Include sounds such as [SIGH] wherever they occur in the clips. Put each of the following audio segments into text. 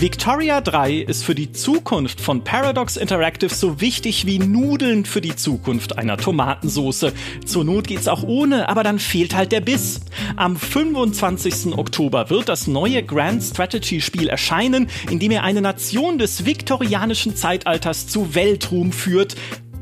Victoria 3 ist für die Zukunft von Paradox Interactive so wichtig wie Nudeln für die Zukunft einer Tomatensoße. Zur Not geht's auch ohne, aber dann fehlt halt der Biss. Am 25. Oktober wird das neue Grand Strategy Spiel erscheinen, in dem er eine Nation des viktorianischen Zeitalters zu Weltruhm führt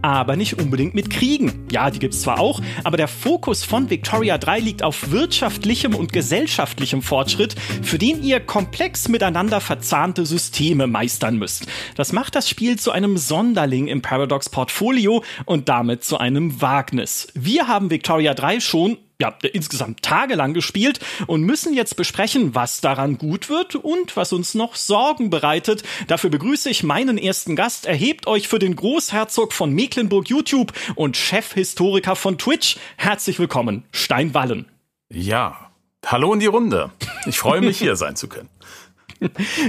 aber nicht unbedingt mit Kriegen. Ja, die gibt's zwar auch, aber der Fokus von Victoria 3 liegt auf wirtschaftlichem und gesellschaftlichem Fortschritt, für den ihr komplex miteinander verzahnte Systeme meistern müsst. Das macht das Spiel zu einem Sonderling im Paradox Portfolio und damit zu einem Wagnis. Wir haben Victoria 3 schon ja, insgesamt tagelang gespielt und müssen jetzt besprechen, was daran gut wird und was uns noch Sorgen bereitet. Dafür begrüße ich meinen ersten Gast. Erhebt euch für den Großherzog von Mecklenburg YouTube und Chefhistoriker von Twitch. Herzlich willkommen, Steinwallen. Ja, hallo in die Runde. Ich freue mich, hier sein zu können.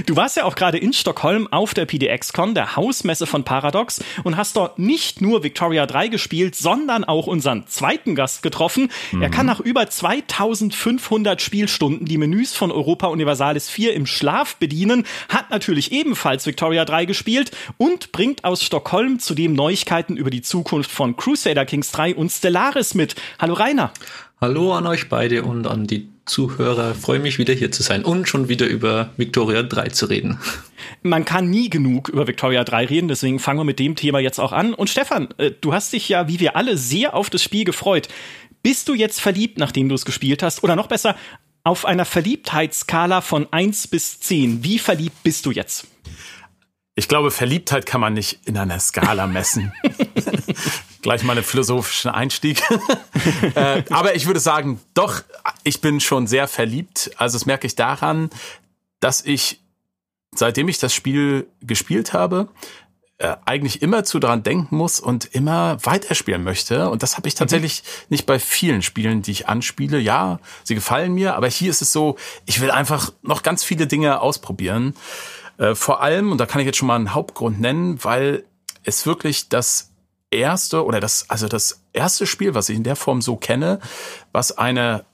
Du warst ja auch gerade in Stockholm auf der PDX-Con, der Hausmesse von Paradox, und hast dort nicht nur Victoria 3 gespielt, sondern auch unseren zweiten Gast getroffen. Mhm. Er kann nach über 2500 Spielstunden die Menüs von Europa Universalis 4 im Schlaf bedienen, hat natürlich ebenfalls Victoria 3 gespielt und bringt aus Stockholm zudem Neuigkeiten über die Zukunft von Crusader Kings 3 und Stellaris mit. Hallo Rainer. Hallo an euch beide und an die Zuhörer. Freue mich wieder hier zu sein und schon wieder über Victoria 3 zu reden. Man kann nie genug über Victoria 3 reden, deswegen fangen wir mit dem Thema jetzt auch an. Und Stefan, äh, du hast dich ja, wie wir alle, sehr auf das Spiel gefreut. Bist du jetzt verliebt, nachdem du es gespielt hast? Oder noch besser, auf einer Verliebtheitsskala von 1 bis 10, wie verliebt bist du jetzt? Ich glaube, Verliebtheit kann man nicht in einer Skala messen. [LAUGHS] Gleich mal einen philosophischen Einstieg. [LAUGHS] äh, aber ich würde sagen, doch, ich bin schon sehr verliebt. Also das merke ich daran, dass ich, seitdem ich das Spiel gespielt habe, äh, eigentlich immer zu daran denken muss und immer weiterspielen möchte. Und das habe ich mhm. tatsächlich mhm. nicht bei vielen Spielen, die ich anspiele. Ja, sie gefallen mir, aber hier ist es so, ich will einfach noch ganz viele Dinge ausprobieren. Äh, vor allem, und da kann ich jetzt schon mal einen Hauptgrund nennen, weil es wirklich das erste oder das, also das erste Spiel, was ich in der Form so kenne, was eine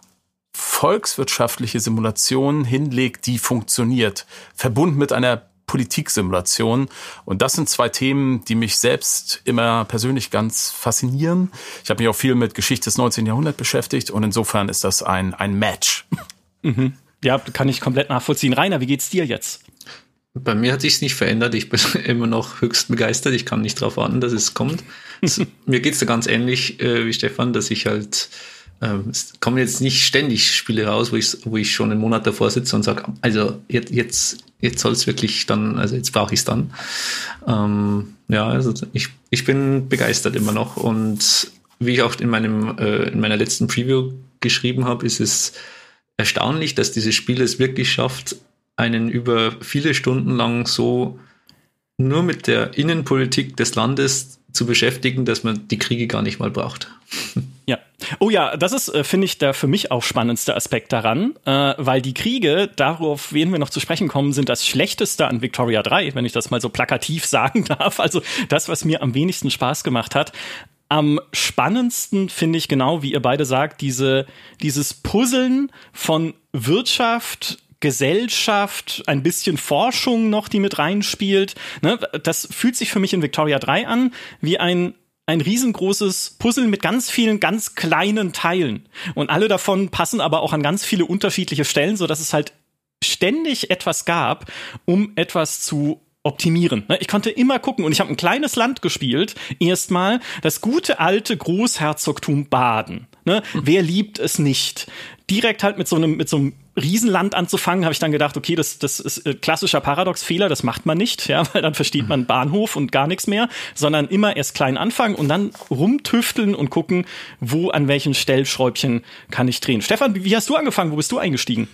volkswirtschaftliche Simulation hinlegt, die funktioniert, verbunden mit einer Politiksimulation. Und das sind zwei Themen, die mich selbst immer persönlich ganz faszinieren. Ich habe mich auch viel mit Geschichte des 19. Jahrhunderts beschäftigt und insofern ist das ein, ein Match. Mhm. Ja, kann ich komplett nachvollziehen. Rainer, wie geht's dir jetzt? Bei mir hat sich's nicht verändert. Ich bin [LAUGHS] immer noch höchst begeistert. Ich kann nicht darauf warten, dass es kommt. [LAUGHS] mir geht's da ganz ähnlich äh, wie Stefan, dass ich halt ähm, es kommen jetzt nicht ständig Spiele raus, wo ich, wo ich schon einen Monat davor sitze und sage, also jetzt, jetzt, jetzt soll es wirklich dann, also jetzt brauche ich es dann. Ähm, ja, also ich, ich bin begeistert immer noch und wie ich auch in meinem äh, in meiner letzten Preview geschrieben habe, ist es erstaunlich, dass dieses Spiel es wirklich schafft, einen über viele Stunden lang so nur mit der Innenpolitik des Landes zu beschäftigen, dass man die Kriege gar nicht mal braucht. [LAUGHS] Ja. Oh ja, das ist, äh, finde ich, der für mich auch spannendste Aspekt daran, äh, weil die Kriege, darauf werden wir noch zu sprechen kommen, sind das Schlechteste an Victoria 3, wenn ich das mal so plakativ [LAUGHS] sagen darf. Also das, was mir am wenigsten Spaß gemacht hat. Am spannendsten finde ich genau, wie ihr beide sagt, diese, dieses Puzzeln von Wirtschaft, Gesellschaft, ein bisschen Forschung noch, die mit reinspielt. Ne? Das fühlt sich für mich in Victoria 3 an wie ein ein riesengroßes Puzzle mit ganz vielen ganz kleinen Teilen. Und alle davon passen aber auch an ganz viele unterschiedliche Stellen, so dass es halt ständig etwas gab, um etwas zu optimieren. Ne? Ich konnte immer gucken und ich habe ein kleines Land gespielt, erstmal das gute alte Großherzogtum Baden. Ne? Wer liebt es nicht? Direkt halt mit so einem mit so einem Riesenland anzufangen, habe ich dann gedacht, okay, das, das ist äh, klassischer Paradox-Fehler, das macht man nicht, ja, [LAUGHS] weil dann versteht man Bahnhof und gar nichts mehr, sondern immer erst klein anfangen und dann rumtüfteln und gucken, wo an welchen Stellschräubchen kann ich drehen. Stefan, wie hast du angefangen? Wo bist du eingestiegen?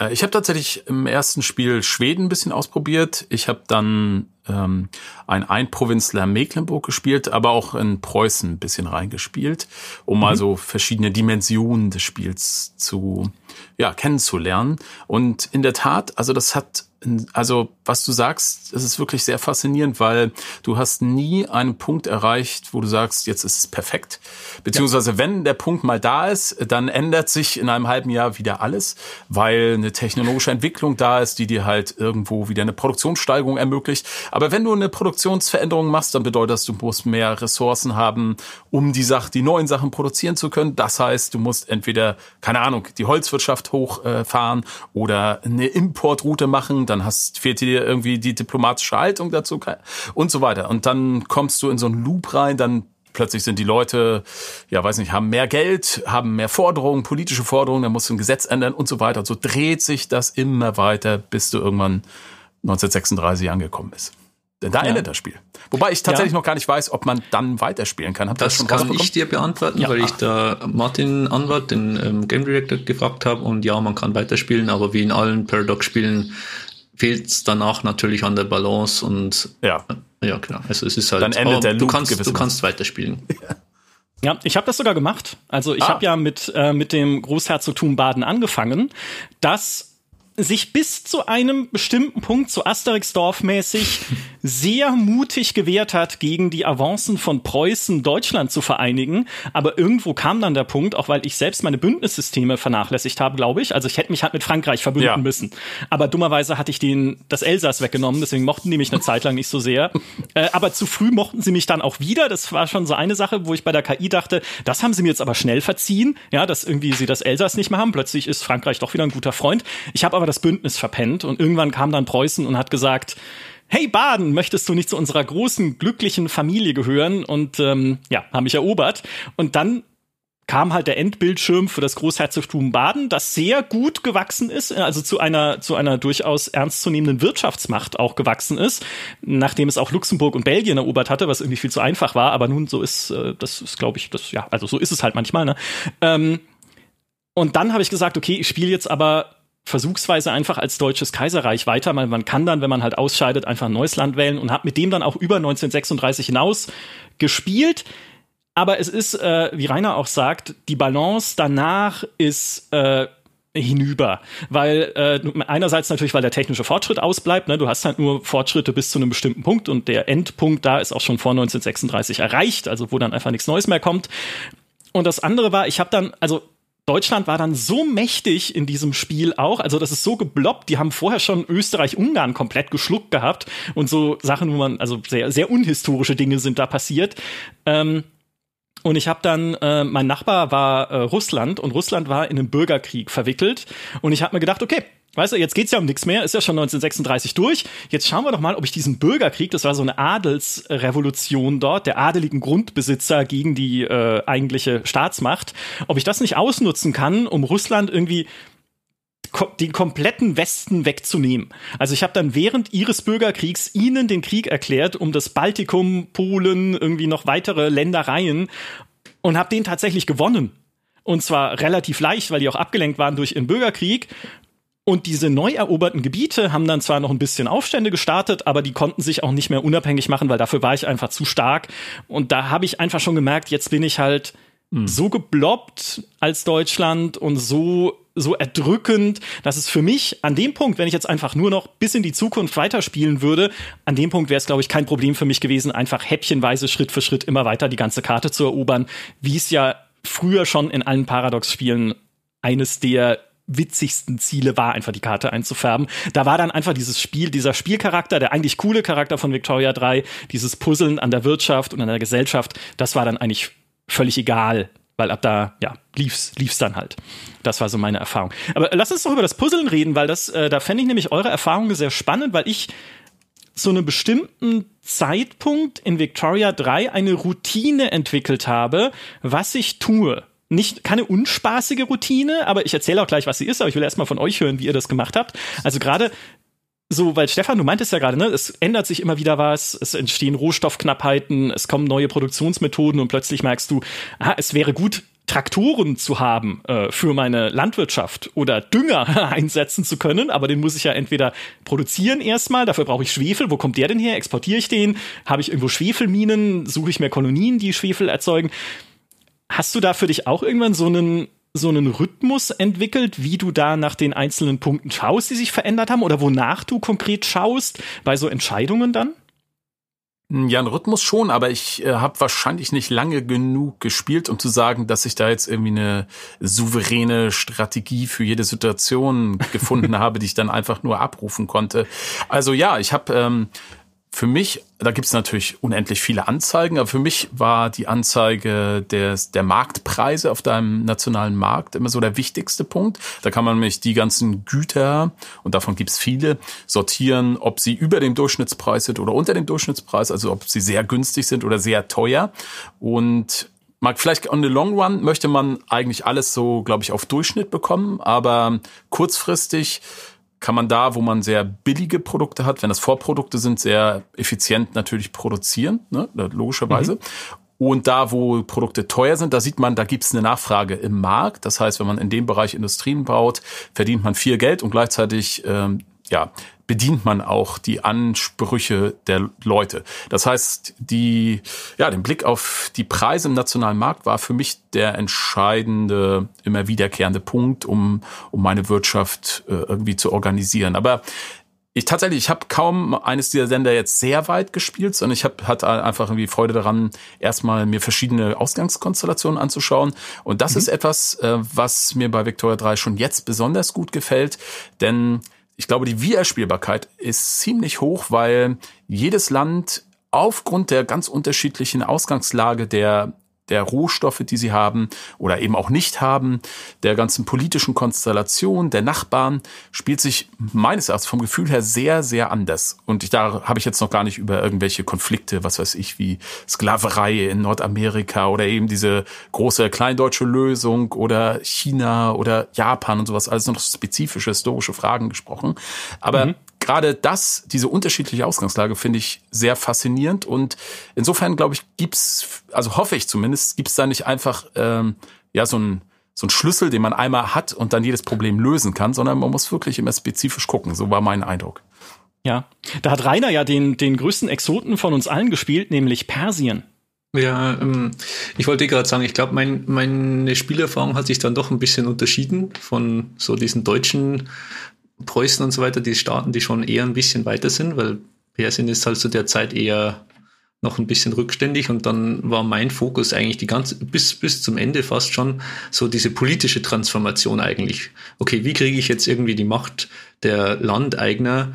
Äh, ich habe tatsächlich im ersten Spiel Schweden ein bisschen ausprobiert. Ich habe dann ähm, ein Einprovinzler Mecklenburg gespielt, aber auch in Preußen ein bisschen reingespielt, um mhm. mal so verschiedene Dimensionen des Spiels zu ja kennenzulernen. Und in der Tat, also das hat also was du sagst, das ist wirklich sehr faszinierend, weil du hast nie einen Punkt erreicht, wo du sagst, jetzt ist es perfekt. Beziehungsweise ja. wenn der Punkt mal da ist, dann ändert sich in einem halben Jahr wieder alles, weil eine technologische Entwicklung da ist, die dir halt irgendwo wieder eine Produktionssteigerung ermöglicht. Aber wenn du eine Produktionsveränderung machst, dann bedeutet das, du musst mehr Ressourcen haben, um die Sache, die neuen Sachen produzieren zu können. Das heißt, du musst entweder, keine Ahnung, die Holzwirtschaft hochfahren oder eine Importroute machen, dann hast, fehlt dir irgendwie die diplomatische Haltung dazu und so weiter. Und dann kommst du in so einen Loop rein, dann plötzlich sind die Leute, ja, weiß nicht, haben mehr Geld, haben mehr Forderungen, politische Forderungen, dann musst du ein Gesetz ändern und so weiter. Und so dreht sich das immer weiter, bis du irgendwann 1936 angekommen bist. Denn da ja. endet das Spiel. Wobei ich tatsächlich ja. noch gar nicht weiß, ob man dann weiterspielen kann. Habt das, das kann ich dir beantworten, ja. weil ich da Martin Anwalt, den ähm, Game Director, gefragt habe. Und ja, man kann weiterspielen, aber wie in allen Paradox-Spielen fehlt es danach natürlich an der Balance und ja, ja klar. Also es ist halt. Dann endet der Loop du kannst, du kannst weiterspielen. Ja. Ja, ich habe das sogar gemacht. Also ich ah. habe ja mit äh, mit dem Großherzogtum Baden angefangen, das sich bis zu einem bestimmten Punkt, so Asterix-Dorf-mäßig, [LAUGHS] sehr mutig gewehrt hat, gegen die Avancen von Preußen Deutschland zu vereinigen. Aber irgendwo kam dann der Punkt, auch weil ich selbst meine Bündnissysteme vernachlässigt habe, glaube ich. Also ich hätte mich halt mit Frankreich verbünden ja. müssen. Aber dummerweise hatte ich den, das Elsass weggenommen, deswegen mochten die mich eine Zeit lang nicht so sehr. [LAUGHS] Äh, aber zu früh mochten sie mich dann auch wieder. Das war schon so eine Sache, wo ich bei der KI dachte, das haben sie mir jetzt aber schnell verziehen. Ja, dass irgendwie sie das Elsass nicht mehr haben. Plötzlich ist Frankreich doch wieder ein guter Freund. Ich habe aber das Bündnis verpennt und irgendwann kam dann Preußen und hat gesagt, hey Baden, möchtest du nicht zu unserer großen, glücklichen Familie gehören? Und ähm, ja, haben mich erobert. Und dann kam halt der Endbildschirm für das Großherzogtum Baden, das sehr gut gewachsen ist, also zu einer, zu einer durchaus ernstzunehmenden Wirtschaftsmacht auch gewachsen ist, nachdem es auch Luxemburg und Belgien erobert hatte, was irgendwie viel zu einfach war, aber nun so ist, äh, das ist, glaube ich, das, ja, also so ist es halt manchmal, ne? Ähm, und dann habe ich gesagt, okay, ich spiele jetzt aber versuchsweise einfach als deutsches Kaiserreich weiter, weil man kann dann, wenn man halt ausscheidet, einfach ein neues Land wählen und hat mit dem dann auch über 1936 hinaus gespielt. Aber es ist, äh, wie Rainer auch sagt, die Balance danach ist äh, hinüber, weil äh, einerseits natürlich, weil der technische Fortschritt ausbleibt, ne, du hast halt nur Fortschritte bis zu einem bestimmten Punkt und der Endpunkt da ist auch schon vor 1936 erreicht, also wo dann einfach nichts Neues mehr kommt. Und das andere war, ich habe dann, also Deutschland war dann so mächtig in diesem Spiel auch, also das ist so gebloppt, die haben vorher schon Österreich-Ungarn komplett geschluckt gehabt und so Sachen, wo man, also sehr, sehr unhistorische Dinge sind da passiert. Ähm, und ich habe dann, äh, mein Nachbar war äh, Russland und Russland war in einen Bürgerkrieg verwickelt. Und ich habe mir gedacht, okay, Weißt du, jetzt geht's ja um nichts mehr, ist ja schon 1936 durch. Jetzt schauen wir doch mal, ob ich diesen Bürgerkrieg, das war so eine Adelsrevolution dort, der adeligen Grundbesitzer gegen die äh, eigentliche Staatsmacht, ob ich das nicht ausnutzen kann, um Russland irgendwie den kompletten Westen wegzunehmen. Also ich habe dann während ihres Bürgerkriegs ihnen den Krieg erklärt um das Baltikum, Polen, irgendwie noch weitere Ländereien und habe den tatsächlich gewonnen. Und zwar relativ leicht, weil die auch abgelenkt waren durch ihren Bürgerkrieg. Und diese neu eroberten Gebiete haben dann zwar noch ein bisschen Aufstände gestartet, aber die konnten sich auch nicht mehr unabhängig machen, weil dafür war ich einfach zu stark. Und da habe ich einfach schon gemerkt, jetzt bin ich halt mhm. so gebloppt als Deutschland und so so erdrückend, dass es für mich an dem Punkt, wenn ich jetzt einfach nur noch bis in die Zukunft weiterspielen würde, an dem Punkt wäre es, glaube ich, kein Problem für mich gewesen, einfach häppchenweise Schritt für Schritt immer weiter die ganze Karte zu erobern, wie es ja früher schon in allen Paradox-Spielen eines der witzigsten Ziele war, einfach die Karte einzufärben. Da war dann einfach dieses Spiel, dieser Spielcharakter, der eigentlich coole Charakter von Victoria 3, dieses Puzzeln an der Wirtschaft und an der Gesellschaft, das war dann eigentlich völlig egal, weil ab da, ja, lief's, lief's dann halt. Das war so meine Erfahrung. Aber lass uns doch über das Puzzeln reden, weil das, äh, da fände ich nämlich eure Erfahrungen sehr spannend, weil ich zu einem bestimmten Zeitpunkt in Victoria 3 eine Routine entwickelt habe, was ich tue nicht keine unspaßige Routine, aber ich erzähle auch gleich, was sie ist, aber ich will erstmal von euch hören, wie ihr das gemacht habt. Also gerade so, weil Stefan, du meintest ja gerade, ne, es ändert sich immer wieder was, es entstehen Rohstoffknappheiten, es kommen neue Produktionsmethoden und plötzlich merkst du, ah, es wäre gut, Traktoren zu haben äh, für meine Landwirtschaft oder Dünger [LAUGHS] einsetzen zu können, aber den muss ich ja entweder produzieren erstmal, dafür brauche ich Schwefel, wo kommt der denn her? Exportiere ich den? Habe ich irgendwo Schwefelminen? Suche ich mir Kolonien, die Schwefel erzeugen? Hast du da für dich auch irgendwann so einen so einen Rhythmus entwickelt, wie du da nach den einzelnen Punkten schaust, die sich verändert haben oder wonach du konkret schaust bei so Entscheidungen dann? Ja, ein Rhythmus schon, aber ich äh, habe wahrscheinlich nicht lange genug gespielt, um zu sagen, dass ich da jetzt irgendwie eine souveräne Strategie für jede Situation gefunden [LAUGHS] habe, die ich dann einfach nur abrufen konnte. Also ja, ich habe ähm, für mich, da gibt es natürlich unendlich viele Anzeigen, aber für mich war die Anzeige des, der Marktpreise auf deinem nationalen Markt immer so der wichtigste Punkt. Da kann man nämlich die ganzen Güter, und davon gibt es viele, sortieren, ob sie über dem Durchschnittspreis sind oder unter dem Durchschnittspreis, also ob sie sehr günstig sind oder sehr teuer. Und mag vielleicht on the long run möchte man eigentlich alles so, glaube ich, auf Durchschnitt bekommen, aber kurzfristig kann man da, wo man sehr billige Produkte hat, wenn das Vorprodukte sind, sehr effizient natürlich produzieren, ne, logischerweise. Mhm. Und da, wo Produkte teuer sind, da sieht man, da gibt es eine Nachfrage im Markt. Das heißt, wenn man in dem Bereich Industrien baut, verdient man viel Geld und gleichzeitig ähm, ja, bedient man auch die Ansprüche der Leute. Das heißt, die, ja, den Blick auf die Preise im nationalen Markt war für mich der entscheidende, immer wiederkehrende Punkt, um, um meine Wirtschaft äh, irgendwie zu organisieren. Aber ich tatsächlich, ich habe kaum eines dieser Sender jetzt sehr weit gespielt, sondern ich hab, hatte einfach irgendwie Freude daran, erstmal mir verschiedene Ausgangskonstellationen anzuschauen. Und das mhm. ist etwas, äh, was mir bei Victoria 3 schon jetzt besonders gut gefällt, denn ich glaube, die Wiederspielbarkeit ist ziemlich hoch, weil jedes Land aufgrund der ganz unterschiedlichen Ausgangslage der der Rohstoffe, die sie haben oder eben auch nicht haben, der ganzen politischen Konstellation, der Nachbarn, spielt sich meines Erachtens vom Gefühl her sehr, sehr anders. Und ich, da habe ich jetzt noch gar nicht über irgendwelche Konflikte, was weiß ich, wie Sklaverei in Nordamerika oder eben diese große kleindeutsche Lösung oder China oder Japan und sowas, alles noch spezifische historische Fragen gesprochen. Aber mhm gerade das, diese unterschiedliche Ausgangslage finde ich sehr faszinierend und insofern glaube ich, gibt's, also hoffe ich zumindest, gibt's da nicht einfach ähm, ja so ein so ein Schlüssel, den man einmal hat und dann jedes Problem lösen kann, sondern man muss wirklich immer spezifisch gucken. So war mein Eindruck. Ja, da hat Rainer ja den den größten Exoten von uns allen gespielt, nämlich Persien. Ja, ähm, ich wollte gerade sagen, ich glaube, mein, meine Spielerfahrung hat sich dann doch ein bisschen unterschieden von so diesen deutschen Preußen und so weiter, die Staaten, die schon eher ein bisschen weiter sind, weil Persien ist halt zu der Zeit eher noch ein bisschen rückständig und dann war mein Fokus eigentlich die ganze, bis, bis zum Ende fast schon so diese politische Transformation eigentlich. Okay, wie kriege ich jetzt irgendwie die Macht der Landeigner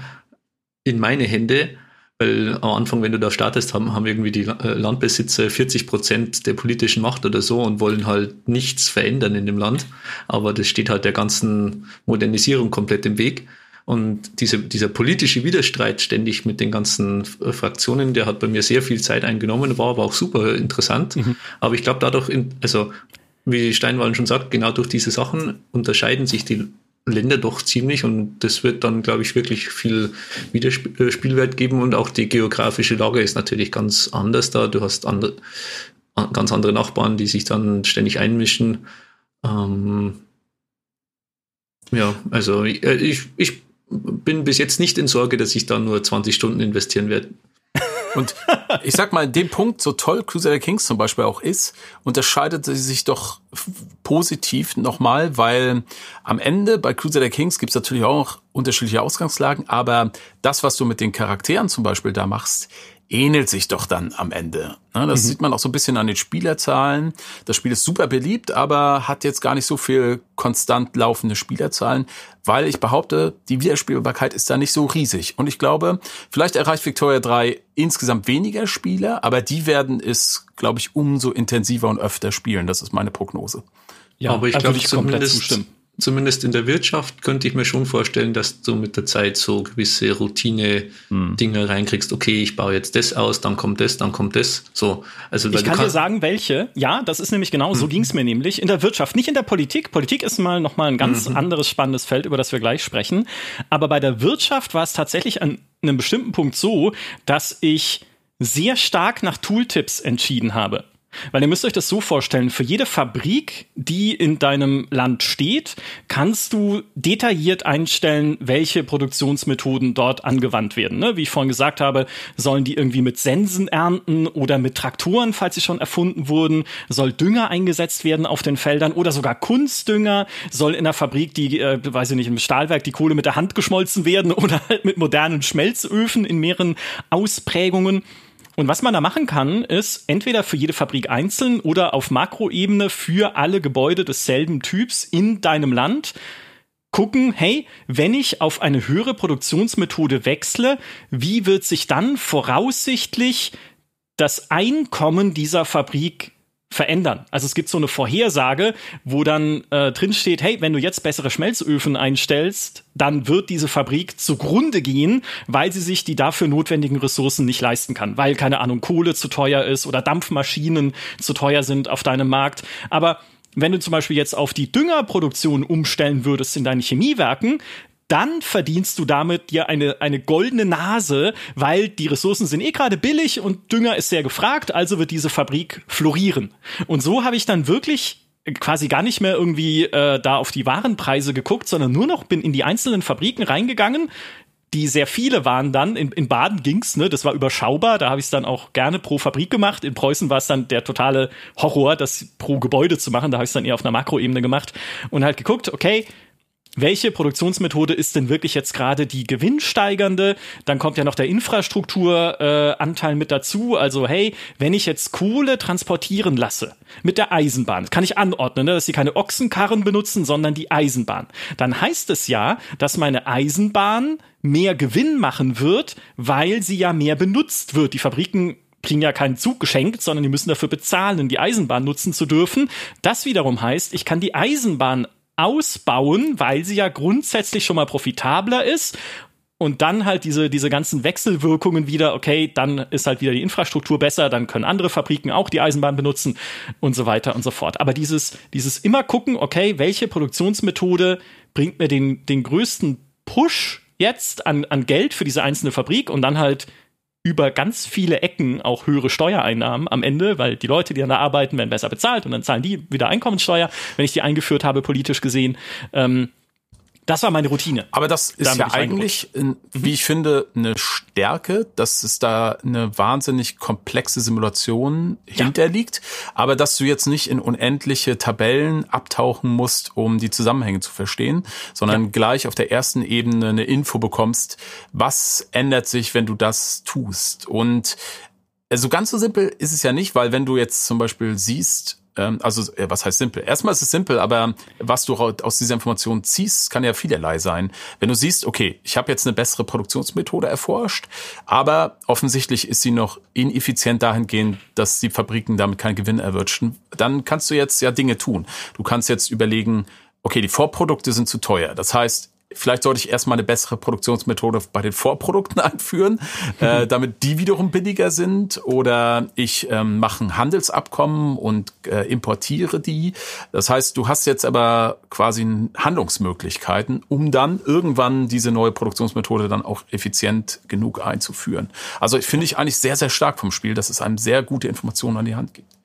in meine Hände weil am Anfang, wenn du da startest, haben, haben irgendwie die äh, Landbesitzer 40 Prozent der politischen Macht oder so und wollen halt nichts verändern in dem Land. Aber das steht halt der ganzen Modernisierung komplett im Weg. Und diese, dieser politische Widerstreit ständig mit den ganzen äh, Fraktionen, der hat bei mir sehr viel Zeit eingenommen, war aber auch super interessant. Mhm. Aber ich glaube, dadurch, in, also wie Steinwallen schon sagt, genau durch diese Sachen unterscheiden sich die Länder doch ziemlich und das wird dann, glaube ich, wirklich viel Wiederspielwert geben und auch die geografische Lage ist natürlich ganz anders da. Du hast andere, ganz andere Nachbarn, die sich dann ständig einmischen. Ähm, ja, also äh, ich, ich bin bis jetzt nicht in Sorge, dass ich da nur 20 Stunden investieren werde. Und ich sag mal, dem Punkt, so toll Crusader Kings zum Beispiel auch ist, unterscheidet sie sich doch positiv nochmal, weil am Ende bei Crusader Kings gibt's natürlich auch unterschiedliche Ausgangslagen, aber das, was du mit den Charakteren zum Beispiel da machst, ähnelt sich doch dann am Ende. Das mhm. sieht man auch so ein bisschen an den Spielerzahlen. Das Spiel ist super beliebt, aber hat jetzt gar nicht so viel konstant laufende Spielerzahlen, weil ich behaupte, die Wiederspielbarkeit ist da nicht so riesig. Und ich glaube, vielleicht erreicht Victoria 3 insgesamt weniger Spieler, aber die werden es, glaube ich, umso intensiver und öfter spielen. Das ist meine Prognose. Ja, aber ich glaube, ich komplett zustimmen zumindest in der Wirtschaft könnte ich mir schon vorstellen, dass du mit der Zeit so gewisse Routine-Dinge hm. reinkriegst. Okay, ich baue jetzt das aus, dann kommt das, dann kommt das. So, also ich kann, dir sagen, welche. Ja, das ist nämlich genau, so hm. ging es mir nämlich in der Wirtschaft, nicht in der Politik. Politik ist mal noch mal ein ganz mhm. anderes spannendes Feld, über das wir gleich sprechen. Aber bei der Wirtschaft war es tatsächlich an einem bestimmten Punkt so, dass ich sehr stark nach Tooltips entschieden habe. Weil ihr müsst euch das so vorstellen, für jede Fabrik, die in deinem Land steht, kannst du detailliert einstellen, welche Produktionsmethoden dort angewandt werden. Ne? Wie ich vorhin gesagt habe, sollen die irgendwie mit Sensen ernten oder mit Traktoren, falls sie schon erfunden wurden, soll Dünger eingesetzt werden auf den Feldern oder sogar Kunstdünger, soll in der Fabrik die, äh, weiß ich nicht, im Stahlwerk die Kohle mit der Hand geschmolzen werden [LAUGHS] oder halt mit modernen Schmelzöfen in mehreren Ausprägungen. Und was man da machen kann, ist entweder für jede Fabrik einzeln oder auf Makroebene für alle Gebäude desselben Typs in deinem Land gucken, hey, wenn ich auf eine höhere Produktionsmethode wechsle, wie wird sich dann voraussichtlich das Einkommen dieser Fabrik verändern. Also es gibt so eine Vorhersage, wo dann äh, drin steht, hey, wenn du jetzt bessere Schmelzöfen einstellst, dann wird diese Fabrik zugrunde gehen, weil sie sich die dafür notwendigen Ressourcen nicht leisten kann, weil keine Ahnung Kohle zu teuer ist oder Dampfmaschinen zu teuer sind auf deinem Markt. Aber wenn du zum Beispiel jetzt auf die Düngerproduktion umstellen würdest in deinen Chemiewerken, dann verdienst du damit dir eine, eine goldene Nase, weil die Ressourcen sind eh gerade billig und Dünger ist sehr gefragt, also wird diese Fabrik florieren. Und so habe ich dann wirklich quasi gar nicht mehr irgendwie äh, da auf die Warenpreise geguckt, sondern nur noch bin in die einzelnen Fabriken reingegangen, die sehr viele waren dann. In, in Baden ging's, ne? Das war überschaubar. Da habe ich es dann auch gerne pro Fabrik gemacht. In Preußen war es dann der totale Horror, das pro Gebäude zu machen. Da habe ich es dann eher auf einer Makroebene gemacht und halt geguckt, okay, welche Produktionsmethode ist denn wirklich jetzt gerade die gewinnsteigernde? Dann kommt ja noch der Infrastrukturanteil äh, mit dazu. Also hey, wenn ich jetzt Kohle transportieren lasse mit der Eisenbahn, kann ich anordnen, ne, dass sie keine Ochsenkarren benutzen, sondern die Eisenbahn. Dann heißt es ja, dass meine Eisenbahn mehr Gewinn machen wird, weil sie ja mehr benutzt wird. Die Fabriken kriegen ja keinen Zug geschenkt, sondern die müssen dafür bezahlen, die Eisenbahn nutzen zu dürfen. Das wiederum heißt, ich kann die Eisenbahn ausbauen, weil sie ja grundsätzlich schon mal profitabler ist und dann halt diese, diese ganzen Wechselwirkungen wieder, okay, dann ist halt wieder die Infrastruktur besser, dann können andere Fabriken auch die Eisenbahn benutzen und so weiter und so fort. Aber dieses, dieses immer gucken, okay, welche Produktionsmethode bringt mir den, den größten Push jetzt an, an Geld für diese einzelne Fabrik und dann halt über ganz viele Ecken auch höhere Steuereinnahmen am Ende, weil die Leute, die dann da arbeiten, werden besser bezahlt und dann zahlen die wieder Einkommenssteuer, wenn ich die eingeführt habe, politisch gesehen. Ähm, das war meine Routine. Aber das ist ja eigentlich, wie ich finde, eine Stärke, dass es da eine wahnsinnig komplexe Simulation ja. hinterliegt, aber dass du jetzt nicht in unendliche Tabellen abtauchen musst, um die Zusammenhänge zu verstehen, sondern ja. gleich auf der ersten Ebene eine Info bekommst, was ändert sich, wenn du das tust. Und so also ganz so simpel ist es ja nicht, weil wenn du jetzt zum Beispiel siehst, also äh, was heißt simpel? Erstmal ist es simpel, aber was du aus dieser Information ziehst, kann ja vielerlei sein. Wenn du siehst, okay, ich habe jetzt eine bessere Produktionsmethode erforscht, aber offensichtlich ist sie noch ineffizient dahingehend, dass die Fabriken damit keinen Gewinn erwirtschaften, dann kannst du jetzt ja Dinge tun. Du kannst jetzt überlegen, okay, die Vorprodukte sind zu teuer. Das heißt, Vielleicht sollte ich erstmal eine bessere Produktionsmethode bei den Vorprodukten [LAUGHS] einführen, äh, [LAUGHS] damit die wiederum billiger sind. Oder ich ähm, mache ein Handelsabkommen und äh, importiere die. Das heißt, du hast jetzt aber quasi Handlungsmöglichkeiten, um dann irgendwann diese neue Produktionsmethode dann auch effizient genug einzuführen. Also finde ich eigentlich sehr, sehr stark vom Spiel, dass es einem sehr gute Informationen an die Hand gibt.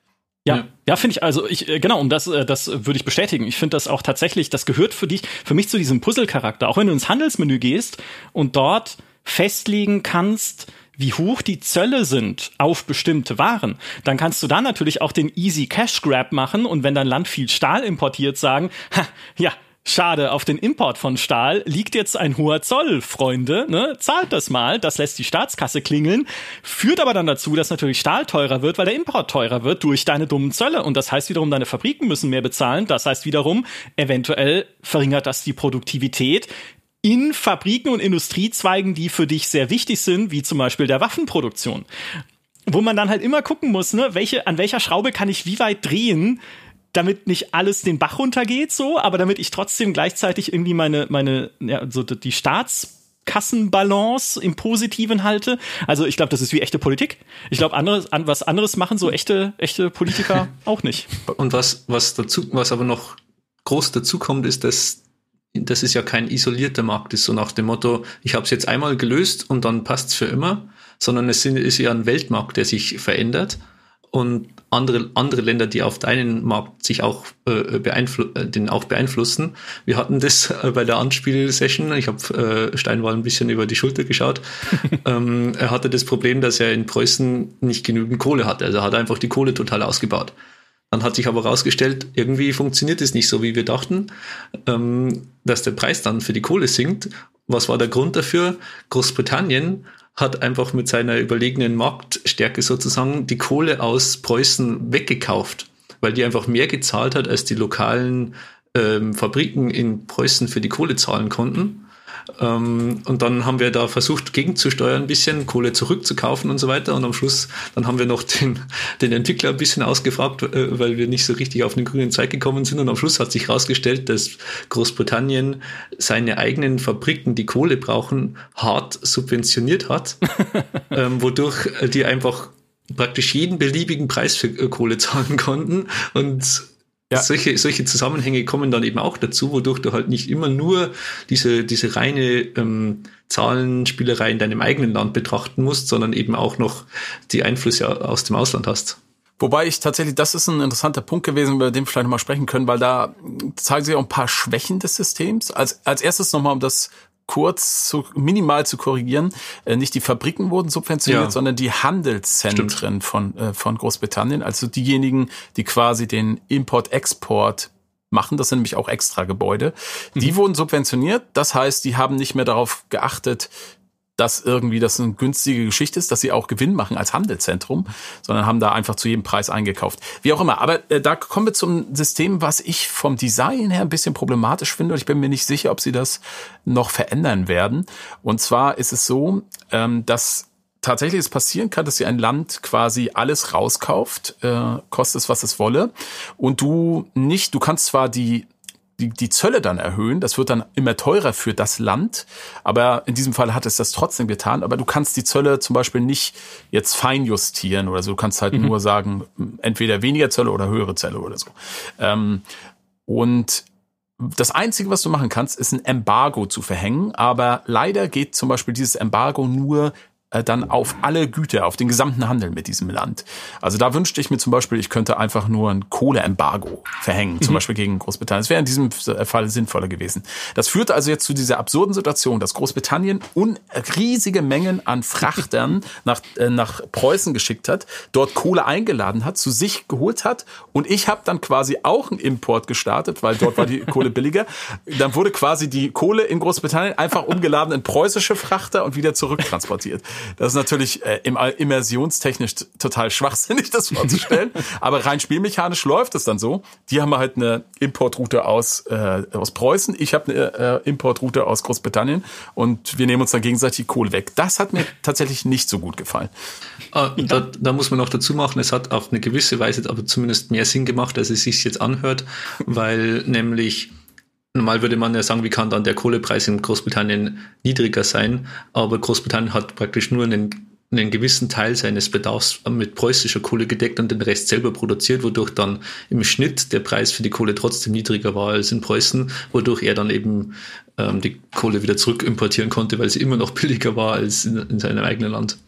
Ja, ja, ja finde ich, also ich, äh, genau, und das, äh, das würde ich bestätigen. Ich finde das auch tatsächlich, das gehört für dich, für mich zu diesem Puzzle-Charakter. Auch wenn du ins Handelsmenü gehst und dort festlegen kannst, wie hoch die Zölle sind auf bestimmte Waren, dann kannst du da natürlich auch den Easy Cash Grab machen und wenn dein Land viel Stahl importiert, sagen, [LAUGHS] ha, ja, Schade, auf den Import von Stahl liegt jetzt ein hoher Zoll, Freunde. Ne? Zahlt das mal, das lässt die Staatskasse klingeln, führt aber dann dazu, dass natürlich Stahl teurer wird, weil der Import teurer wird durch deine dummen Zölle. Und das heißt wiederum, deine Fabriken müssen mehr bezahlen. Das heißt wiederum, eventuell verringert das die Produktivität in Fabriken und Industriezweigen, die für dich sehr wichtig sind, wie zum Beispiel der Waffenproduktion. Wo man dann halt immer gucken muss, ne, welche, an welcher Schraube kann ich wie weit drehen, damit nicht alles den Bach runtergeht, so, aber damit ich trotzdem gleichzeitig irgendwie meine, meine, ja, so die Staatskassenbalance im Positiven halte. Also ich glaube, das ist wie echte Politik. Ich glaube, anderes, an, was anderes machen so echte, echte Politiker [LAUGHS] auch nicht. Und was, was dazu, was aber noch groß dazu kommt, ist, dass das ist ja kein isolierter Markt, ist so nach dem Motto, ich habe es jetzt einmal gelöst und dann passt's für immer, sondern es ist ja ein Weltmarkt, der sich verändert. Und andere, andere Länder, die auf deinen Markt sich auch äh, beeinflu äh, den auch beeinflussen. Wir hatten das äh, bei der Anspielsession. Ich habe äh, Steinwall ein bisschen über die Schulter geschaut. [LAUGHS] ähm, er hatte das Problem, dass er in Preußen nicht genügend Kohle hatte. Also er hat einfach die Kohle total ausgebaut. Dann hat sich aber herausgestellt, irgendwie funktioniert es nicht so, wie wir dachten, ähm, dass der Preis dann für die Kohle sinkt. Was war der Grund dafür? Großbritannien hat einfach mit seiner überlegenen Marktstärke sozusagen die Kohle aus Preußen weggekauft, weil die einfach mehr gezahlt hat, als die lokalen ähm, Fabriken in Preußen für die Kohle zahlen konnten. Ähm, und dann haben wir da versucht, gegenzusteuern, ein bisschen Kohle zurückzukaufen und so weiter. Und am Schluss, dann haben wir noch den, den Entwickler ein bisschen ausgefragt, äh, weil wir nicht so richtig auf den grünen Zweig gekommen sind. Und am Schluss hat sich herausgestellt, dass Großbritannien seine eigenen Fabriken, die Kohle brauchen, hart subventioniert hat, [LAUGHS] ähm, wodurch die einfach praktisch jeden beliebigen Preis für äh, Kohle zahlen konnten und ja. Solche, solche Zusammenhänge kommen dann eben auch dazu, wodurch du halt nicht immer nur diese, diese reine ähm, Zahlenspielerei in deinem eigenen Land betrachten musst, sondern eben auch noch die Einflüsse aus dem Ausland hast. Wobei ich tatsächlich, das ist ein interessanter Punkt gewesen, über den wir vielleicht nochmal sprechen können, weil da zeigen sich auch ein paar Schwächen des Systems. Als, als erstes nochmal, um das kurz zu, minimal zu korrigieren, äh, nicht die Fabriken wurden subventioniert, ja. sondern die Handelszentren von, äh, von Großbritannien, also diejenigen, die quasi den Import-Export machen, das sind nämlich auch extra Gebäude, die mhm. wurden subventioniert. Das heißt, die haben nicht mehr darauf geachtet, dass irgendwie das eine günstige Geschichte ist, dass sie auch Gewinn machen als Handelszentrum, sondern haben da einfach zu jedem Preis eingekauft. Wie auch immer. Aber äh, da kommen wir zum System, was ich vom Design her ein bisschen problematisch finde und ich bin mir nicht sicher, ob sie das noch verändern werden. Und zwar ist es so, ähm, dass tatsächlich es passieren kann, dass sie ein Land quasi alles rauskauft, äh, kostet es, was es wolle, und du nicht, du kannst zwar die die, die Zölle dann erhöhen. Das wird dann immer teurer für das Land. Aber in diesem Fall hat es das trotzdem getan. Aber du kannst die Zölle zum Beispiel nicht jetzt fein justieren oder so. Du kannst halt mhm. nur sagen, entweder weniger Zölle oder höhere Zölle oder so. Ähm, und das Einzige, was du machen kannst, ist ein Embargo zu verhängen. Aber leider geht zum Beispiel dieses Embargo nur äh, dann auf alle Güter, auf den gesamten Handel mit diesem Land. Also da wünschte ich mir zum Beispiel, ich könnte einfach nur ein Kohleembargo verhängen, zum mhm. Beispiel gegen Großbritannien. Das wäre in diesem Fall sinnvoller gewesen. Das führte also jetzt zu dieser absurden Situation, dass Großbritannien riesige Mengen an Frachtern [LAUGHS] nach, äh, nach Preußen geschickt hat, dort Kohle eingeladen hat, zu sich geholt hat und ich habe dann quasi auch einen Import gestartet, weil dort war die [LAUGHS] Kohle billiger. Dann wurde quasi die Kohle in Großbritannien einfach umgeladen in preußische Frachter und wieder zurücktransportiert. Das ist natürlich äh, immersionstechnisch total schwachsinnig, [LAUGHS] das vorzustellen. Aber rein spielmechanisch läuft es dann so. Die haben halt eine Importroute aus, äh, aus Preußen. Ich habe eine äh, Importroute aus Großbritannien. Und wir nehmen uns dann gegenseitig Kohle weg. Das hat mir tatsächlich nicht so gut gefallen. Ah, da, da muss man noch dazu machen, es hat auf eine gewisse Weise aber zumindest mehr Sinn gemacht, als es sich jetzt anhört, weil nämlich Normal würde man ja sagen, wie kann dann der Kohlepreis in Großbritannien niedriger sein? Aber Großbritannien hat praktisch nur einen, einen gewissen Teil seines Bedarfs mit preußischer Kohle gedeckt und den Rest selber produziert, wodurch dann im Schnitt der Preis für die Kohle trotzdem niedriger war als in Preußen, wodurch er dann eben ähm, die Kohle wieder zurück importieren konnte, weil sie immer noch [LAUGHS] billiger war als in, in seinem eigenen Land.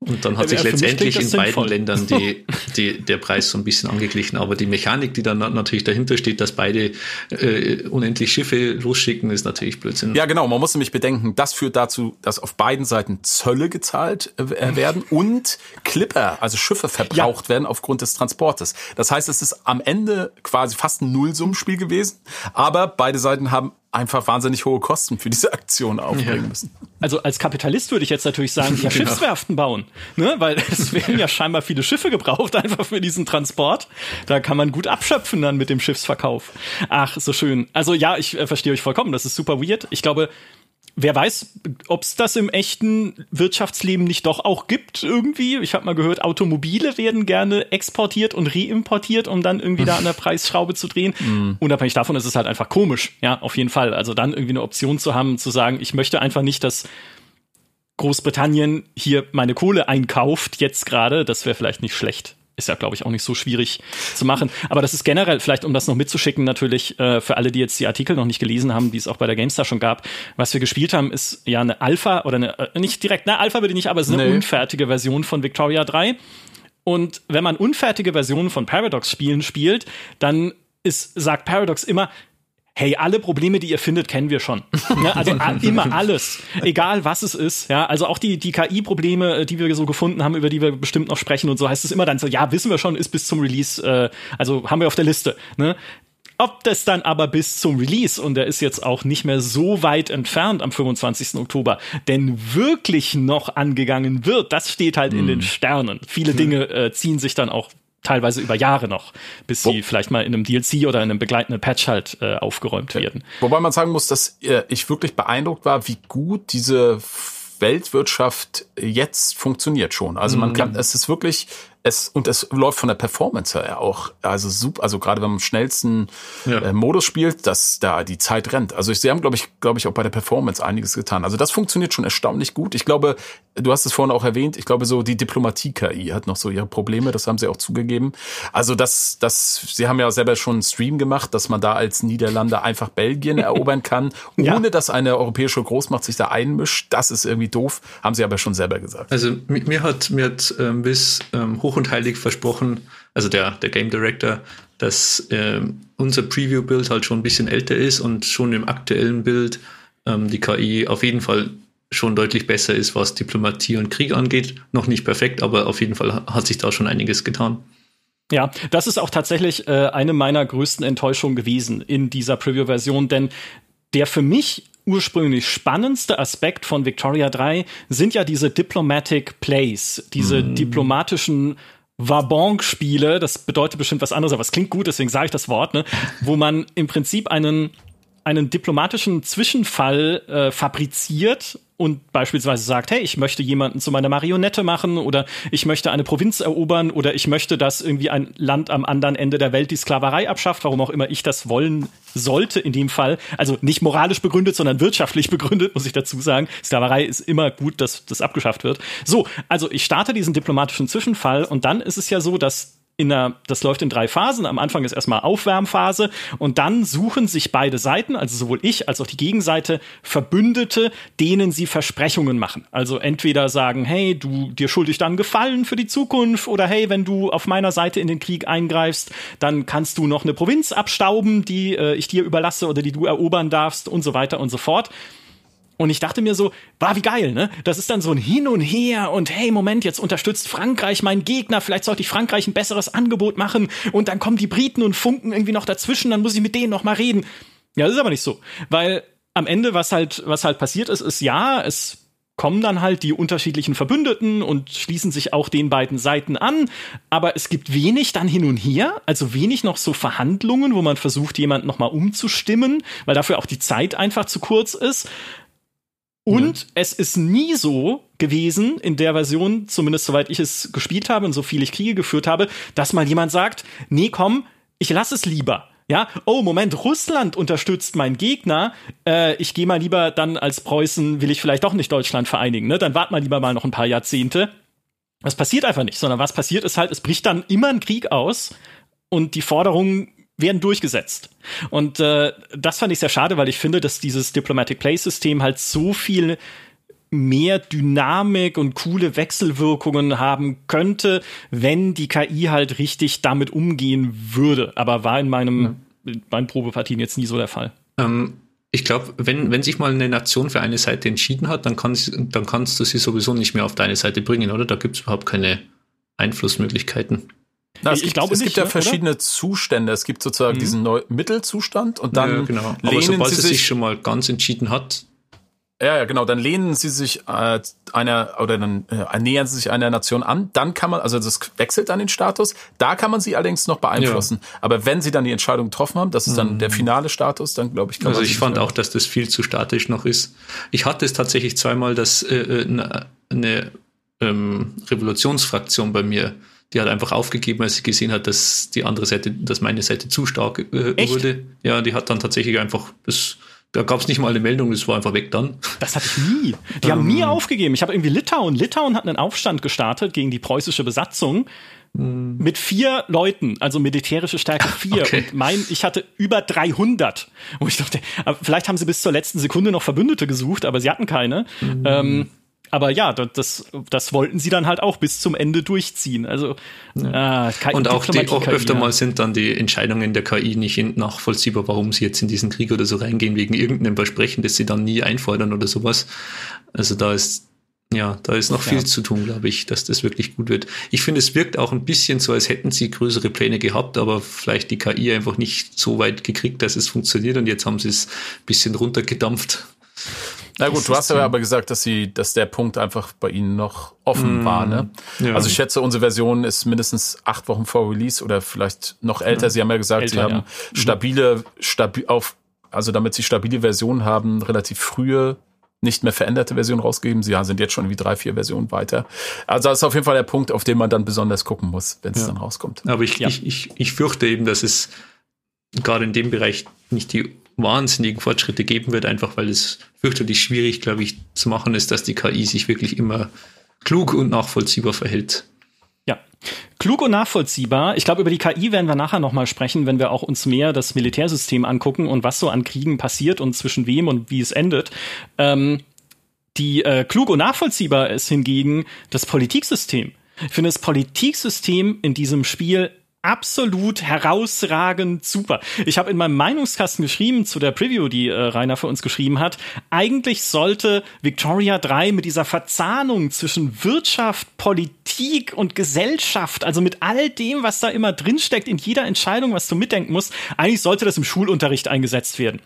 Und dann hat sich letztendlich in beiden Ländern die, [LAUGHS] die, der Preis so ein bisschen angeglichen. Aber die Mechanik, die dann natürlich dahinter steht, dass beide äh, unendlich Schiffe losschicken, ist natürlich Blödsinn. Ja, genau. Man muss nämlich bedenken, das führt dazu, dass auf beiden Seiten Zölle gezahlt äh, werden [LAUGHS] und Clipper, also Schiffe verbraucht ja. werden aufgrund des Transportes. Das heißt, es ist am Ende quasi fast ein Nullsummenspiel gewesen. Aber beide Seiten haben einfach wahnsinnig hohe Kosten für diese Aktion aufbringen ja. müssen. Also als Kapitalist würde ich jetzt natürlich sagen, ja, Schiffswerften bauen, ne? weil es [LAUGHS] werden ja scheinbar viele Schiffe gebraucht einfach für diesen Transport. Da kann man gut abschöpfen dann mit dem Schiffsverkauf. Ach, so schön. Also ja, ich äh, verstehe euch vollkommen, das ist super weird. Ich glaube, wer weiß, ob es das im echten Wirtschaftsleben nicht doch auch gibt irgendwie. Ich habe mal gehört, Automobile werden gerne exportiert und reimportiert, um dann irgendwie da an der [LAUGHS] Preisschraube zu drehen. Mm. Unabhängig davon ist es halt einfach komisch, ja, auf jeden Fall. Also dann irgendwie eine Option zu haben, zu sagen, ich möchte einfach nicht, dass Großbritannien hier meine Kohle einkauft, jetzt gerade, das wäre vielleicht nicht schlecht ist ja, glaube ich, auch nicht so schwierig zu machen. Aber das ist generell, vielleicht um das noch mitzuschicken, natürlich äh, für alle, die jetzt die Artikel noch nicht gelesen haben, die es auch bei der GameStar schon gab. Was wir gespielt haben, ist ja eine Alpha oder eine, äh, nicht direkt, na, Alpha würde ich nicht, aber es ist eine nee. unfertige Version von Victoria 3 Und wenn man unfertige Versionen von Paradox-Spielen spielt, dann ist, sagt Paradox immer, hey, alle Probleme, die ihr findet, kennen wir schon. [LAUGHS] Ja, also immer alles, egal was es ist. Ja, also auch die, die KI-Probleme, äh, die wir so gefunden haben, über die wir bestimmt noch sprechen und so heißt es immer dann so, ja, wissen wir schon, ist bis zum Release, äh, also haben wir auf der Liste. Ne? Ob das dann aber bis zum Release, und der ist jetzt auch nicht mehr so weit entfernt am 25. Oktober, denn wirklich noch angegangen wird, das steht halt hm. in den Sternen. Viele hm. Dinge äh, ziehen sich dann auch teilweise über Jahre noch, bis sie Wo vielleicht mal in einem DLC oder in einem begleitenden Patch halt äh, aufgeräumt ja. werden. Wobei man sagen muss, dass äh, ich wirklich beeindruckt war, wie gut diese Weltwirtschaft jetzt funktioniert schon. Also man mhm. kann, es ist wirklich es, und es läuft von der Performance her auch, also super, also gerade wenn man im schnellsten ja. äh, Modus spielt, dass da die Zeit rennt. Also ich, sie haben, glaube ich, glaube ich, auch bei der Performance einiges getan. Also das funktioniert schon erstaunlich gut. Ich glaube, du hast es vorhin auch erwähnt, ich glaube so die Diplomatie-KI hat noch so ihre Probleme, das haben sie auch zugegeben. Also das, das, sie haben ja selber schon einen Stream gemacht, dass man da als Niederlande einfach Belgien [LAUGHS] erobern kann, ohne ja. dass eine europäische Großmacht sich da einmischt. Das ist irgendwie doof, haben sie aber schon selber gesagt. Also mir hat, mir hat ähm, bis ähm, hoch und heilig versprochen, also der, der Game Director, dass äh, unser Preview-Bild halt schon ein bisschen älter ist und schon im aktuellen Bild ähm, die KI auf jeden Fall schon deutlich besser ist, was Diplomatie und Krieg angeht. Noch nicht perfekt, aber auf jeden Fall hat sich da schon einiges getan. Ja, das ist auch tatsächlich äh, eine meiner größten Enttäuschungen gewesen in dieser Preview-Version, denn der für mich ursprünglich spannendste Aspekt von Victoria 3 sind ja diese Diplomatic Plays, diese mm. diplomatischen Wabonk-Spiele, das bedeutet bestimmt was anderes, aber es klingt gut, deswegen sage ich das Wort, ne, [LAUGHS] wo man im Prinzip einen einen diplomatischen Zwischenfall äh, fabriziert und beispielsweise sagt, hey, ich möchte jemanden zu meiner Marionette machen oder ich möchte eine Provinz erobern oder ich möchte, dass irgendwie ein Land am anderen Ende der Welt die Sklaverei abschafft, warum auch immer ich das wollen sollte in dem Fall. Also nicht moralisch begründet, sondern wirtschaftlich [LAUGHS] begründet, muss ich dazu sagen. Sklaverei ist immer gut, dass das abgeschafft wird. So, also ich starte diesen diplomatischen Zwischenfall und dann ist es ja so, dass in einer, das läuft in drei Phasen. Am Anfang ist erstmal Aufwärmphase und dann suchen sich beide Seiten, also sowohl ich als auch die Gegenseite, Verbündete, denen sie Versprechungen machen. Also entweder sagen, hey, du, dir schulde ich dann Gefallen für die Zukunft oder hey, wenn du auf meiner Seite in den Krieg eingreifst, dann kannst du noch eine Provinz abstauben, die äh, ich dir überlasse oder die du erobern darfst und so weiter und so fort. Und ich dachte mir so, war wie geil, ne? Das ist dann so ein Hin und Her und hey, Moment, jetzt unterstützt Frankreich meinen Gegner, vielleicht sollte ich Frankreich ein besseres Angebot machen und dann kommen die Briten und funken irgendwie noch dazwischen, dann muss ich mit denen noch mal reden. Ja, das ist aber nicht so, weil am Ende was halt was halt passiert ist, ist ja, es kommen dann halt die unterschiedlichen Verbündeten und schließen sich auch den beiden Seiten an. Aber es gibt wenig dann hin und her, also wenig noch so Verhandlungen, wo man versucht, jemanden nochmal umzustimmen, weil dafür auch die Zeit einfach zu kurz ist. Und ja. es ist nie so gewesen, in der Version, zumindest soweit ich es gespielt habe und so viel ich Kriege geführt habe, dass mal jemand sagt, nee, komm, ich lass es lieber. Ja, oh, Moment, Russland unterstützt meinen Gegner. Äh, ich gehe mal lieber dann als Preußen, will ich vielleicht doch nicht Deutschland vereinigen. Ne? Dann wart mal lieber mal noch ein paar Jahrzehnte. Das passiert einfach nicht, sondern was passiert ist halt, es bricht dann immer ein Krieg aus und die Forderungen werden durchgesetzt. Und äh, das fand ich sehr schade, weil ich finde, dass dieses Diplomatic Play System halt so viel mehr Dynamik und coole Wechselwirkungen haben könnte, wenn die KI halt richtig damit umgehen würde. Aber war in meinem ja. in meinen Probepartien jetzt nie so der Fall. Ähm, ich glaube, wenn, wenn sich mal eine Nation für eine Seite entschieden hat, dann, kann dann kannst du sie sowieso nicht mehr auf deine Seite bringen, oder? Da gibt es überhaupt keine Einflussmöglichkeiten. Na, es ich, gibt, glaube es nicht, gibt ja ne, verschiedene oder? Zustände. Es gibt sozusagen mhm. diesen Neu Mittelzustand und dann ja, genau. lehnen sobald sie sich schon mal ganz entschieden hat. Ja, ja, genau. Dann lehnen sie sich äh, einer oder dann äh, nähern sie sich einer Nation an. Dann kann man, also das wechselt dann den Status. Da kann man sie allerdings noch beeinflussen. Ja. Aber wenn sie dann die Entscheidung getroffen haben, das ist dann mhm. der finale Status, dann glaube ich. Kann also ich fand auch, dass das viel zu statisch noch ist. Ich hatte es tatsächlich zweimal, dass äh, äh eine, eine ähm, Revolutionsfraktion bei mir die hat einfach aufgegeben, als sie gesehen hat, dass die andere Seite, dass meine Seite zu stark äh, wurde. Ja, die hat dann tatsächlich einfach das. Da gab es nicht mal eine Meldung, das war einfach weg dann. Das hatte ich nie. Die haben nie ähm. aufgegeben. Ich habe irgendwie Litauen. Litauen hat einen Aufstand gestartet gegen die preußische Besatzung hm. mit vier Leuten, also militärische Stärke [LAUGHS] vier. Okay. Und mein, ich hatte über 300. Wo ich dachte, vielleicht haben sie bis zur letzten Sekunde noch Verbündete gesucht, aber sie hatten keine. Mhm. Ähm, aber ja, das, das wollten sie dann halt auch bis zum Ende durchziehen. Also ja. äh, KI, und auch, die, auch öfter mal sind dann die Entscheidungen der KI nicht nachvollziehbar, warum sie jetzt in diesen Krieg oder so reingehen, wegen irgendeinem Versprechen, das sie dann nie einfordern oder sowas. Also da ist ja, da ist noch viel ja. zu tun, glaube ich, dass das wirklich gut wird. Ich finde, es wirkt auch ein bisschen so, als hätten sie größere Pläne gehabt, aber vielleicht die KI einfach nicht so weit gekriegt, dass es funktioniert und jetzt haben sie es ein bisschen runtergedampft. Na gut, du hast ja aber gesagt, dass sie, dass der Punkt einfach bei ihnen noch offen mm, war, ne? Ja. Also ich schätze, unsere Version ist mindestens acht Wochen vor Release oder vielleicht noch älter. Sie haben ja gesagt, Älter, sie haben ja. Mhm. stabile, stabil auf, also damit sie stabile Versionen haben, relativ frühe nicht mehr veränderte Version rausgegeben. Sie sind jetzt schon wie drei, vier Versionen weiter. Also das ist auf jeden Fall der Punkt, auf den man dann besonders gucken muss, wenn es ja. dann rauskommt. Aber ich, ja. ich, ich, ich fürchte eben, dass es gerade in dem Bereich nicht die wahnsinnigen Fortschritte geben wird, einfach weil es fürchterlich schwierig, glaube ich, zu machen ist, dass die KI sich wirklich immer klug und nachvollziehbar verhält. Ja, klug und nachvollziehbar. Ich glaube, über die KI werden wir nachher nochmal sprechen, wenn wir auch uns mehr das Militärsystem angucken und was so an Kriegen passiert und zwischen wem und wie es endet. Ähm, die äh, klug und nachvollziehbar ist hingegen das Politiksystem. Ich finde das Politiksystem in diesem Spiel absolut herausragend super. Ich habe in meinem Meinungskasten geschrieben zu der Preview, die äh, Rainer für uns geschrieben hat. Eigentlich sollte Victoria 3 mit dieser Verzahnung zwischen Wirtschaft, Politik und Gesellschaft, also mit all dem, was da immer drinsteckt, in jeder Entscheidung, was du mitdenken musst, eigentlich sollte das im Schulunterricht eingesetzt werden.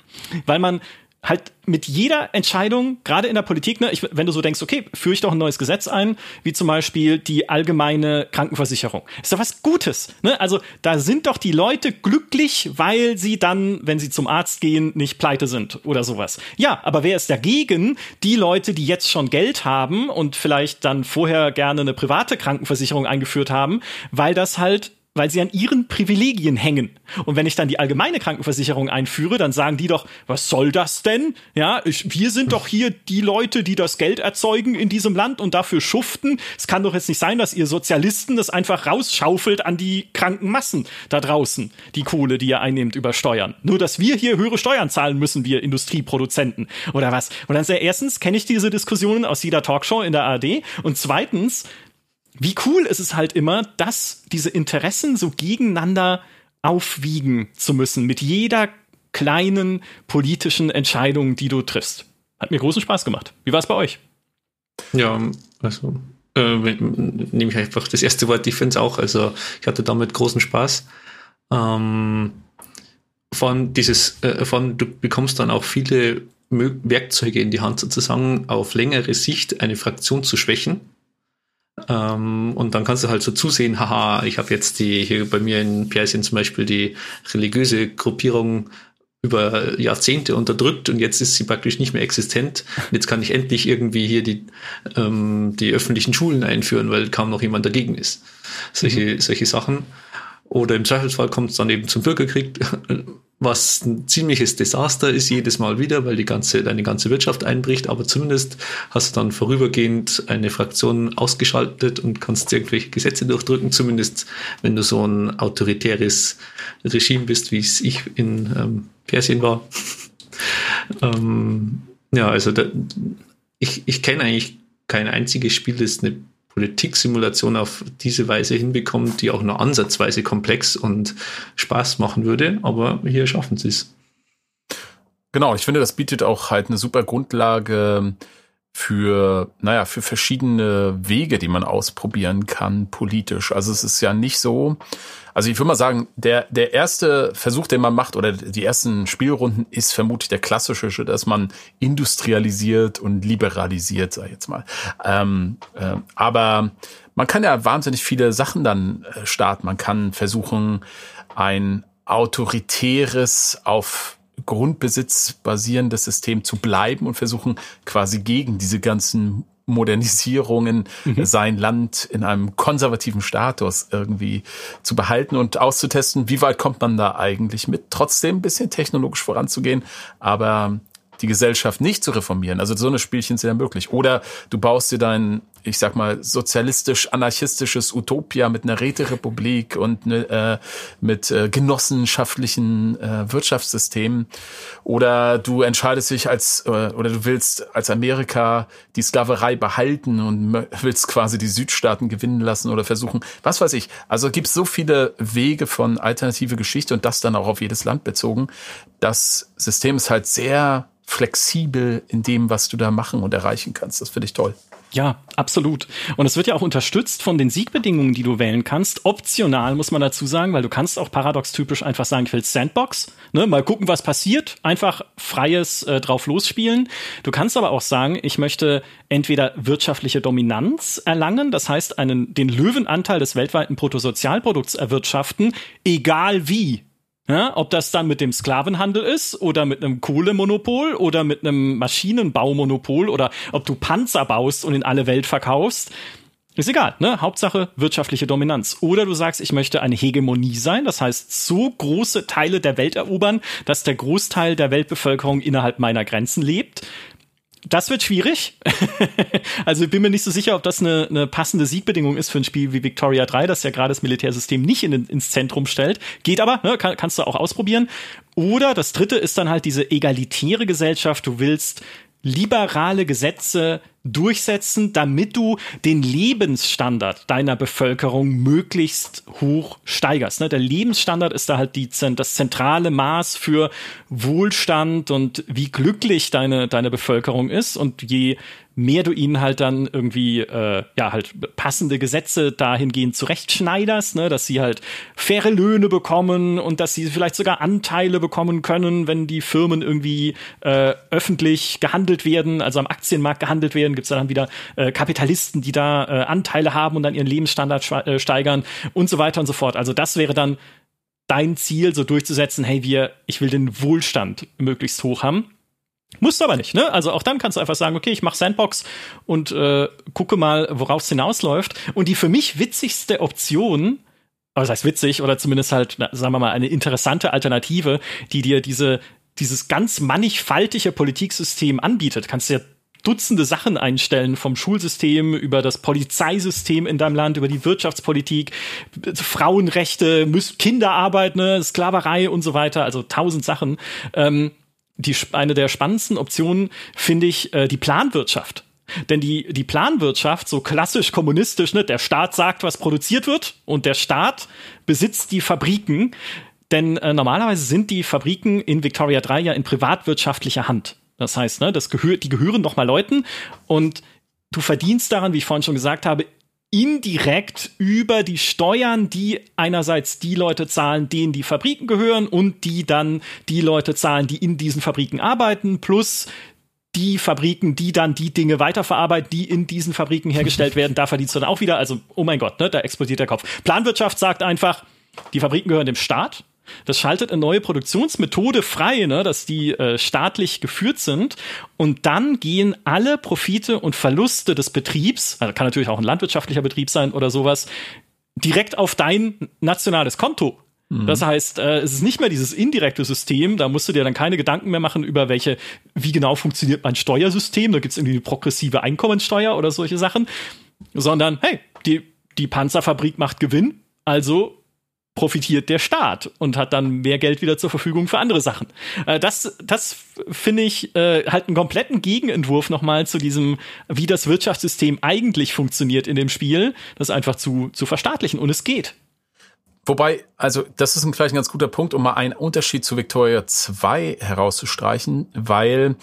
Weil man halt mit jeder Entscheidung, gerade in der Politik, ne, ich, wenn du so denkst, okay, führe ich doch ein neues Gesetz ein, wie zum Beispiel die allgemeine Krankenversicherung. Ist doch was Gutes. Ne? Also da sind doch die Leute glücklich, weil sie dann, wenn sie zum Arzt gehen, nicht pleite sind oder sowas. Ja, aber wer ist dagegen? Die Leute, die jetzt schon Geld haben und vielleicht dann vorher gerne eine private Krankenversicherung eingeführt haben, weil das halt weil sie an ihren Privilegien hängen. Und wenn ich dann die allgemeine Krankenversicherung einführe, dann sagen die doch, was soll das denn? Ja, ich, wir sind doch hier die Leute, die das Geld erzeugen in diesem Land und dafür schuften. Es kann doch jetzt nicht sein, dass ihr Sozialisten das einfach rausschaufelt an die kranken Massen da draußen, die Kohle, die ihr einnehmt über Steuern. Nur, dass wir hier höhere Steuern zahlen müssen, wir Industrieproduzenten oder was. Und dann sehr erstens kenne ich diese Diskussionen aus jeder Talkshow in der ARD und zweitens wie cool ist es halt immer, dass diese Interessen so gegeneinander aufwiegen zu müssen mit jeder kleinen politischen Entscheidung, die du triffst. Hat mir großen Spaß gemacht. Wie war es bei euch? Ja, also äh, nehme ich einfach das erste Wort Defense auch. Also ich hatte damit großen Spaß. Ähm, von dieses, äh, von du bekommst dann auch viele Werkzeuge in die Hand, sozusagen auf längere Sicht eine Fraktion zu schwächen ähm, und dann kannst du halt so zusehen, haha, ich habe jetzt die, hier bei mir in Persien zum Beispiel die religiöse Gruppierung über Jahrzehnte unterdrückt und jetzt ist sie praktisch nicht mehr existent. Und jetzt kann ich endlich irgendwie hier die, ähm, die öffentlichen Schulen einführen, weil kaum noch jemand dagegen ist. Solche, mhm. solche Sachen. Oder im Zweifelsfall kommt es dann eben zum Bürgerkrieg, [LAUGHS] was ein ziemliches Desaster ist jedes Mal wieder, weil die ganze, deine ganze Wirtschaft einbricht, aber zumindest hast du dann vorübergehend eine Fraktion ausgeschaltet und kannst irgendwelche Gesetze durchdrücken, zumindest wenn du so ein autoritäres Regime bist, wie es ich in ähm, Persien war. [LAUGHS] ähm, ja, also da, ich, ich kenne eigentlich kein einziges Spiel, das eine Politiksimulation auf diese Weise hinbekommt, die auch nur ansatzweise komplex und Spaß machen würde. Aber hier schaffen sie es. Genau, ich finde, das bietet auch halt eine super Grundlage für, naja, für verschiedene Wege, die man ausprobieren kann politisch. Also es ist ja nicht so, also ich würde mal sagen, der, der erste Versuch, den man macht, oder die ersten Spielrunden, ist vermutlich der klassische, dass man industrialisiert und liberalisiert, sag ich jetzt mal. Ähm, äh, aber man kann ja wahnsinnig viele Sachen dann äh, starten. Man kann versuchen, ein autoritäres auf Grundbesitz basierendes System zu bleiben und versuchen quasi gegen diese ganzen Modernisierungen mhm. sein Land in einem konservativen Status irgendwie zu behalten und auszutesten, wie weit kommt man da eigentlich mit, trotzdem ein bisschen technologisch voranzugehen, aber die Gesellschaft nicht zu reformieren. Also so eine Spielchen sind ja möglich. Oder du baust dir dein ich sag mal, sozialistisch-anarchistisches Utopia mit einer Räterepublik und ne, äh, mit äh, genossenschaftlichen äh, Wirtschaftssystemen. Oder du entscheidest dich als, äh, oder du willst als Amerika die Sklaverei behalten und willst quasi die Südstaaten gewinnen lassen oder versuchen, was weiß ich. Also gibt es so viele Wege von alternative Geschichte und das dann auch auf jedes Land bezogen. Das System ist halt sehr flexibel in dem, was du da machen und erreichen kannst. Das finde ich toll. Ja, absolut. Und es wird ja auch unterstützt von den Siegbedingungen, die du wählen kannst. Optional muss man dazu sagen, weil du kannst auch paradox-typisch einfach sagen, ich will Sandbox, ne, mal gucken, was passiert, einfach freies äh, drauf losspielen. Du kannst aber auch sagen, ich möchte entweder wirtschaftliche Dominanz erlangen, das heißt einen den Löwenanteil des weltweiten Bruttosozialprodukts erwirtschaften, egal wie. Ja, ob das dann mit dem Sklavenhandel ist oder mit einem Kohlemonopol oder mit einem Maschinenbaumonopol oder ob du Panzer baust und in alle Welt verkaufst. Ist egal, ne? Hauptsache wirtschaftliche Dominanz. Oder du sagst, ich möchte eine Hegemonie sein, das heißt, so große Teile der Welt erobern, dass der Großteil der Weltbevölkerung innerhalb meiner Grenzen lebt. Das wird schwierig. [LAUGHS] also ich bin mir nicht so sicher, ob das eine, eine, passende Siegbedingung ist für ein Spiel wie Victoria 3, das ja gerade das Militärsystem nicht in, ins Zentrum stellt. Geht aber, ne, kann, kannst du auch ausprobieren. Oder das dritte ist dann halt diese egalitäre Gesellschaft. Du willst liberale Gesetze durchsetzen, damit du den Lebensstandard deiner Bevölkerung möglichst hoch steigerst. Ne? Der Lebensstandard ist da halt die, das zentrale Maß für Wohlstand und wie glücklich deine, deine Bevölkerung ist. Und je mehr du ihnen halt dann irgendwie äh, ja halt passende Gesetze dahingehend zurechtschneiderst, ne, dass sie halt faire Löhne bekommen und dass sie vielleicht sogar Anteile bekommen können, wenn die Firmen irgendwie äh, öffentlich gehandelt werden, also am Aktienmarkt gehandelt werden, gibt's dann wieder äh, Kapitalisten, die da äh, Anteile haben und dann ihren Lebensstandard äh, steigern und so weiter und so fort. Also das wäre dann dein Ziel, so durchzusetzen, hey, wir, ich will den Wohlstand möglichst hoch haben. Musst du aber nicht, ne? Also auch dann kannst du einfach sagen, okay, ich mache Sandbox und äh, gucke mal, woraus es hinausläuft. Und die für mich witzigste Option, aber das heißt witzig oder zumindest halt, na, sagen wir mal, eine interessante Alternative, die dir diese dieses ganz mannigfaltige Politiksystem anbietet. Kannst du ja Dutzende Sachen einstellen, vom Schulsystem über das Polizeisystem in deinem Land, über die Wirtschaftspolitik, Frauenrechte, Kinderarbeit, ne, Sklaverei und so weiter, also tausend Sachen. Ähm, die, eine der spannendsten Optionen finde ich äh, die Planwirtschaft. Denn die, die Planwirtschaft, so klassisch kommunistisch, ne, der Staat sagt, was produziert wird und der Staat besitzt die Fabriken. Denn äh, normalerweise sind die Fabriken in Victoria 3 ja in privatwirtschaftlicher Hand. Das heißt, ne, das gehör, die gehören noch mal Leuten und du verdienst daran, wie ich vorhin schon gesagt habe, indirekt über die Steuern, die einerseits die Leute zahlen, denen die Fabriken gehören und die dann die Leute zahlen, die in diesen Fabriken arbeiten, plus die Fabriken, die dann die Dinge weiterverarbeiten, die in diesen Fabriken hergestellt werden, da verdienst du dann auch wieder. Also, oh mein Gott, ne, da explodiert der Kopf. Planwirtschaft sagt einfach, die Fabriken gehören dem Staat das schaltet eine neue Produktionsmethode frei, ne, dass die äh, staatlich geführt sind. Und dann gehen alle Profite und Verluste des Betriebs, also kann natürlich auch ein landwirtschaftlicher Betrieb sein oder sowas, direkt auf dein nationales Konto. Mhm. Das heißt, äh, es ist nicht mehr dieses indirekte System, da musst du dir dann keine Gedanken mehr machen über welche, wie genau funktioniert mein Steuersystem, da gibt's irgendwie die progressive Einkommensteuer oder solche Sachen, sondern hey, die, die Panzerfabrik macht Gewinn, also profitiert der Staat und hat dann mehr Geld wieder zur Verfügung für andere Sachen. Äh, das, das finde ich äh, halt einen kompletten Gegenentwurf nochmal zu diesem, wie das Wirtschaftssystem eigentlich funktioniert in dem Spiel, das einfach zu, zu verstaatlichen und es geht. Wobei, also das ist vielleicht ein ganz guter Punkt, um mal einen Unterschied zu Victoria 2 herauszustreichen, weil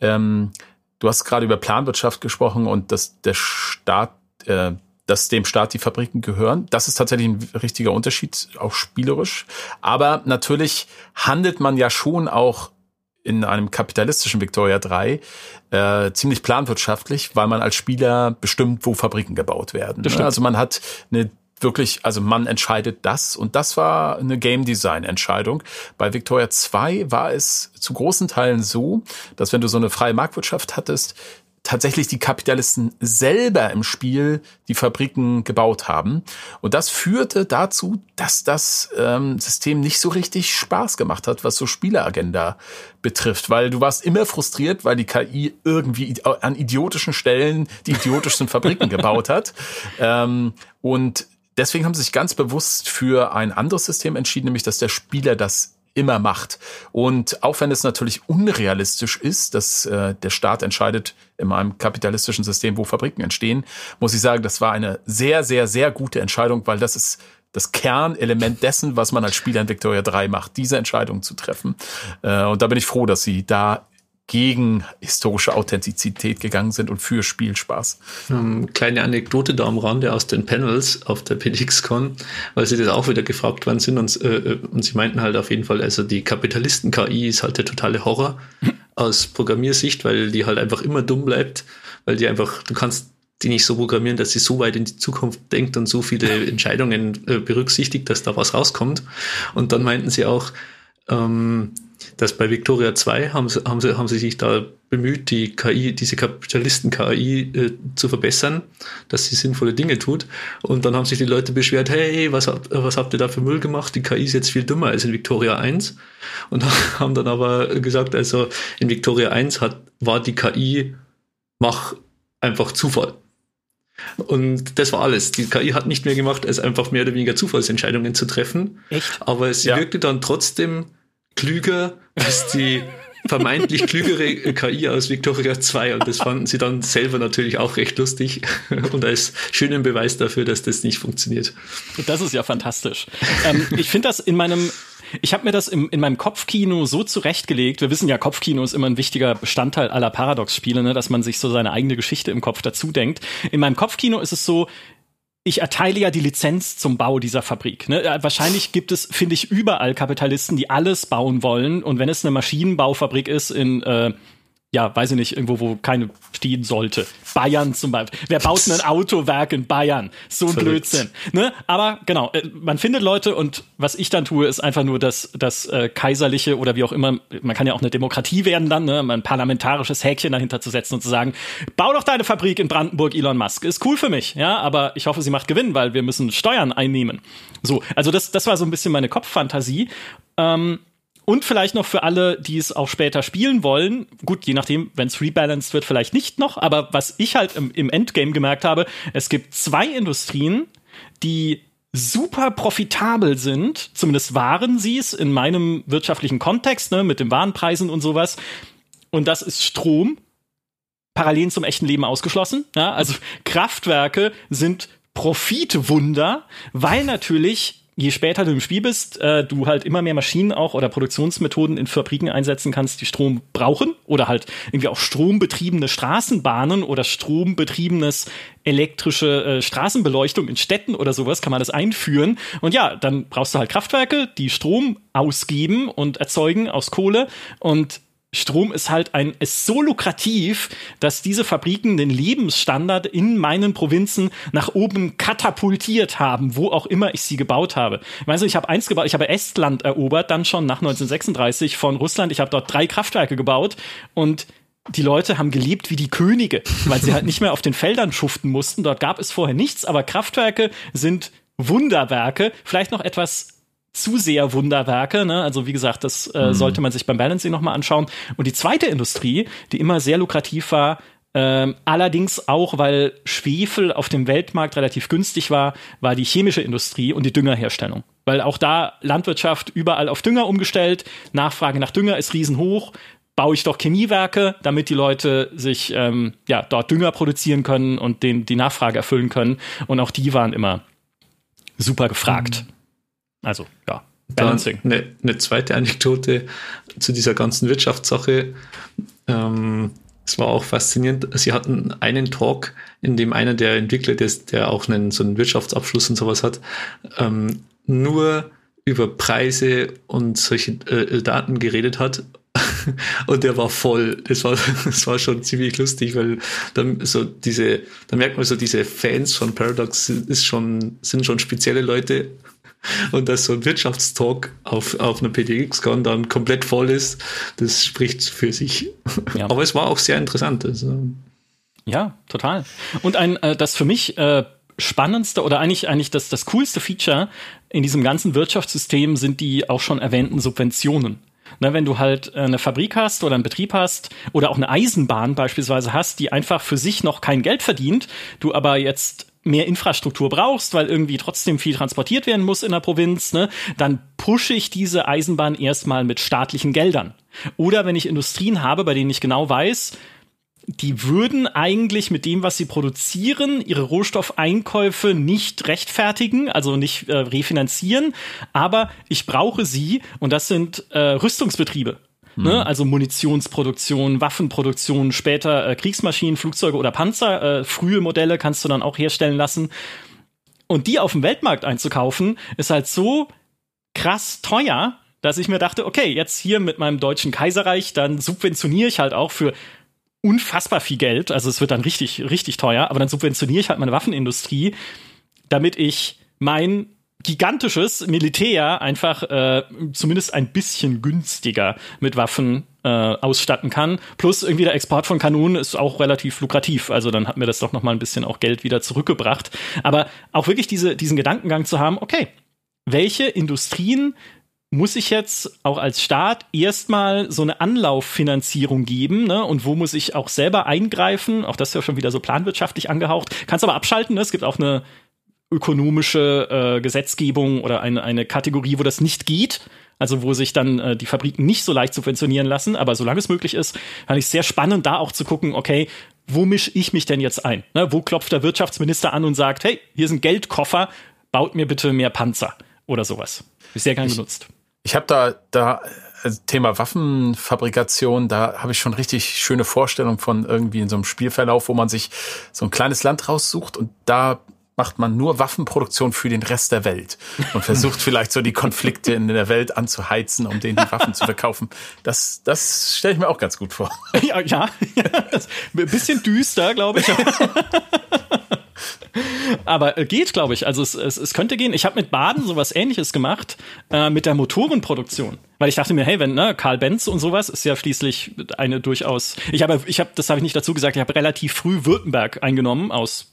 ähm, du hast gerade über Planwirtschaft gesprochen und dass der Staat äh, dass dem Staat die Fabriken gehören. Das ist tatsächlich ein richtiger Unterschied, auch spielerisch. Aber natürlich handelt man ja schon auch in einem kapitalistischen Victoria 3 äh, ziemlich planwirtschaftlich, weil man als Spieler bestimmt, wo Fabriken gebaut werden. Ne? Also man hat eine wirklich, also man entscheidet das und das war eine Game Design Entscheidung. Bei Victoria 2 war es zu großen Teilen so, dass wenn du so eine freie Marktwirtschaft hattest, tatsächlich die Kapitalisten selber im Spiel die Fabriken gebaut haben. Und das führte dazu, dass das ähm, System nicht so richtig Spaß gemacht hat, was so Spieleragenda betrifft, weil du warst immer frustriert, weil die KI irgendwie an idiotischen Stellen die idiotischsten Fabriken gebaut hat. [LAUGHS] Ähm, und deswegen haben sie sich ganz bewusst für ein anderes System entschieden, nämlich dass der Spieler das immer macht. Und auch wenn es natürlich unrealistisch ist, dass äh, der Staat entscheidet in einem kapitalistischen System, wo Fabriken entstehen, muss ich sagen, das war eine sehr, sehr, sehr gute Entscheidung, weil das ist das Kernelement dessen, was man als Spieler in Victoria 3 macht, diese Entscheidung zu treffen. Äh, und da bin ich froh, dass sie da gegen historische Authentizität gegangen sind und für Spielspaß. Ähm, kleine Anekdote da am Rande aus den Panels auf der PDXCon, weil sie das auch wieder gefragt worden sind und, äh, äh, und sie meinten halt auf jeden Fall, also die Kapitalisten-KI ist halt der totale Horror [LAUGHS] aus Programmiersicht, weil die halt einfach immer dumm bleibt, weil die einfach, du kannst die nicht so programmieren, dass sie so weit in die Zukunft denkt und so viele [LAUGHS] Entscheidungen äh, berücksichtigt, dass da was rauskommt. Und dann meinten sie auch, ähm, dass bei Victoria 2 haben sie, haben sie, haben sie sich da bemüht, die KI, diese Kapitalisten-KI äh, zu verbessern, dass sie sinnvolle Dinge tut. Und dann haben sich die Leute beschwert, hey, was, habt, was habt ihr da für Müll gemacht? Die KI ist jetzt viel dümmer als in Victoria 1. Und [LAUGHS] haben dann aber gesagt, also in Victoria 1 hat, war die KI, mach einfach Zufall. Und das war alles. Die KI hat nicht mehr gemacht, als einfach mehr oder weniger Zufallsentscheidungen zu treffen. Echt? Aber sie ja. wirkte dann trotzdem klüger als die vermeintlich klügere KI aus Victoria 2 und das fanden sie dann selber natürlich auch recht lustig [LAUGHS] und als schönen Beweis dafür, dass das nicht funktioniert. Das ist ja fantastisch. ähm, ich finde das in meinem ich habe mir das im, in meinem Kopfkino so zurechtgelegt. Wir wissen ja, Kopfkino ist immer ein wichtiger Bestandteil aller Paradox-Spiele, ne, dass man sich so seine eigene Geschichte im Kopf dazu denkt. In meinem Kopfkino ist es so, ich erteile ja die Lizenz zum Bau dieser Fabrik. Ne? Wahrscheinlich gibt es, finde ich, überall Kapitalisten, die alles bauen wollen. Und wenn es eine Maschinenbaufabrik ist in äh, ja, weiß ich nicht, irgendwo, wo keine stehen sollte. Bayern zum Beispiel. Wer baut ein Autowerk in Bayern? So ein. Blödsinn. Ne? Aber genau, äh, man findet Leute und was ich dann tue, ist einfach nur das, das äh, kaiserliche oder wie auch immer, man kann ja auch eine Demokratie werden dann, ne? ein parlamentarisches Häkchen dahinter zu setzen und zu sagen, bau doch deine Fabrik in Brandenburg, Elon Musk. Ist cool für mich, ja, aber ich hoffe, sie macht Gewinn, weil wir müssen Steuern einnehmen. So, also das, das war so ein bisschen meine Kopffantasie. Ähm, und vielleicht noch für alle, die es auch später spielen wollen, gut, je nachdem, wenn es rebalanced wird, vielleicht nicht noch, aber was ich halt im, im Endgame gemerkt habe, es gibt zwei Industrien, die super profitabel sind, zumindest waren sie es in meinem wirtschaftlichen Kontext, ne, mit den Warenpreisen und sowas. Und das ist Strom, parallel zum echten Leben ausgeschlossen. Ja, also Kraftwerke sind Profitwunder, weil natürlich je später du im Spiel bist, äh, du halt immer mehr Maschinen auch oder Produktionsmethoden in Fabriken einsetzen kannst, die Strom brauchen oder halt irgendwie auch strombetriebene Straßenbahnen oder strombetriebenes elektrische äh, Straßenbeleuchtung in Städten oder sowas kann man das einführen. Und ja, dann brauchst du halt Kraftwerke, die Strom ausgeben und erzeugen aus Kohle und Strom ist halt ein, ist so lukrativ, dass diese Fabriken den Lebensstandard in meinen Provinzen nach oben katapultiert haben, wo auch immer ich sie gebaut habe. Weißt du, ich habe eins gebaut, ich habe Estland erobert, dann schon nach 1936 von Russland. Ich habe dort drei Kraftwerke gebaut und die Leute haben gelebt wie die Könige, weil sie halt nicht mehr auf den Feldern schuften mussten. Dort gab es vorher nichts, aber Kraftwerke sind Wunderwerke, vielleicht noch etwas zu sehr Wunderwerke. Ne? Also wie gesagt, das äh, mhm. sollte man sich beim Balancing nochmal anschauen. Und die zweite Industrie, die immer sehr lukrativ war, ähm, allerdings auch, weil Schwefel auf dem Weltmarkt relativ günstig war, war die chemische Industrie und die Düngerherstellung. Weil auch da Landwirtschaft überall auf Dünger umgestellt, Nachfrage nach Dünger ist riesenhoch, baue ich doch Chemiewerke, damit die Leute sich ähm, ja dort Dünger produzieren können und den, die Nachfrage erfüllen können. Und auch die waren immer super gefragt. Mhm. Also, ja. Balancing. Eine, eine, zweite Anekdote zu dieser ganzen Wirtschaftssache. Ähm, es war auch faszinierend. Sie hatten einen Talk, in dem einer der Entwickler, des, der auch einen, so einen Wirtschaftsabschluss und sowas hat, ähm, nur über Preise und solche äh, Daten geredet hat. [LAUGHS] und der war voll. Das war, [LAUGHS] das war schon ziemlich lustig, weil dann so diese, da merkt man so, diese Fans von Paradox ist schon, sind schon spezielle Leute und dass so ein Wirtschaftstalk auf, auf einer PDX-Con dann komplett voll ist, das spricht für sich. Ja. Aber es war auch sehr interessant. Also. Ja, total. Und ein, äh, das für mich äh, spannendste oder eigentlich, eigentlich das, das coolste Feature in diesem ganzen Wirtschaftssystem sind die auch schon erwähnten Subventionen. Ne, wenn du halt äh, eine Fabrik hast oder einen Betrieb hast oder auch eine Eisenbahn beispielsweise hast, die einfach für sich noch kein Geld verdient, du aber jetzt mehr Infrastruktur brauchst, weil irgendwie trotzdem viel transportiert werden muss in der Provinz, ne, dann pushe ich diese Eisenbahn erstmal mit staatlichen Geldern. Oder wenn ich Industrien habe, bei denen ich genau weiß, die würden eigentlich mit dem, was sie produzieren, ihre Rohstoffeinkäufe nicht rechtfertigen, also nicht äh, refinanzieren, aber ich brauche sie und das sind äh, Rüstungsbetriebe. Mhm. Ne? Also Munitionsproduktion, Waffenproduktion, später äh, Kriegsmaschinen, Flugzeuge oder Panzer, äh, frühe Modelle kannst du dann auch herstellen lassen. Und die auf dem Weltmarkt einzukaufen, ist halt so krass teuer, dass ich mir dachte, okay, jetzt hier mit meinem deutschen Kaiserreich, dann subventioniere ich halt auch für unfassbar viel Geld. Also es wird dann richtig, richtig teuer, aber dann subventioniere ich halt meine Waffenindustrie, damit ich mein gigantisches Militär einfach äh, zumindest ein bisschen günstiger mit Waffen äh, ausstatten kann. Plus irgendwie der Export von Kanonen ist auch relativ lukrativ. Also dann hat mir das doch noch mal ein bisschen auch Geld wieder zurückgebracht. Aber auch wirklich diese, diesen Gedankengang zu haben, okay, welche Industrien muss ich jetzt auch als Staat erstmal so eine Anlauffinanzierung geben, ne? Und wo muss ich auch selber eingreifen? Auch das ist ja schon wieder so planwirtschaftlich angehaucht. Kannst aber abschalten, ne? Es gibt auch eine ökonomische äh, Gesetzgebung oder eine, eine Kategorie, wo das nicht geht. Also wo sich dann äh, die Fabriken nicht so leicht subventionieren lassen. Aber solange es möglich ist, fand ich sehr spannend, da auch zu gucken, okay, wo mische ich mich denn jetzt ein? Ne? Wo klopft der Wirtschaftsminister an und sagt, hey, hier sind Geldkoffer, baut mir bitte mehr Panzer oder sowas. Ist sehr gern genutzt. Ich habe da, da also Thema Waffenfabrikation, da habe ich schon richtig schöne Vorstellungen von irgendwie in so einem Spielverlauf, wo man sich so ein kleines Land raussucht und da macht man nur Waffenproduktion für den Rest der Welt und [LAUGHS] versucht vielleicht so die Konflikte in der Welt anzuheizen, um denen die Waffen zu verkaufen. Das, das stelle ich mir auch ganz gut vor. [LAUGHS] Ja, ja, [LAUGHS] ein bisschen düster, glaube ich. Aber geht, glaube ich. Also es, es, es könnte gehen. Ich habe mit Baden sowas ähnliches gemacht, äh, mit der Motorenproduktion. Weil ich dachte mir, hey, wenn, ne, Karl Benz und sowas ist ja schließlich eine durchaus. Ich habe, ich habe, das habe ich nicht dazu gesagt, ich habe relativ früh Württemberg eingenommen aus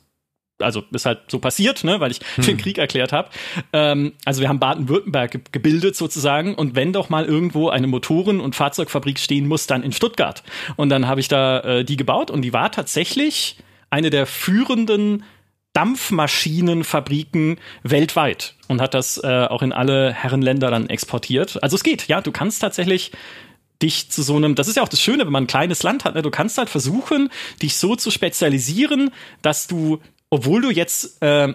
also ist halt so passiert, ne, weil ich hm. den Krieg erklärt habe. Ähm, also wir haben Baden-Württemberg ge gebildet sozusagen und wenn doch mal irgendwo eine Motoren- und Fahrzeugfabrik stehen muss, dann in Stuttgart. Und dann habe ich da äh, die gebaut und die war tatsächlich eine der führenden Dampfmaschinenfabriken weltweit und hat das äh, auch in alle Herrenländer dann exportiert. Also es geht, ja, du kannst tatsächlich dich zu so einem, das ist ja auch das Schöne, wenn man ein kleines Land hat, ne? du kannst halt versuchen, dich so zu spezialisieren, dass du, obwohl du jetzt äh,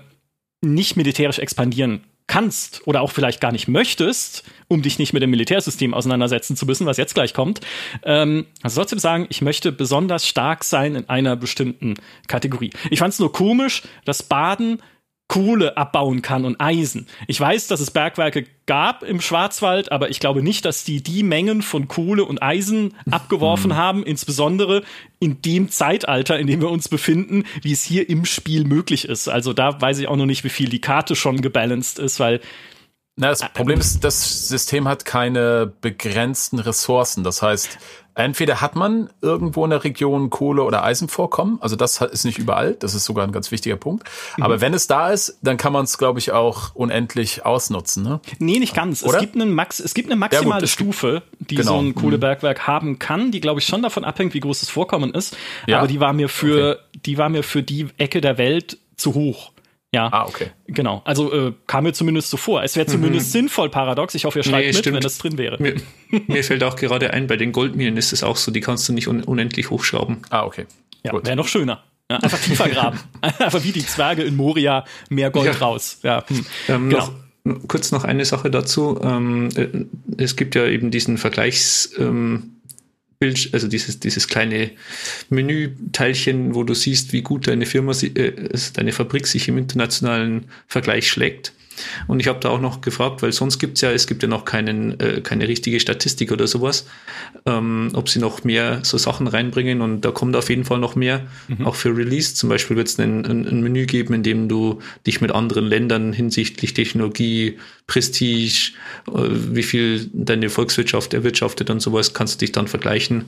nicht militärisch expandieren kannst oder auch vielleicht gar nicht möchtest, um dich nicht mit dem Militärsystem auseinandersetzen zu müssen, was jetzt gleich kommt, ähm, also trotzdem sagen, ich möchte besonders stark sein in einer bestimmten Kategorie. Ich fand es nur komisch, dass Baden Kohle abbauen kann und Eisen. Ich weiß, dass es Bergwerke gab im Schwarzwald, aber ich glaube nicht, dass die die Mengen von Kohle und Eisen abgeworfen mhm. haben, insbesondere in dem Zeitalter, in dem wir uns befinden, wie es hier im Spiel möglich ist. Also da weiß ich auch noch nicht, wie viel die Karte schon gebalanced ist, weil na, das Problem ist, das System hat keine begrenzten Ressourcen. Das heißt, entweder hat man irgendwo in der Region Kohle- oder Eisenvorkommen, also das ist nicht überall, das ist sogar ein ganz wichtiger Punkt. Aber mhm. wenn es da ist, dann kann man es, glaube ich, auch unendlich ausnutzen. Ne? Nee, nicht ganz. Oder? Es gibt, einen Max, es gibt eine maximale ja, Stufe, die genau. so ein mhm. Kohlebergwerk mhm. haben kann, die, glaube ich, schon davon abhängt, wie groß das Vorkommen ist. Ja? Aber die war mir für, okay. die war mir für die Ecke der Welt zu hoch. Ja. Ah, okay. Genau. Also äh, kam mir zumindest so vor. Es wäre zumindest mhm. [LAUGHS] sinnvoll paradox. Ich hoffe, ihr schreibt nee, mit, stimmt. wenn das drin wäre. Mir, mir, fällt auch gerade ein, bei den Goldminen ist es auch so, die kannst du nicht un unendlich hochschrauben. Ah, okay. Ja, wäre noch schöner. Ja, einfach tiefer graben. [LAUGHS] einfach wie die Zwerge in Moria mehr Gold ja. raus. Ja. Hm. Ähm, genau. Noch, kurz noch eine Sache dazu. Ähm, äh, es gibt ja eben diesen Vergleichs. Ähm, Bild, also dieses, dieses kleine Menüteilchen, wo du siehst, wie gut deine Firma, äh, deine Fabrik sich im internationalen Vergleich schlägt. Und ich habe da auch noch gefragt, weil sonst gibt's ja, es gibt ja noch keinen, äh, keine richtige Statistik oder sowas, ähm, ob sie noch mehr so Sachen reinbringen und da kommt auf jeden Fall noch mehr, mhm. auch für Release. Zum Beispiel wird es ein, ein, ein, Menü geben, in dem du dich mit anderen Ländern hinsichtlich Technologie, Prestige, äh, wie viel deine Volkswirtschaft erwirtschaftet und sowas, kannst du dich dann vergleichen,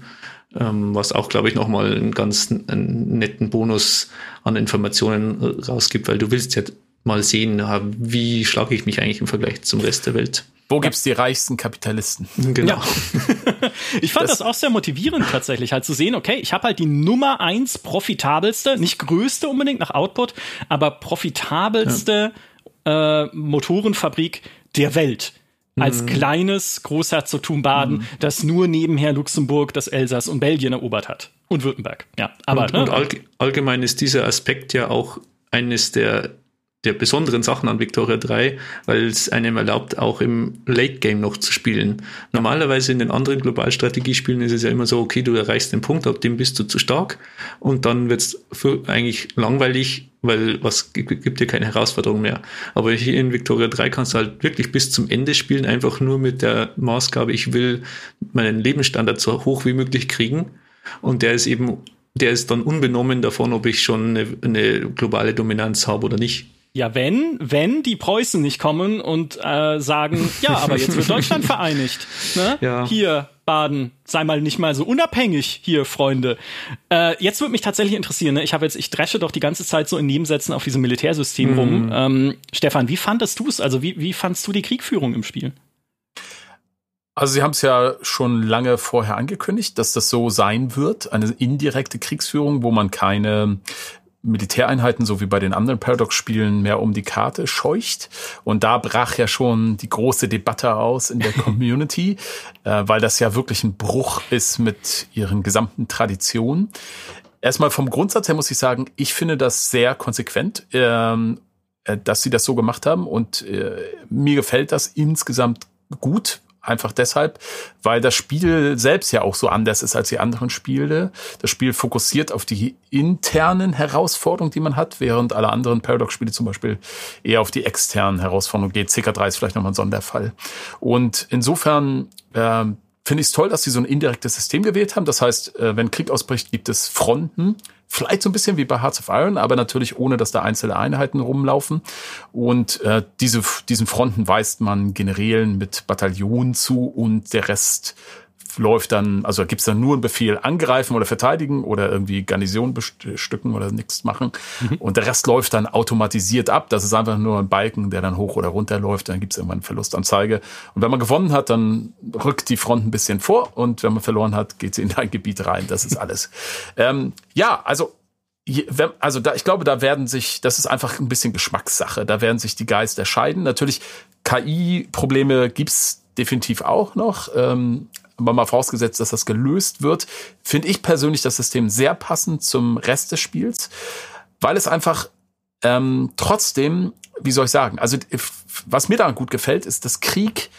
ähm, was auch, glaube ich, nochmal einen ganz einen netten Bonus an Informationen äh, rausgibt, weil du willst ja mal sehen, wie schlage ich mich eigentlich im Vergleich zum Rest der Welt. Wo gibt's die reichsten Kapitalisten? Genau. Ja. [LAUGHS] ich fand das, das, auch sehr motivierend tatsächlich, halt zu sehen, okay, ich habe halt die Nummer eins profitabelste, nicht größte unbedingt nach Output, aber profitabelste ja. äh, Motorenfabrik der Welt. Als mhm. kleines Großherzogtum Baden, mhm. das nur nebenher Luxemburg, das Elsass und Belgien erobert hat. Und Württemberg, ja. Aber, und, ne, und allg allgemein ist dieser Aspekt ja auch eines der der besonderen Sachen an Victoria 3, weil es einem erlaubt, auch im Late Game noch zu spielen. Normalerweise in den anderen Globalstrategiespielen ist es ja immer so, okay, du erreichst den Punkt, ab dem bist du zu stark und dann wird es eigentlich langweilig, weil was gibt dir keine Herausforderung mehr. Aber hier in Victoria 3 kannst du halt wirklich bis zum Ende spielen, einfach nur mit der Maßgabe, ich will meinen Lebensstandard so hoch wie möglich kriegen. Und der ist eben, der ist dann unbenommen davon, ob ich schon eine, eine globale Dominanz habe oder nicht. Ja, wenn, wenn die Preußen nicht kommen und äh, sagen, ja, aber jetzt wird [LAUGHS] Deutschland vereinigt. Ne? Ja. Hier, Baden, sei mal nicht mal so unabhängig hier, Freunde. Äh, jetzt würde mich tatsächlich interessieren, ne? ich habe jetzt, ich dresche doch die ganze Zeit so in Nebensätzen auf diesem Militärsystem mhm. rum. Ähm, Stefan, wie fandest du es? Also wie, wie fandst du die Kriegführung im Spiel? Also Sie haben es ja schon lange vorher angekündigt, dass das so sein wird, eine indirekte Kriegsführung, wo man keine Militäreinheiten, so wie bei den anderen Paradox-Spielen, mehr um die Karte scheucht. Und da brach ja schon die große Debatte aus in der [LAUGHS] Community, äh, weil das ja wirklich ein Bruch ist mit ihren gesamten Traditionen. Erstmal vom Grundsatz her muss ich sagen, ich finde das sehr konsequent, ähm, äh, dass sie das so gemacht haben. Und äh, mir gefällt das insgesamt gut, Einfach deshalb, weil das Spiel selbst ja auch so anders ist als die anderen Spiele. Das Spiel fokussiert auf die internen Herausforderungen, die man hat, während alle anderen Paradox-Spiele zum Beispiel eher auf die externen Herausforderungen geht. CK3 ist vielleicht nochmal ein Sonderfall. Und insofern äh, finde ich es toll, dass sie so ein indirektes System gewählt haben. Das heißt, äh, wenn Krieg ausbricht, gibt es Fronten. Vielleicht so ein bisschen wie bei Hearts of Iron, aber natürlich ohne, dass da einzelne Einheiten rumlaufen. Und äh, diese, diesen Fronten weist man Generälen mit Bataillonen zu und der Rest läuft dann, also gibt's dann nur einen Befehl angreifen oder verteidigen oder irgendwie Garnison bestücken oder nichts machen. Mhm. Und der Rest läuft dann automatisiert ab. Das ist einfach nur ein Balken, der dann hoch oder runter läuft. Dann gibt's irgendwann Verlustanzeige. Und wenn man gewonnen hat, dann rückt die Front ein bisschen vor. Und wenn man verloren hat, geht sie in dein Gebiet rein. Das ist alles. [LAUGHS] ähm, ja, also also da, ich glaube, da werden sich, das ist einfach ein bisschen Geschmackssache. Da werden sich die Geister scheiden. Natürlich, KI-Probleme gibt's definitiv auch noch. Ähm, aber mal vorausgesetzt, dass das gelöst wird, finde ich persönlich das System sehr passend zum Rest des Spiels, weil es einfach ähm, trotzdem, wie soll ich sagen, also was mir daran gut gefällt, ist, dass Krieg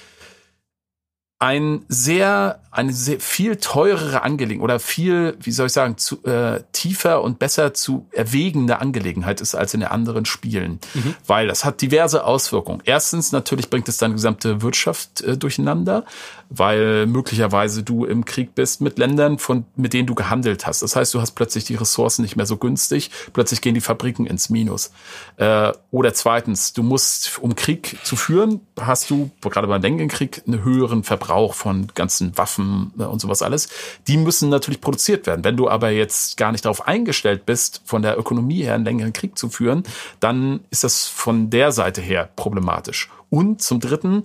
ein sehr, eine sehr viel teurere Angelegenheit oder viel, wie soll ich sagen, zu, äh, tiefer und besser zu erwägende Angelegenheit ist als in den anderen Spielen. Mhm. Weil das hat diverse Auswirkungen. Erstens, natürlich bringt es deine gesamte Wirtschaft äh, durcheinander, weil möglicherweise du im Krieg bist mit Ländern, von, mit denen du gehandelt hast. Das heißt, du hast plötzlich die Ressourcen nicht mehr so günstig, plötzlich gehen die Fabriken ins Minus. Äh, oder zweitens, du musst, um Krieg zu führen, hast du, gerade beim Krieg, einen höheren Verbrauch von ganzen Waffen ne, und sowas alles, die müssen natürlich produziert werden. Wenn du aber jetzt gar nicht darauf eingestellt bist, von der Ökonomie her einen längeren Krieg zu führen, dann ist das von der Seite her problematisch. Und zum Dritten,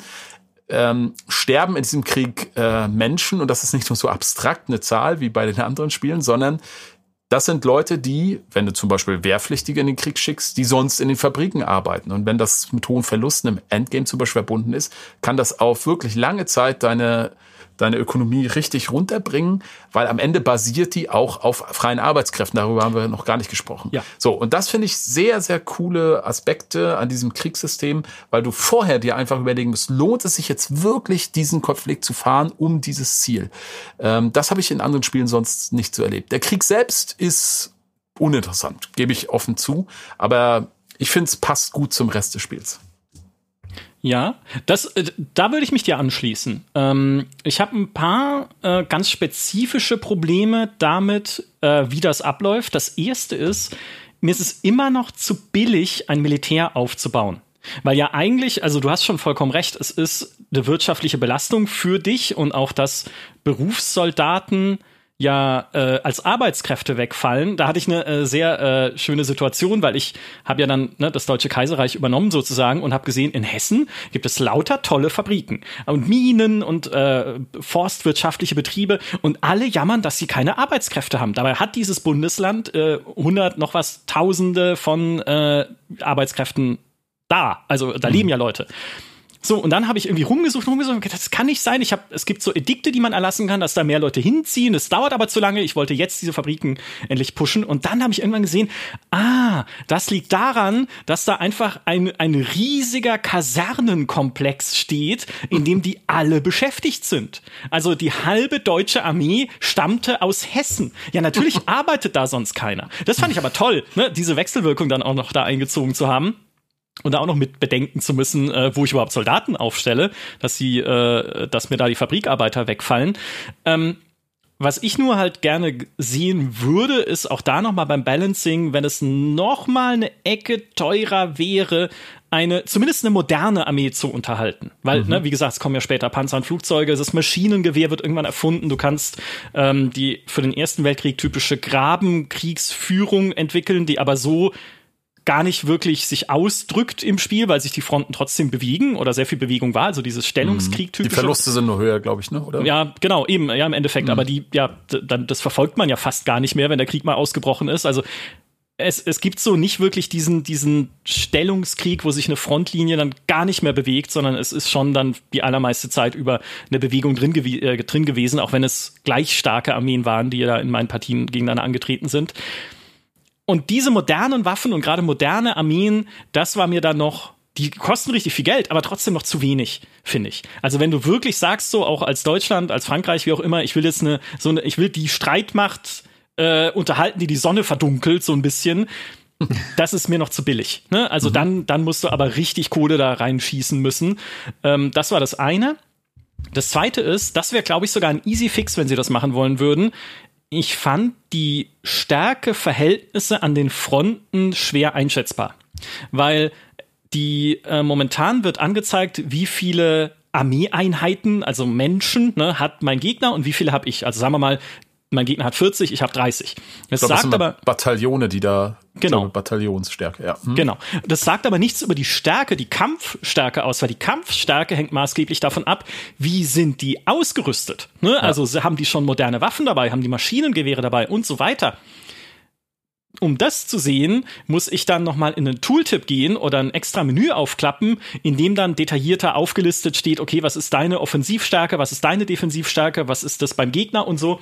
ähm, sterben in diesem Krieg äh, Menschen, und das ist nicht nur so abstrakt eine Zahl wie bei den anderen Spielen, sondern das sind Leute, die, wenn du zum Beispiel Wehrpflichtige in den Krieg schickst, die sonst in den Fabriken arbeiten. Und wenn das mit hohen Verlusten im Endgame zum Beispiel verbunden ist, kann das auf wirklich lange Zeit deine deine Ökonomie richtig runterbringen, weil am Ende basiert die auch auf freien Arbeitskräften. Darüber haben wir noch gar nicht gesprochen. Ja. So, und das finde ich sehr, sehr coole Aspekte an diesem Kriegssystem, weil du vorher dir einfach überlegen musst, lohnt es sich jetzt wirklich, diesen Konflikt zu fahren, um dieses Ziel? Ähm, das habe ich in anderen Spielen sonst nicht so erlebt. Der Krieg selbst ist uninteressant, gebe ich offen zu, aber ich finde, es passt gut zum Rest des Spiels. Ja, das, äh, da würde ich mich dir anschließen. Ähm, ich habe ein paar äh, ganz spezifische Probleme damit, äh, wie das abläuft. Das erste ist, mir ist es immer noch zu billig, ein Militär aufzubauen. Weil ja eigentlich, also du hast schon vollkommen recht, es ist eine wirtschaftliche Belastung für dich und auch, dass Berufssoldaten ja äh, als Arbeitskräfte wegfallen. Da hatte ich eine äh, sehr äh, schöne Situation, weil ich habe ja dann ne, das Deutsche Kaiserreich übernommen sozusagen und habe gesehen, in Hessen gibt es lauter tolle Fabriken und Minen und äh, forstwirtschaftliche Betriebe und alle jammern, dass sie keine Arbeitskräfte haben. Dabei hat dieses Bundesland äh, 100 noch was Tausende von äh, Arbeitskräften da. Also da mhm. leben ja Leute. So, und dann habe ich irgendwie rumgesucht, rumgesucht, das kann nicht sein. Ich habe, es gibt so Edikte, die man erlassen kann, dass da mehr Leute hinziehen. Es dauert aber zu lange. Ich wollte jetzt diese Fabriken endlich pushen. Und dann habe ich irgendwann gesehen, ah, das liegt daran, dass da einfach ein, ein riesiger Kasernenkomplex steht, in dem die alle beschäftigt sind. Also die halbe deutsche Armee stammte aus Hessen. Ja, natürlich [LAUGHS] arbeitet da sonst keiner. Das fand ich aber toll, ne, diese Wechselwirkung dann auch noch da eingezogen zu haben und da auch noch mit bedenken zu müssen, äh, wo ich überhaupt Soldaten aufstelle, dass sie, äh, dass mir da die Fabrikarbeiter wegfallen. Ähm, was ich nur halt gerne sehen würde, ist auch da nochmal beim Balancing, wenn es nochmal eine Ecke teurer wäre, eine, zumindest eine moderne Armee zu unterhalten. Weil, mhm. ne, wie gesagt, es kommen ja später Panzer und Flugzeuge, das Maschinengewehr wird irgendwann erfunden, du kannst ähm, die für den Ersten Weltkrieg typische Grabenkriegsführung entwickeln, die aber so gar nicht wirklich sich ausdrückt im Spiel, weil sich die Fronten trotzdem bewegen oder sehr viel Bewegung war, also dieses Stellungskrieg-typische. Die Verluste sind nur höher, glaube ich, ne? Oder? Ja, genau, eben, ja, im Endeffekt. Mhm. Aber die, ja, dann, das verfolgt man ja fast gar nicht mehr, wenn der Krieg mal ausgebrochen ist. Also es, es gibt so nicht wirklich diesen, diesen Stellungskrieg, wo sich eine Frontlinie dann gar nicht mehr bewegt, sondern es ist schon dann die allermeiste Zeit über eine Bewegung drin, gew äh, drin gewesen, auch wenn es gleich starke Armeen waren, die ja in meinen Partien gegeneinander angetreten sind. Und diese modernen Waffen und gerade moderne Armeen, das war mir dann noch die kosten richtig viel Geld, aber trotzdem noch zu wenig, finde ich. Also wenn du wirklich sagst, so auch als Deutschland, als Frankreich, wie auch immer, ich will jetzt eine, so eine, ich will die Streitmacht äh, unterhalten, die die Sonne verdunkelt, so ein bisschen. [LAUGHS] Das ist mir noch zu billig. Ne? Also mhm. dann, dann musst du aber richtig Kohle da reinschießen müssen. Ähm, das war das eine. Das zweite ist, das wäre, glaube ich, sogar ein Easy Fix, wenn sie das machen wollen würden ich fand die Stärkeverhältnisse an den Fronten schwer einschätzbar, weil die äh, momentan wird angezeigt, wie viele Armeeeinheiten, also Menschen, ne, hat mein Gegner und wie viele habe ich. Also sagen wir mal, mein Gegner hat 40, ich habe 30. Das glaub, sagt das aber Bataillone, die da genau glaube, Bataillonsstärke, ja. Hm. Genau. Das sagt aber nichts über die Stärke, die Kampfstärke aus, weil die Kampfstärke hängt maßgeblich davon ab, wie sind die ausgerüstet. Ne? Ja. Also haben die schon moderne Waffen dabei, haben die Maschinengewehre dabei und so weiter. Um das zu sehen, muss ich dann nochmal in einen Tooltip gehen oder ein extra Menü aufklappen, in dem dann detaillierter aufgelistet steht, okay, was ist deine Offensivstärke, was ist deine Defensivstärke, was ist das beim Gegner und so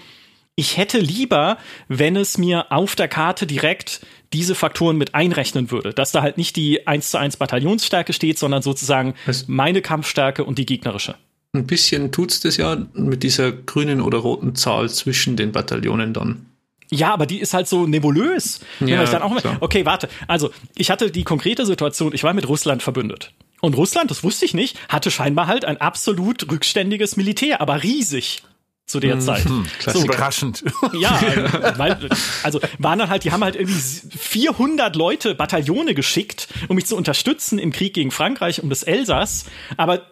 ich hätte lieber, wenn es mir auf der Karte direkt diese Faktoren mit einrechnen würde, dass da halt nicht die 1 zu 1 Bataillonsstärke steht, sondern sozusagen Was? meine Kampfstärke und die gegnerische. Ein bisschen tut's das ja mit dieser grünen oder roten Zahl zwischen den Bataillonen dann. Ja, aber die ist halt so nebulös. Ja, ich dann auch mal, okay, warte. Also, ich hatte die konkrete Situation, ich war mit Russland verbündet. Und Russland, das wusste ich nicht, hatte scheinbar halt ein absolut rückständiges Militär, aber riesig zu der mhm. Zeit. Hm, so, überraschend. [LAUGHS] Ja, weil, also waren dann halt, die haben halt irgendwie 400 Leute, Bataillone geschickt, um mich zu unterstützen im Krieg gegen Frankreich um das Elsass. Aber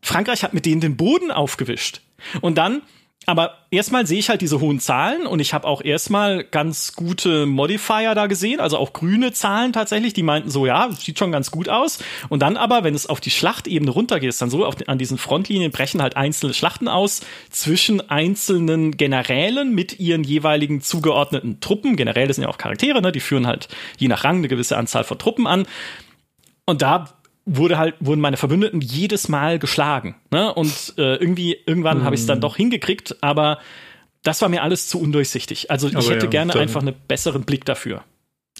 Frankreich hat mit denen den Boden aufgewischt. Und dann aber erstmal sehe ich halt diese hohen Zahlen und ich habe auch erstmal ganz gute Modifier da gesehen, also auch grüne Zahlen tatsächlich, die meinten so, ja, sieht schon ganz gut aus. Und dann aber, wenn es auf die Schlachtebene runtergeht, ist dann so, auf, an diesen Frontlinien brechen halt einzelne Schlachten aus zwischen einzelnen Generälen mit ihren jeweiligen zugeordneten Truppen. Generäle sind ja auch Charaktere, ne? die führen halt je nach Rang eine gewisse Anzahl von Truppen an. Und da wurde halt, wurden meine Verbündeten jedes Mal geschlagen. Ne? Und äh, irgendwie, irgendwann mm. habe ich es dann doch hingekriegt, aber das war mir alles zu undurchsichtig. Also ich aber hätte ja, gerne einfach einen besseren Blick dafür.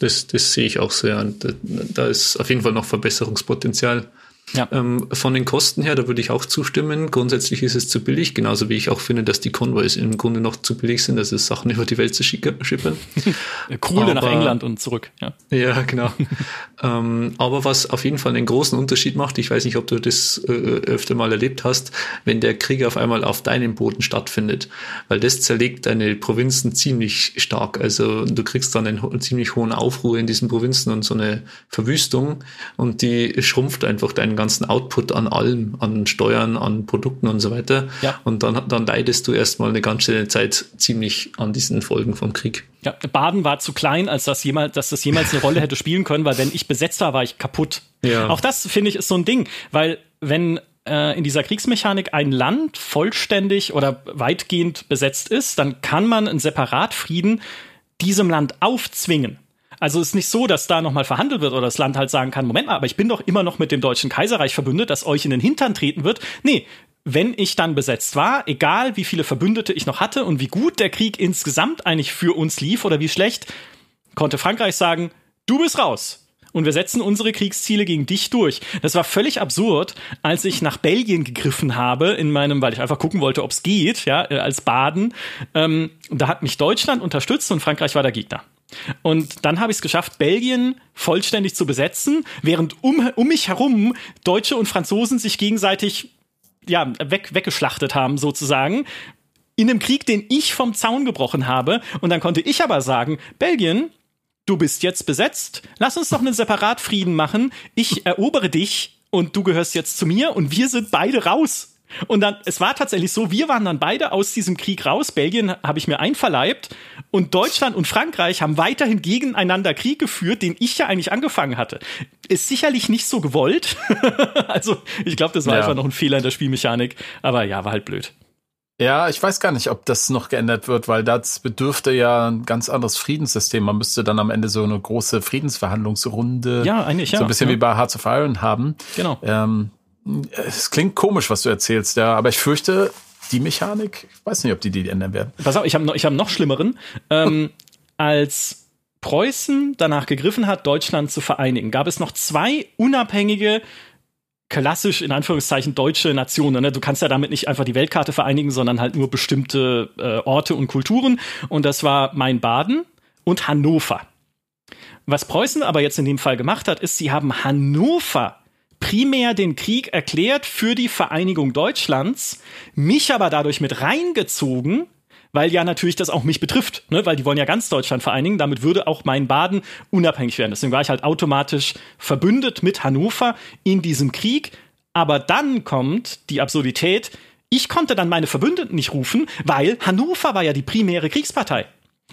Das, das sehe ich auch so, ja. Da, da ist auf jeden Fall noch Verbesserungspotenzial. Ja. Ähm, von den Kosten her, da würde ich auch zustimmen. Grundsätzlich ist es zu billig, genauso wie ich auch finde, dass die Konvois im Grunde noch zu billig sind, dass es Sachen [LAUGHS] über die Welt zu schicken. Kohle nach England und zurück. Ja, ja genau. [LAUGHS] ähm, aber was auf jeden Fall einen großen Unterschied macht, ich weiß nicht, ob du das äh, öfter mal erlebt hast, wenn der Krieg auf einmal auf deinem Boden stattfindet, weil das zerlegt deine Provinzen ziemlich stark. Also du kriegst dann einen ziemlich hohen Aufruhr in diesen Provinzen und so eine Verwüstung und die schrumpft einfach deinen ganzen Output an allem, an Steuern, an Produkten und so weiter. Ja. Und dann, dann leidest du erstmal eine ganze Zeit ziemlich an diesen Folgen vom Krieg. Ja, Baden war zu klein, als das jemals, dass das jemals eine Rolle hätte [LAUGHS] spielen können, weil wenn ich besetzt war, war ich kaputt. Ja. Auch das finde ich ist so ein Ding, weil wenn äh, in dieser Kriegsmechanik ein Land vollständig oder weitgehend besetzt ist, dann kann man einen Separatfrieden diesem Land aufzwingen. Also ist nicht so, dass da nochmal verhandelt wird oder das Land halt sagen kann, Moment mal, aber ich bin doch immer noch mit dem Deutschen Kaiserreich verbündet, das euch in den Hintern treten wird. Nee, wenn ich dann besetzt war, egal wie viele Verbündete ich noch hatte und wie gut der Krieg insgesamt eigentlich für uns lief oder wie schlecht, konnte Frankreich sagen, du bist raus. Und wir setzen unsere Kriegsziele gegen dich durch. Das war völlig absurd, als ich nach Belgien gegriffen habe, in meinem, weil ich einfach gucken wollte, ob es geht, ja, äh, als Baden. Ähm, da hat mich Deutschland unterstützt und Frankreich war der Gegner. Und dann habe ich es geschafft, Belgien vollständig zu besetzen, während um, um mich herum Deutsche und Franzosen sich gegenseitig ja, weg, weggeschlachtet haben, sozusagen. In einem Krieg, den ich vom Zaun gebrochen habe. Und dann konnte ich aber sagen, Belgien, du bist jetzt besetzt, lass uns doch einen Separatfrieden machen. Ich erobere dich und du gehörst jetzt zu mir und wir sind beide raus. Und dann, es war tatsächlich so, wir waren dann beide aus diesem Krieg raus. Belgien habe ich mir einverleibt und Deutschland und Frankreich haben weiterhin gegeneinander Krieg geführt, den ich ja eigentlich angefangen hatte. Ist sicherlich nicht so gewollt. [LAUGHS] also, ich glaube, das war ja. einfach noch ein Fehler in der Spielmechanik. Aber ja, war halt blöd. Ja, ich weiß gar nicht, ob das noch geändert wird, weil das bedürfte ja ein ganz anderes Friedenssystem. Man müsste dann am Ende so eine große Friedensverhandlungsrunde, ja, eigentlich, ja. so ein bisschen ja. wie bei Hearts of Iron haben. Genau. Ähm, es klingt komisch, was du erzählst, ja, aber ich fürchte, die Mechanik, ich weiß nicht, ob die die ändern werden. Pass auf, ich habe noch, ich hab noch schlimmeren. Ähm, als Preußen danach gegriffen hat, Deutschland zu vereinigen, gab es noch zwei unabhängige klassisch in Anführungszeichen deutsche Nationen. Ne? Du kannst ja damit nicht einfach die Weltkarte vereinigen, sondern halt nur bestimmte äh, Orte und Kulturen. Und das war Main-Baden und Hannover. Was Preußen aber jetzt in dem Fall gemacht hat, ist, sie haben Hannover primär den Krieg erklärt für die Vereinigung Deutschlands, mich aber dadurch mit reingezogen, weil ja natürlich das auch mich betrifft, ne? weil die wollen ja ganz Deutschland vereinigen, damit würde auch mein Baden unabhängig werden. Deswegen war ich halt automatisch verbündet mit Hannover in diesem Krieg. Aber dann kommt die Absurdität, ich konnte dann meine Verbündeten nicht rufen, weil Hannover war ja die primäre Kriegspartei.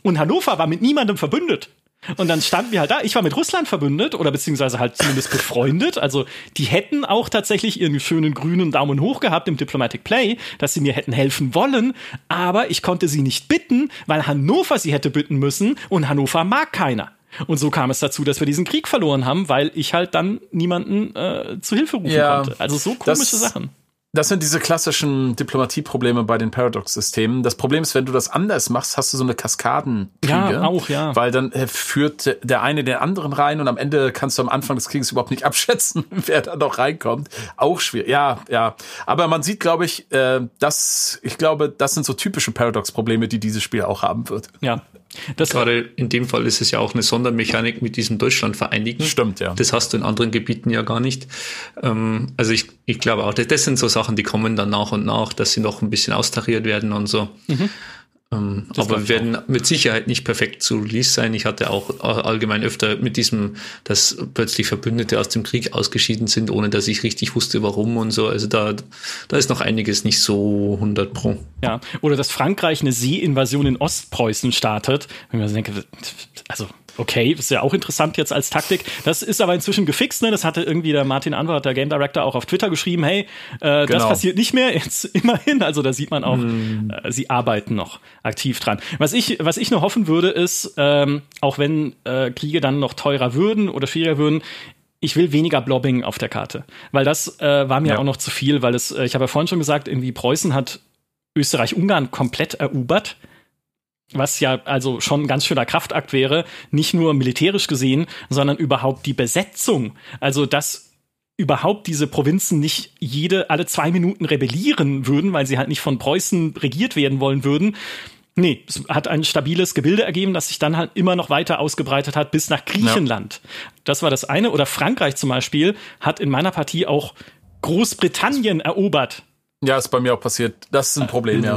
Und Hannover war mit niemandem verbündet. Und dann standen wir halt da. Ich war mit Russland verbündet oder beziehungsweise halt zumindest befreundet. Also die hätten auch tatsächlich ihren schönen grünen Daumen hoch gehabt im Diplomatic Play, dass sie mir hätten helfen wollen. Aber ich konnte sie nicht bitten, weil Hannover sie hätte bitten müssen und Hannover mag keiner. Und so kam es dazu, dass wir diesen Krieg verloren haben, weil ich halt dann niemanden äh, zu Hilfe rufen ja, konnte. Also so komische Sachen. Das sind diese klassischen Diplomatieprobleme bei den Paradox-Systemen. Das Problem ist, wenn du das anders machst, hast du so eine Kaskadenkriege. Ja, auch, ja. Weil dann äh, führt der eine den anderen rein und am Ende kannst du am Anfang des Krieges überhaupt nicht [LAUGHS] abschätzen, wer da noch reinkommt. Auch schwierig. Ja, ja. Aber man sieht, glaube ich, äh, dass, ich glaube, das sind so typische Paradox-Probleme, die dieses Spiel auch haben wird. Ja, das Gerade in dem Fall ist es ja auch eine Sondermechanik mit diesem Deutschland vereinigen. Stimmt, ja. Das hast du in anderen Gebieten ja gar nicht. Ähm, also ich, ich glaube auch, das sind so Sachen, die kommen dann nach und nach, dass sie noch ein bisschen austariert werden und so. Mhm. Ähm, aber wir werden auch. mit Sicherheit nicht perfekt zu Release sein. Ich hatte auch allgemein öfter mit diesem, dass plötzlich Verbündete aus dem Krieg ausgeschieden sind, ohne dass ich richtig wusste, warum und so. Also da, da ist noch einiges nicht so 100 pro. Ja, oder dass Frankreich eine Seeinvasion in Ostpreußen startet. Wenn man denke, also okay, ist ja auch interessant jetzt als Taktik. Das ist aber inzwischen gefixt, ne? Das hatte irgendwie der Martin Anwart, der Game Director, auch auf Twitter geschrieben, hey, äh, genau. das passiert nicht mehr, [LAUGHS] jetzt immerhin. Also da sieht man auch, mm. äh, sie arbeiten noch aktiv dran. Was ich, was ich nur hoffen würde, ist, ähm, auch wenn äh, Kriege dann noch teurer würden oder schwieriger würden, ich will weniger Blobbing auf der Karte. Weil das äh, war mir ja. auch noch zu viel, weil es, äh, ich habe ja vorhin schon gesagt, irgendwie Preußen hat Österreich-Ungarn komplett erobert was ja also schon ein ganz schöner Kraftakt wäre, nicht nur militärisch gesehen, sondern überhaupt die Besetzung. Also das überhaupt diese Provinzen nicht jede alle zwei Minuten rebellieren würden, weil sie halt nicht von Preußen regiert werden wollen würden. Nee, es hat ein stabiles Gebilde ergeben, das sich dann halt immer noch weiter ausgebreitet hat bis nach Griechenland. Ja. Das war das eine. Oder Frankreich zum Beispiel hat in meiner Partie auch Großbritannien erobert. Ja, ist bei mir auch passiert. Das ist ein Problem, ja.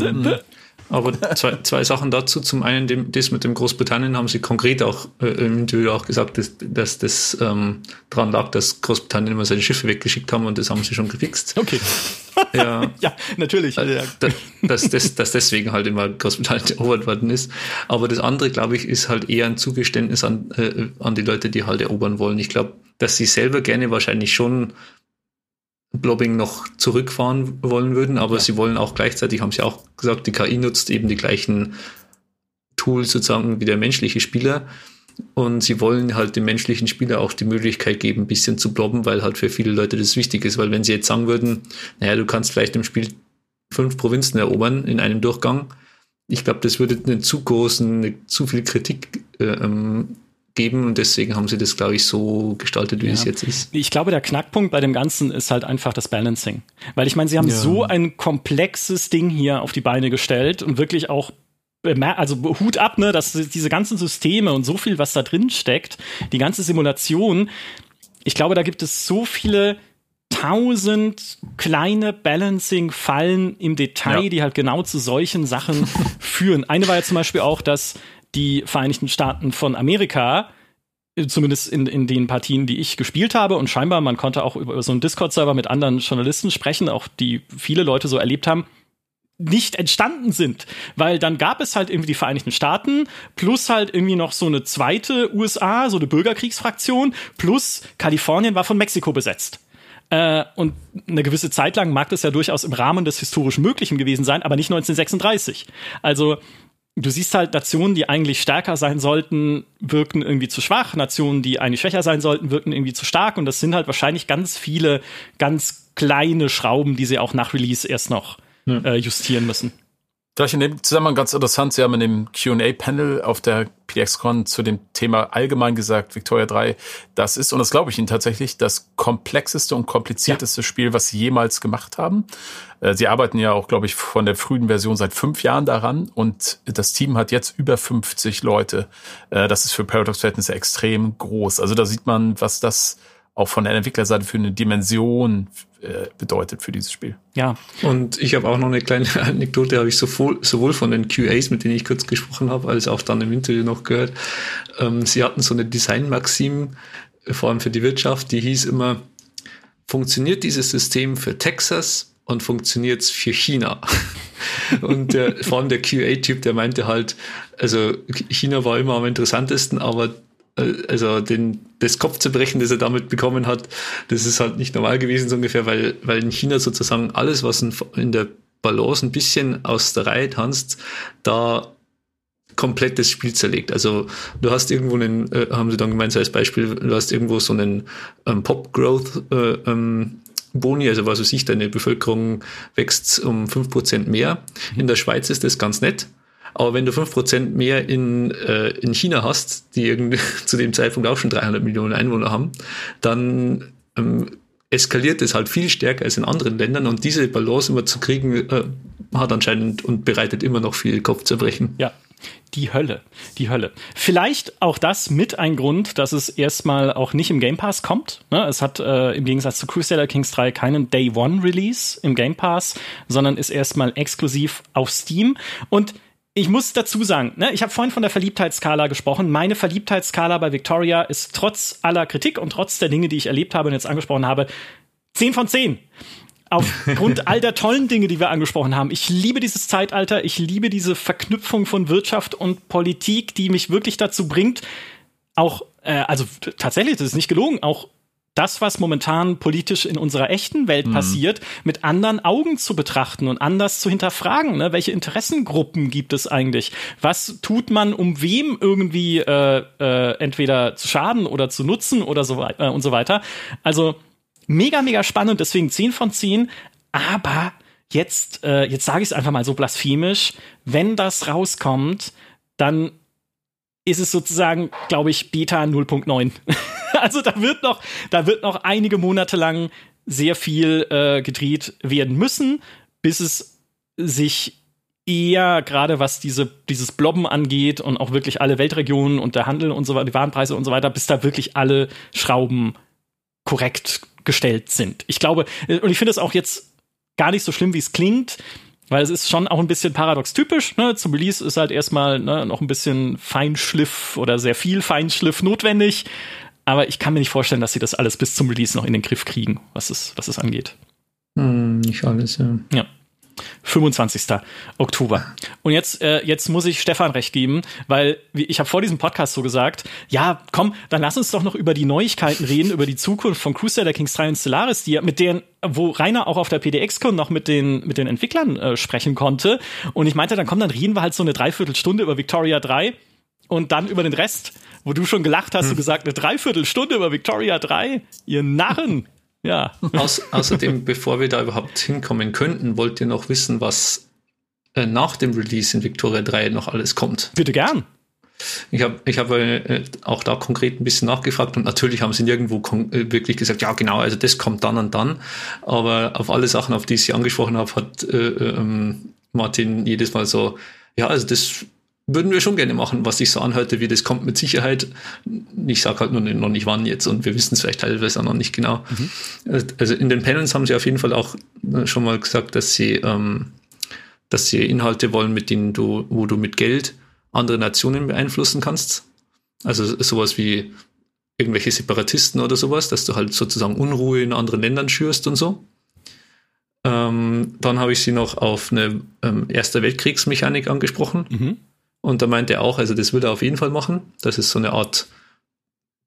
Aber zwei, zwei Sachen dazu. Zum einen, dem, das mit dem Großbritannien haben sie konkret auch äh, im Interview auch gesagt, dass, dass das ähm, daran lag, dass Großbritannien immer seine Schiffe weggeschickt haben und das haben sie schon gefixt. Okay. Ja, [LAUGHS] ja natürlich. Äh, dass, dass, dass deswegen halt immer Großbritannien [LAUGHS] erobert worden ist. Aber das andere, glaube ich, ist halt eher ein Zugeständnis an, äh, an die Leute, die halt erobern wollen. Ich glaube, dass sie selber gerne wahrscheinlich schon Blobbing noch zurückfahren wollen würden, aber ja. sie wollen auch gleichzeitig, haben sie auch gesagt, die KI nutzt eben die gleichen Tools sozusagen wie der menschliche Spieler. Und sie wollen halt dem menschlichen Spieler auch die Möglichkeit geben, ein bisschen zu blobben, weil halt für viele Leute das wichtig ist. Weil wenn sie jetzt sagen würden, naja, du kannst vielleicht im Spiel fünf Provinzen erobern in einem Durchgang, ich glaube, das würde einen zu großen, eine, zu viel Kritik äh, ähm, geben und deswegen haben sie das, glaube ich, so gestaltet, wie ja. es jetzt ist. Ich glaube, der Knackpunkt bei dem Ganzen ist halt einfach das Balancing. Weil ich meine, sie haben ja. so ein komplexes Ding hier auf die Beine gestellt und wirklich auch also Hut ab, ne, dass diese ganzen Systeme und so viel, was da drin steckt, die ganze Simulation, ich glaube, da gibt es so viele tausend kleine Balancing-Fallen im Detail, ja. die halt genau zu solchen Sachen [LAUGHS] führen. Eine war ja zum Beispiel auch, dass die Vereinigten Staaten von Amerika zumindest in, in den Partien, die ich gespielt habe. Und scheinbar, man konnte auch über so einen Discord-Server mit anderen Journalisten sprechen, auch die viele Leute so erlebt haben, nicht entstanden sind. Weil dann gab es halt irgendwie die Vereinigten Staaten plus halt irgendwie noch so eine zweite USA, so eine Bürgerkriegsfraktion, plus Kalifornien war von Mexiko besetzt. Äh, und eine gewisse Zeit lang mag das ja durchaus im Rahmen des historisch Möglichen gewesen sein, aber nicht 1936. Also du siehst halt Nationen, die eigentlich stärker sein sollten, wirken irgendwie zu schwach. Nationen, die eigentlich schwächer sein sollten, wirken irgendwie zu stark. Und das sind halt wahrscheinlich ganz viele ganz kleine Schrauben, die sie auch nach Release erst noch ja. äh, justieren müssen. Vielleicht in dem Zusammenhang ganz interessant, Sie haben in dem Q&A-Panel auf der PDXCon zu dem Thema allgemein gesagt, Victoria 3, das ist, und das glaube ich Ihnen tatsächlich, das komplexeste und komplizierteste ja. Spiel, was Sie jemals gemacht haben. Äh, Sie arbeiten ja auch, glaube ich, von der frühen Version seit fünf Jahren daran und das Team hat jetzt über 50 Leute. Äh, das ist für Paradox-Verhältnisse extrem groß. Also da sieht man, was das auch von der Entwicklerseite für eine Dimension äh, bedeutet für dieses Spiel. Ja. Und ich habe auch noch eine kleine [LAUGHS] Anekdote, habe ich sowohl, sowohl von den QAs, mit denen ich kurz gesprochen habe, als auch dann im Interview noch gehört. Ähm, sie hatten so eine Design-Maxim, äh, vor allem für die Wirtschaft, die hieß immer, funktioniert dieses System für Texas und funktioniert es für China? [LAUGHS] und der, vor allem der QA-Typ, der meinte halt, also China war immer am interessantesten, aber äh, also den, das Kopfzerbrechen, das er damit bekommen hat, das ist halt nicht normal gewesen so ungefähr, weil, weil in China sozusagen alles, was in, der Balance ein bisschen aus der Reihe tanzt, da komplett das Spiel zerlegt. Also du hast irgendwo einen, äh, haben sie dann gemeint als Beispiel, du hast irgendwo so einen ähm, Pop-Growth äh, ähm, Boni, also was weiß ich, deine Bevölkerung wächst um fünf Prozent mehr. In der Schweiz ist das ganz nett. Aber wenn du 5% mehr in, äh, in China hast, die [LAUGHS] zu dem Zeitpunkt auch schon 300 Millionen Einwohner haben, dann ähm, eskaliert es halt viel stärker als in anderen Ländern und diese Balance immer zu kriegen, äh, hat anscheinend und bereitet immer noch viel Kopfzerbrechen. Ja, die Hölle, die Hölle. Vielleicht auch das mit ein Grund, dass es erstmal auch nicht im Game Pass kommt. Ne? Es hat äh, im Gegensatz zu Crusader Kings 3 keinen Day One Release im Game Pass, sondern ist erstmal exklusiv auf Steam und ich muss dazu sagen, ne, ich habe vorhin von der Verliebtheitsskala gesprochen. Meine Verliebtheitsskala bei Victoria ist trotz aller Kritik und trotz der Dinge, die ich erlebt habe und jetzt angesprochen habe, 10 von 10. Aufgrund [LAUGHS] all der tollen Dinge, die wir angesprochen haben. Ich liebe dieses Zeitalter, ich liebe diese Verknüpfung von Wirtschaft und Politik, die mich wirklich dazu bringt, auch, äh, also tatsächlich, das ist nicht gelogen, auch das, was momentan politisch in unserer echten Welt mhm. passiert, mit anderen Augen zu betrachten und anders zu hinterfragen. Ne? Welche Interessengruppen gibt es eigentlich? Was tut man, um wem irgendwie äh, äh, entweder zu schaden oder zu nutzen oder so weiter äh, und so weiter? Also mega, mega spannend, deswegen 10 von 10. Aber jetzt, äh, jetzt sage ich es einfach mal so blasphemisch, wenn das rauskommt, dann ist es sozusagen, glaube ich, Beta 0.9. [LAUGHS] Also da wird noch, da wird noch einige Monate lang sehr viel äh, gedreht werden müssen, bis es sich eher gerade was diese, dieses Blobben angeht und auch wirklich alle Weltregionen und der Handel und so weiter, die Warenpreise und so weiter, bis da wirklich alle Schrauben korrekt gestellt sind. Ich glaube, äh, und ich finde es auch jetzt gar nicht so schlimm, wie es klingt, weil es ist schon auch ein bisschen paradox typisch. Ne? Zum Release ist halt erstmal ne, noch ein bisschen Feinschliff oder sehr viel Feinschliff notwendig. Aber ich kann mir nicht vorstellen, dass sie das alles bis zum Release noch in den Griff kriegen, was es, was es angeht. Hm, nicht alles, ja. Ja. 25. Oktober. Und jetzt, äh, jetzt muss ich Stefan recht geben, weil ich habe vor diesem Podcast so gesagt, ja, komm, dann lass uns doch noch über die Neuigkeiten reden, über die Zukunft von Crusader Kings 3 und Stellaris, die mit denen, wo Rainer auch auf der PDX-Con noch mit den, mit den Entwicklern äh, sprechen konnte. Und ich meinte, dann komm, dann reden wir halt so eine Dreiviertelstunde über Victoria 3 und dann über den Rest, wo du schon gelacht hast, hm. du gesagt, eine Dreiviertelstunde über Victoria 3, ihr Narren. Ja. Aus, außerdem, bevor wir da überhaupt hinkommen könnten, wollt ihr noch wissen, was äh, nach dem Release in Victoria 3 noch alles kommt? Bitte gern. Ich habe ich hab, äh, auch da konkret ein bisschen nachgefragt und natürlich haben sie nirgendwo äh, wirklich gesagt, ja genau, also das kommt dann und dann. Aber auf alle Sachen, auf die ich sie angesprochen habe, hat äh, ähm, Martin jedes Mal so, ja, also das würden wir schon gerne machen, was sich so anhörte, wie das kommt mit Sicherheit. Ich sage halt nur noch nicht wann jetzt und wir wissen es vielleicht teilweise auch noch nicht genau. Mhm. Also in den Panels haben sie auf jeden Fall auch äh, schon mal gesagt, dass sie, ähm, dass sie Inhalte wollen, mit denen du, wo du mit Geld andere Nationen beeinflussen kannst. Also sowas wie irgendwelche Separatisten oder sowas, dass du halt sozusagen Unruhe in anderen Ländern schürst und so. Ähm, dann habe ich sie noch auf eine ähm, Erster Weltkriegsmechanik angesprochen. Mhm und da meint er auch, also das würde er auf jeden Fall machen, dass es so eine Art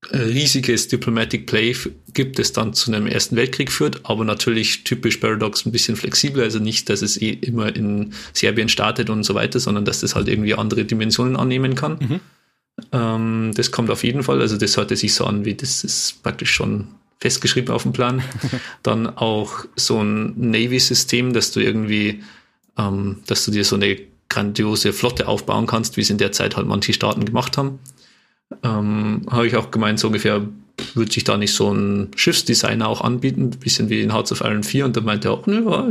äh, riesiges Diplomatic Play gibt, das dann zu einem Ersten Weltkrieg führt, aber natürlich typisch Paradox ein bisschen flexibler, also nicht, dass es eh immer in Serbien startet und so weiter, sondern dass das halt irgendwie andere Dimensionen annehmen kann. Mhm. Ähm, das kommt auf jeden Fall, also das hörte sich so an, wie das ist praktisch schon festgeschrieben auf dem Plan. [LAUGHS] dann auch so ein Navy-System, dass du irgendwie, ähm, dass du dir so eine grandiose Flotte aufbauen kannst, wie es in der Zeit halt manche Staaten gemacht haben. Ähm, Habe ich auch gemeint, so ungefähr würde sich da nicht so ein Schiffsdesigner auch anbieten, ein bisschen wie in Hearts of Iron 4 und da meinte er auch, ne, ja,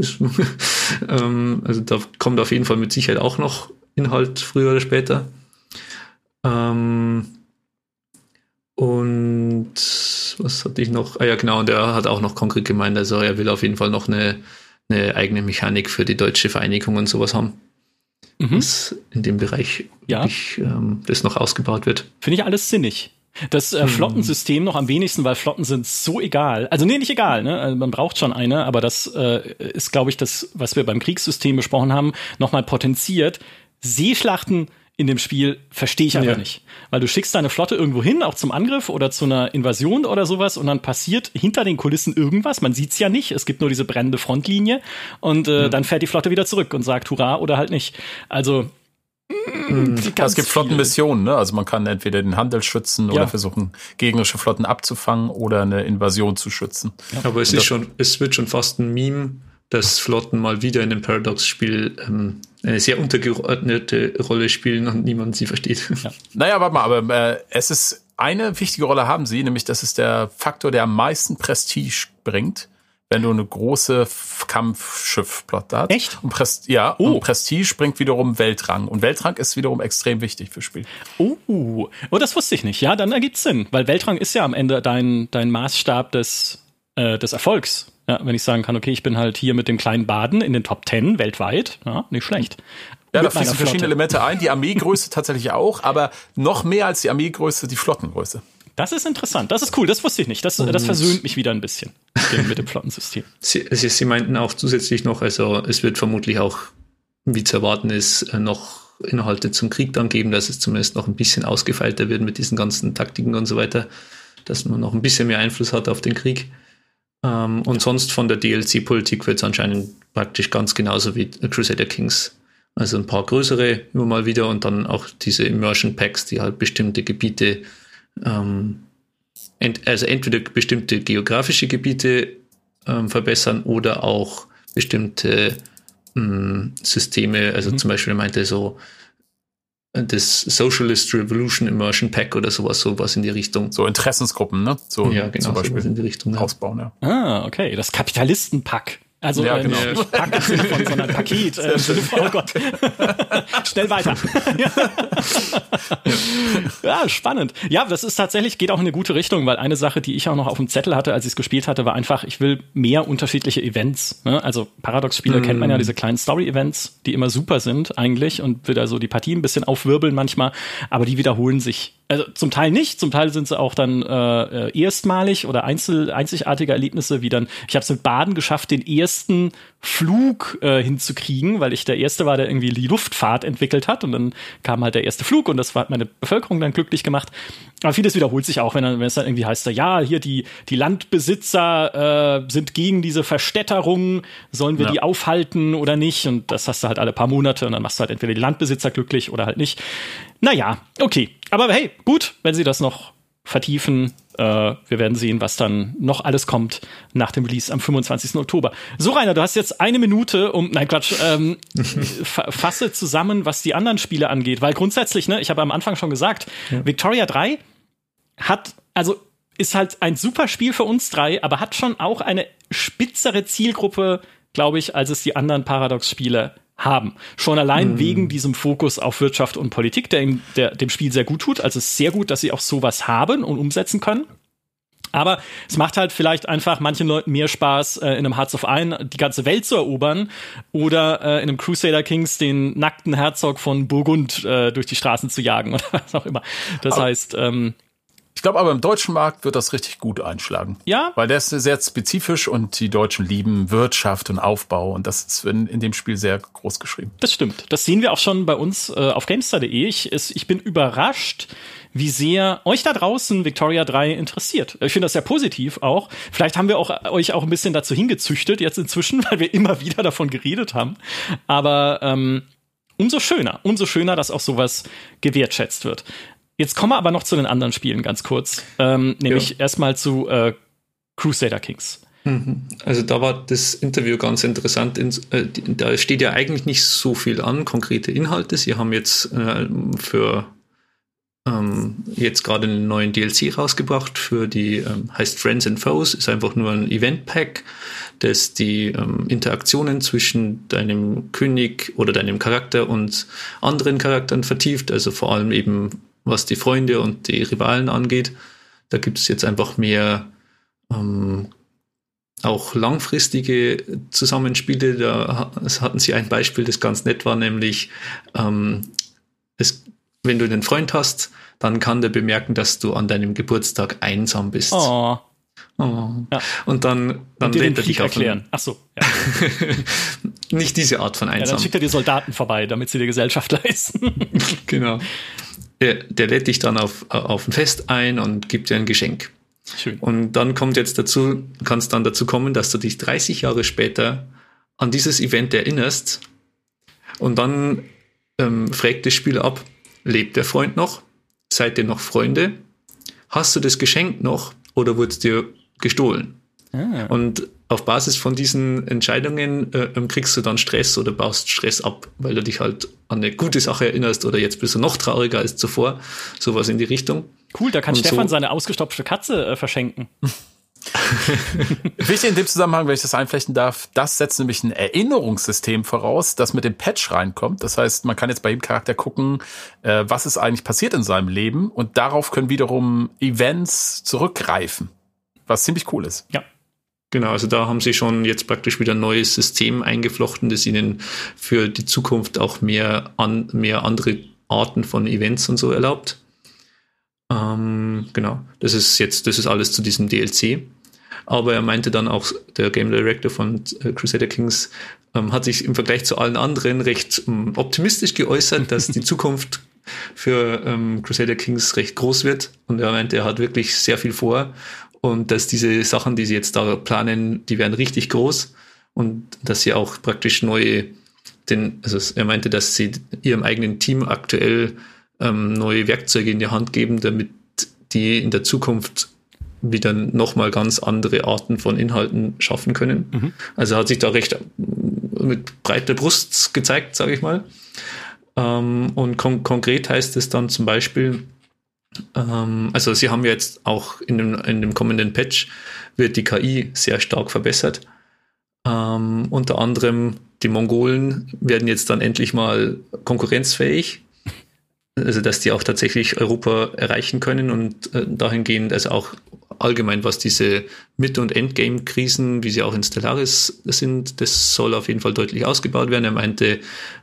[LAUGHS] ähm, also da kommt auf jeden Fall mit Sicherheit auch noch Inhalt früher oder später. Ähm, und was hatte ich noch? Ah ja, genau, und er hat auch noch konkret gemeint, also er will auf jeden Fall noch eine, eine eigene Mechanik für die deutsche Vereinigung und sowas haben mhm. dass in dem Bereich ja. wirklich, ähm, das noch ausgebaut wird. Finde ich alles sinnig. Das äh, hm. Flottensystem noch am wenigsten, weil Flotten sind so egal. Also nee, nicht egal, ne? Also man braucht schon eine, aber das äh, ist, glaube ich, das, was wir beim Kriegssystem besprochen haben, nochmal potenziert. Seeschlachten in dem Spiel verstehe ich einfach ja. nicht. Weil du schickst deine Flotte irgendwo hin, auch zum Angriff oder zu einer Invasion oder sowas, und dann passiert hinter den Kulissen irgendwas. Man sieht's ja nicht. Es gibt nur diese brennende Frontlinie und äh, mhm. dann fährt die Flotte wieder zurück und sagt Hurra oder halt nicht. Also mhm. es gibt Flottenmissionen, ne? Also man kann entweder den Handel schützen ja. oder versuchen, gegnerische Flotten abzufangen oder eine Invasion zu schützen. Ja. Aber es ist schon, es wird schon fast ein Meme, dass Flotten mal wieder in dem Paradox-Spiel ähm, eine sehr untergeordnete Rolle spielen und niemand sie versteht. Ja. Naja, warte mal, aber äh, es ist eine wichtige Rolle haben sie, nämlich das ist der Faktor, der am meisten Prestige bringt, wenn du eine große Kampfschiffplotte hast. Echt? Und Prest ja, oh. und Prestige bringt wiederum Weltrang. Und Weltrang ist wiederum extrem wichtig fürs Spiel. Oh, oh, das wusste ich nicht. Ja, dann ergibt's Sinn, weil Weltrang ist ja am Ende dein, dein Maßstab des, äh, des Erfolgs. Ja, wenn ich sagen kann, okay, ich bin halt hier mit dem kleinen Baden in den Top Ten weltweit, ja, nicht schlecht. Ja, da fließen verschiedene Elemente ein. Die Armeegröße [LAUGHS] tatsächlich auch, aber noch mehr als die Armeegröße die Flottengröße. Das ist interessant. Das ist cool. Das wusste ich nicht. Das, das versöhnt mich wieder ein bisschen mit dem, mit dem Flottensystem. [LAUGHS] Sie, Sie, Sie meinten auch zusätzlich noch, also es wird vermutlich auch, wie zu erwarten ist, noch Inhalte zum Krieg dann geben, dass es zumindest noch ein bisschen ausgefeilter wird mit diesen ganzen Taktiken und so weiter, dass man noch ein bisschen mehr Einfluss hat auf den Krieg. Ähm, und sonst von der DLC-Politik wird es anscheinend praktisch ganz genauso wie Crusader Kings. Also ein paar größere immer mal wieder und dann auch diese Immersion Packs, die halt bestimmte Gebiete, ähm, ent also entweder bestimmte geografische Gebiete ähm, verbessern oder auch bestimmte ähm, Systeme. Also mhm. zum Beispiel meinte so, das Socialist Revolution Immersion Pack oder sowas, sowas in die Richtung. So Interessensgruppen, ne? So ja, genau, zum Beispiel in die Richtung. Ja. Ausbauen, ja. Ah, okay. Das Kapitalistenpack. Also Ja, äh, genau. nicht, nicht Pack von, sondern Paket. Äh, [LAUGHS] oh Gott. [LAUGHS] Schnell weiter. ja, spannend. Ja, das ist tatsächlich, geht auch in eine gute Richtung, weil eine Sache, die ich auch noch auf dem Zettel hatte, als ich es gespielt hatte, war einfach, ich will mehr unterschiedliche Events. Ne? Also Paradox-Spiele kennt man ja, diese kleinen Story-Events, die immer super sind eigentlich und will da so die Partie ein bisschen aufwirbeln manchmal, aber die wiederholen sich. Also zum Teil nicht, zum Teil sind sie auch dann äh, äh, erstmalig oder einzel, einzigartige Erlebnisse, wie dann, ich habe es mit Baden geschafft, den ersten Flug äh, hinzukriegen, weil ich der Erste war, der irgendwie die Luftfahrt entwickelt hat und dann kam halt der erste Flug und das hat meine Bevölkerung dann glücklich gemacht. Aber vieles wiederholt sich auch, wenn, dann, wenn es dann irgendwie heißt, ja, hier die, die Landbesitzer äh, sind gegen diese Verstädterung, sollen wir Ja. die aufhalten oder nicht? Und das hast du halt alle paar Monate und dann machst du halt entweder die Landbesitzer glücklich oder halt nicht. Naja, okay. Aber hey, gut, wenn sie das noch vertiefen. Äh, wir werden sehen, was dann noch alles kommt nach dem Release am 25. Oktober. So, Rainer, du hast jetzt eine Minute, um, nein, Quatsch, ähm, [LAUGHS] fa- fasse zusammen, was die anderen Spiele angeht. Weil grundsätzlich, ne, ich habe am Anfang schon gesagt, Victoria 3 hat, also ist halt ein super Spiel für uns drei, aber hat schon auch eine spitzere Zielgruppe, glaube ich, als es die anderen Paradox-Spiele haben. Schon allein wegen diesem Fokus auf Wirtschaft und Politik, der, ihm, der dem Spiel sehr gut tut. Also es ist sehr gut, dass sie auch sowas haben und umsetzen können. Aber es macht halt vielleicht einfach manchen Leuten mehr Spaß, äh, in einem Hearts of Iron die ganze Welt zu erobern oder äh, in einem Crusader Kings den nackten Herzog von Burgund äh, durch die Straßen zu jagen [LAUGHS] oder was auch immer. Das heißt, ähm, Ich glaube aber im deutschen Markt wird das richtig gut einschlagen. Ja. Weil der ist sehr spezifisch und die Deutschen lieben Wirtschaft und Aufbau und das ist in, in dem Spiel sehr groß geschrieben. Das stimmt. Das sehen wir auch schon bei uns äh, auf GameStar.de. Ich, es- ich bin überrascht, wie sehr euch da draußen Victoria 3 interessiert. Ich finde das sehr positiv auch. Vielleicht haben wir auch euch auch ein bisschen dazu hingezüchtet jetzt inzwischen, [LAUGHS] weil wir immer wieder davon geredet haben. Aber ähm, umso schöner, umso schöner, dass auch sowas gewertschätzt wird. Jetzt kommen wir aber noch zu den anderen Spielen ganz kurz. Ähm, nämlich erstmal zu äh, Crusader Kings. Also da war das Interview ganz interessant. Äh, Da steht ja eigentlich nicht so viel an, konkrete Inhalte. Sie haben jetzt äh, für ähm, jetzt gerade einen neuen DLC rausgebracht für die, ähm, heißt Friends and Foes, ist einfach nur ein Event-Pack, das die ähm, Interaktionen zwischen deinem König oder deinem Charakter und anderen Charakteren vertieft, also vor allem eben was die Freunde und die Rivalen angeht. Da gibt es jetzt einfach mehr ähm, auch langfristige Zusammenspiele. Da hatten sie ein Beispiel, das ganz nett war, nämlich ähm, es, wenn du einen Freund hast, dann kann der bemerken, dass du an deinem Geburtstag einsam bist. Oh, Oh. Ja. Und dann, dann und lädt er dich auf erklären. Ach so, ja. [LAUGHS] Nicht diese Art von ja. Dann einsam. schickt er dir Soldaten vorbei, damit sie dir Gesellschaft [LAUGHS] leisten. genau. Der, der lädt dich dann auf, auf ein Fest ein und gibt dir ein Geschenk. Schön. Und dann kommt jetzt dazu, kann es dann dazu kommen, dass du dich 30 Jahre später an dieses Event erinnerst und dann ähm, fragt das Spiel ab, lebt der Freund noch? Seid ihr noch Freunde? Hast du das Geschenk noch oder wurde es dir gestohlen? Ah. Und auf Basis von diesen Entscheidungen äh, ähm, kriegst du dann Stress oder baust Stress ab, weil du dich halt an eine gute Sache erinnerst oder jetzt bist du noch trauriger als zuvor. Sowas in die Richtung. Cool, da kann Und Stefan so- seine ausgestopfte Katze äh, verschenken. [LAUGHS] Wichtig in dem Zusammenhang, wenn ich das einflechten darf, das setzt nämlich ein Erinnerungssystem voraus, das mit dem Patch reinkommt. Das heißt, man kann jetzt bei jedem Charakter gucken, äh, was ist eigentlich passiert in seinem Leben und darauf können wiederum Events zurückgreifen, was ziemlich cool ist. Ja. Genau, also da haben sie schon jetzt praktisch wieder ein neues System eingeflochten, das ihnen für die Zukunft auch mehr, an, mehr andere Arten von Events und so erlaubt. Ähm, genau, das ist jetzt, das ist alles zu diesem DLC. Aber er meinte dann auch, der Game Director von äh, Crusader Kings ähm, hat sich im Vergleich zu allen anderen recht ähm, optimistisch geäußert, dass die [LAUGHS] Zukunft für ähm, Crusader Kings recht groß wird. Und er meinte, er hat wirklich sehr viel vor und dass diese Sachen, die sie jetzt da planen, die werden richtig groß und dass sie auch praktisch neue, den, also er meinte, dass sie ihrem eigenen Team aktuell ähm, neue Werkzeuge in die Hand geben, damit die in der Zukunft wieder nochmal ganz andere Arten von Inhalten schaffen können. Also hat sich da recht äh, mit breiter Brust gezeigt, sage ich mal. Ähm, und kon konkret heißt es dann zum Beispiel, ähm, also sie haben jetzt auch in dem, in dem kommenden Patch wird die KI sehr stark verbessert. Ähm, unter anderem die Mongolen werden jetzt dann endlich mal konkurrenzfähig. Also, dass die auch tatsächlich Europa erreichen können und äh, dahingehend, also auch allgemein, was diese Mitte- und Endgame-Krisen, wie sie auch in Stellaris sind, das soll auf jeden Fall deutlich ausgebaut werden. Er meinte,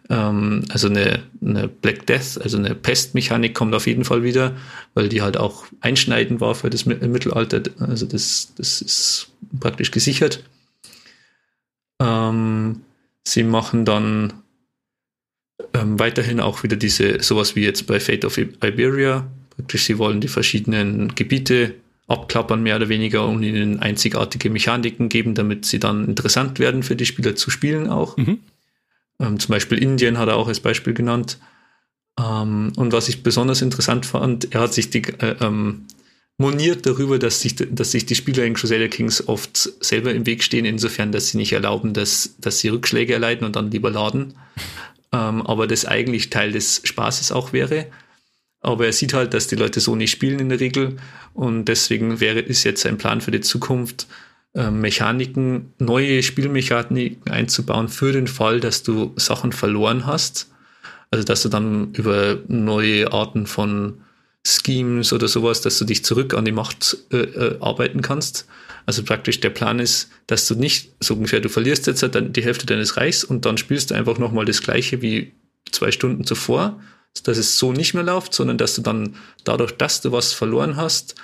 ähm, also eine, eine Black Death, also eine Pestmechanik kommt auf jeden Fall wieder, weil die halt auch einschneidend war für das Mittelalter. Also das, das ist praktisch gesichert. Ähm, sie machen dann ähm, weiterhin auch wieder diese, sowas wie jetzt bei Fate of Iberia. Praktisch, sie wollen die verschiedenen Gebiete abklappern, mehr oder weniger, und ihnen einzigartige Mechaniken geben, damit sie dann interessant werden für die Spieler zu spielen auch. Mhm. Ähm, zum Beispiel Indien hat er auch als Beispiel genannt. Ähm, und was ich besonders interessant fand, er hat sich die, äh, ähm, moniert darüber, dass sich, dass sich die Spieler in Crusader Kings oft selber im Weg stehen, insofern, dass sie nicht erlauben, dass, dass sie Rückschläge erleiden und dann lieber laden. [LAUGHS] Ähm, aber das eigentlich Teil des Spaßes auch wäre. Aber er sieht halt, dass die Leute so nicht spielen in der Regel. Und deswegen wäre, ist jetzt ein Plan für die Zukunft, äh, Mechaniken, neue Spielmechaniken einzubauen für den Fall, dass du Sachen verloren hast. Also, dass du dann über neue Arten von Schemes oder sowas, dass du dich zurück an die Macht äh, äh, arbeiten kannst. Also praktisch der Plan ist, dass du nicht so ungefähr, du verlierst jetzt dann die Hälfte deines Reichs und dann spielst du einfach nochmal das gleiche wie zwei Stunden zuvor, dass es so nicht mehr läuft, sondern dass du dann dadurch, dass du was verloren hast,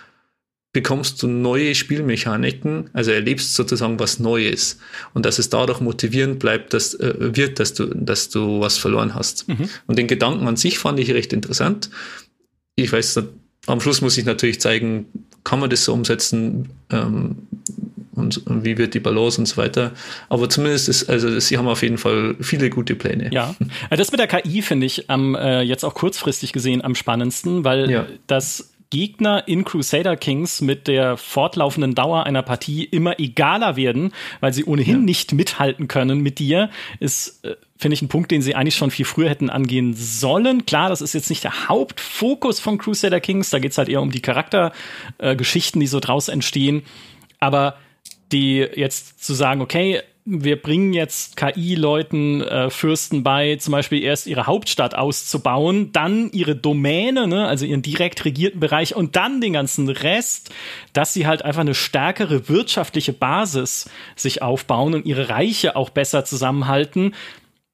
bekommst du neue Spielmechaniken, also erlebst sozusagen was Neues und dass es dadurch motivierend bleibt, dass äh, wird, dass du, dass du was verloren hast. Mhm. Und den Gedanken an sich fand ich recht interessant. Ich weiß, am Schluss muss ich natürlich zeigen, kann man das so umsetzen ähm, und, und, wie wird die Balance und so weiter. Aber zumindest ist, also sie haben auf jeden Fall viele gute Pläne. Ja, [LAUGHS] äh, das mit der KI finde ich am äh, jetzt auch kurzfristig gesehen am spannendsten, weil ja. das Gegner in Crusader Kings mit der fortlaufenden Dauer einer Partie immer egaler werden, weil sie ohnehin ja. nicht mithalten können mit dir, ist, äh, finde ich, ein Punkt, den sie eigentlich schon viel früher hätten angehen sollen. Klar, das ist jetzt nicht der Hauptfokus von Crusader Kings, da geht es halt eher um die Charaktergeschichten, äh, die so draus entstehen. Aber die jetzt zu sagen, okay, wir bringen jetzt KI-Leuten, äh, Fürsten bei, zum Beispiel erst ihre Hauptstadt auszubauen, dann ihre Domäne, ne, also ihren direkt regierten Bereich und dann den ganzen Rest, dass sie halt einfach eine stärkere wirtschaftliche Basis sich aufbauen und ihre Reiche auch besser zusammenhalten.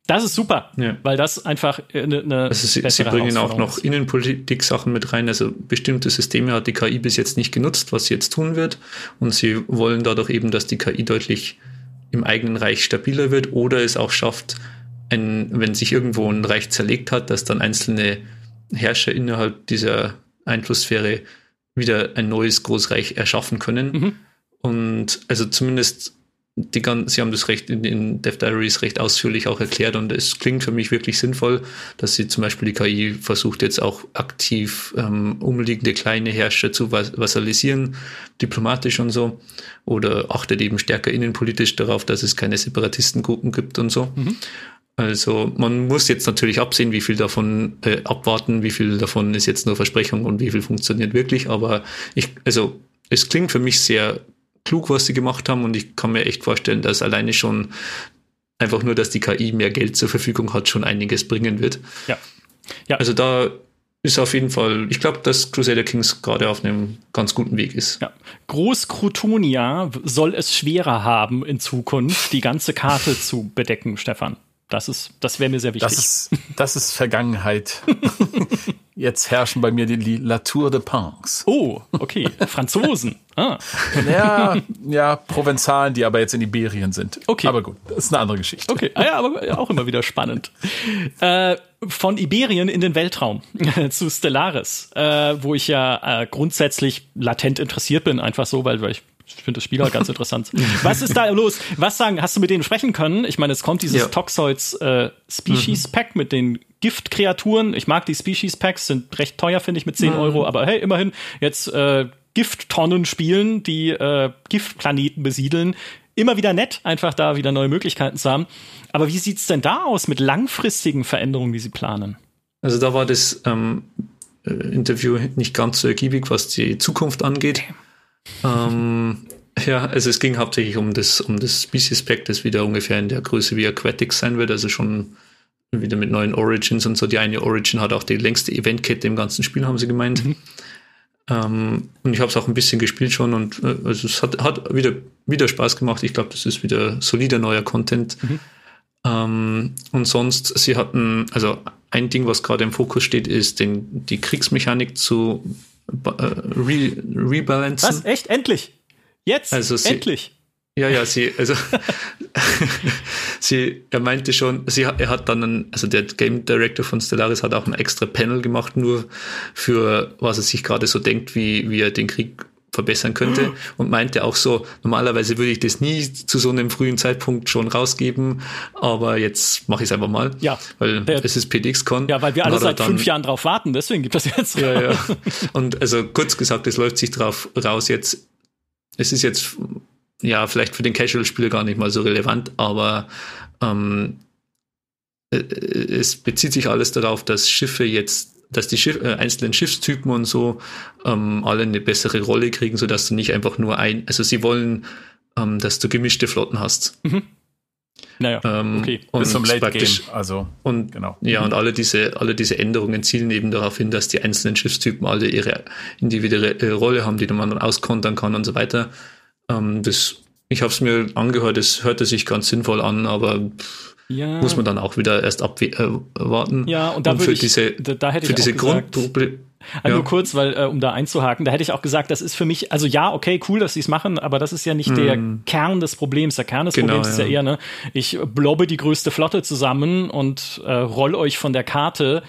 Das ist super, ja. weil das einfach eine, eine also sie, sie bringen auch noch Innenpolitik-Sachen mit rein. Also bestimmte Systeme hat die KI bis jetzt nicht genutzt, was sie jetzt tun wird. Und sie wollen dadurch eben, dass die KI deutlich im eigenen Reich stabiler wird oder es auch schafft, ein, wenn sich irgendwo ein Reich zerlegt hat, dass dann einzelne Herrscher innerhalb dieser Einflusssphäre wieder ein neues Großreich erschaffen können. Mhm. Und also zumindest die ganzen, sie haben das recht in den Death Diaries recht ausführlich auch erklärt und es klingt für mich wirklich sinnvoll, dass sie zum Beispiel die KI versucht jetzt auch aktiv ähm, umliegende kleine Herrscher zu vassalisieren, diplomatisch und so, oder achtet eben stärker innenpolitisch darauf, dass es keine Separatistengruppen gibt und so. Mhm. Also man muss jetzt natürlich absehen, wie viel davon äh, abwarten, wie viel davon ist jetzt nur Versprechung und wie viel funktioniert wirklich. Aber ich, also es klingt für mich sehr klug, was sie gemacht haben und ich kann mir echt vorstellen, dass alleine schon einfach nur, dass die KI mehr Geld zur Verfügung hat, schon einiges bringen wird. Ja. ja. Also da ist auf jeden Fall, ich glaube, dass Crusader Kings gerade auf einem ganz guten Weg ist. Ja. Großkrutonia soll es schwerer haben, in Zukunft die ganze Karte zu bedecken, Stefan. Das ist, das wäre mir sehr wichtig. Das ist, das ist Vergangenheit. [LAUGHS] Jetzt herrschen bei mir die La Tour de Pins. Oh, okay. Franzosen. Ah. Ja, ja, Provenzalen, die aber jetzt in Iberien sind. Okay. Aber gut, das ist eine andere Geschichte. Okay, ah, ja, aber auch immer wieder spannend. Äh, von Iberien in den Weltraum [LAUGHS] zu Stellaris, äh, wo ich ja äh, grundsätzlich latent interessiert bin, einfach so, weil, weil ich ich finde das Spiel halt ganz [LAUGHS] interessant. Was ist da los? Was sagen, hast du mit denen sprechen können? Ich meine, es kommt dieses ja. Toxoids äh, Species mhm. Pack mit den Giftkreaturen. Ich mag die Species Packs, sind recht teuer, finde ich, mit 10 mhm. Euro, aber hey, immerhin jetzt äh, Gifttonnen spielen, die äh, Giftplaneten besiedeln. Immer wieder nett, einfach da wieder neue Möglichkeiten zu haben. Aber wie sieht's denn da aus mit langfristigen Veränderungen, die sie planen? Also da war das ähm, äh, Interview nicht ganz so ergiebig, was die Zukunft angeht. Ähm, ja, also es ging hauptsächlich um das, um das Species Pack, das wieder ungefähr in der Größe wie Aquatics sein wird, also schon wieder mit neuen Origins und so. Die eine Origin hat auch die längste Eventkette im ganzen Spiel, haben sie gemeint. Mhm. Ähm, und ich habe es auch ein bisschen gespielt schon und äh, also es hat, hat wieder, wieder Spaß gemacht. Ich glaube, das ist wieder solider neuer Content. Mhm. Ähm, und sonst, sie hatten, also ein Ding, was gerade im Fokus steht, ist den, die Kriegsmechanik zu äh, re, rebalancen. Was? Echt? Endlich? Jetzt? Also sie, Endlich? Ja, ja, sie, also [LAUGHS] sie, er meinte schon, sie, er hat dann, einen, also der Game Director von Stellaris hat auch ein extra Panel gemacht, nur für was er sich gerade so denkt, wie, wie er den Krieg verbessern könnte und meinte auch so, normalerweise würde ich das nie zu so einem frühen Zeitpunkt schon rausgeben, aber jetzt mache ich es einfach mal. Ja. Weil der, es ist PDX-Con. Ja, weil wir alle seit dann, fünf Jahren drauf warten, deswegen gibt das jetzt. Ja, ja. Und also kurz gesagt, es läuft sich drauf raus jetzt, es ist jetzt ja vielleicht für den Casual-Spieler gar nicht mal so relevant, aber ähm, äh, es bezieht sich alles darauf, dass Schiffe jetzt dass die Schiff, äh, einzelnen Schiffstypen und so ähm, alle eine bessere Rolle kriegen, so dass du nicht einfach nur ein, also sie wollen, ähm, dass du gemischte Flotten hast. Mhm. Naja, ähm, okay. Und Bis zum Late Game, also und genau. Ja, mhm. und alle diese, alle diese Änderungen zielen eben darauf hin, dass die einzelnen Schiffstypen alle ihre individuelle Rolle haben, die man dann auskontern kann und so weiter. Ähm, das, ich habe es mir angehört, es hörte sich ganz sinnvoll an, aber ja. muss man dann auch wieder erst abwarten. Äh, ja, und da und für ich, diese, da, da hätte für ich diese Grundprobleme. Also ja. Nur kurz, weil äh, um da einzuhaken, da hätte ich auch gesagt, das ist für mich, also ja, okay, cool, dass sie es machen, aber das ist ja nicht mm. der Kern des Problems. Der Kern des genau, Problems ist ja eher, ne, ich blobbe die größte Flotte zusammen und äh, roll euch von der Karte.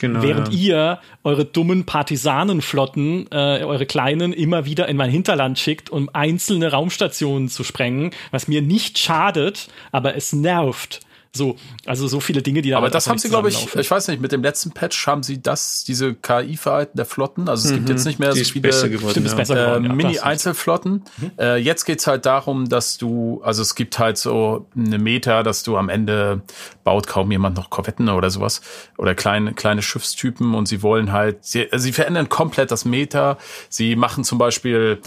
Genau, während ja. ihr eure dummen Partisanenflotten, äh, eure kleinen, immer wieder in mein Hinterland schickt, um einzelne Raumstationen zu sprengen, was mir nicht schadet, aber es nervt. So, also so viele Dinge, die da Aber halt das haben sie, glaube ich, ich weiß nicht, mit dem letzten Patch haben sie das, diese KI-Verhalten der Flotten, also es mhm. gibt jetzt nicht mehr so viele geworden, ja. geworden, äh, ja, Mini-Einzelflotten. Mhm. Äh, jetzt geht's halt darum, dass du, also es gibt halt so eine Meta, dass du am Ende baut kaum jemand noch Korvetten oder sowas oder kleine, kleine Schiffstypen und sie wollen halt, sie, also sie verändern komplett das Meta. Sie machen zum Beispiel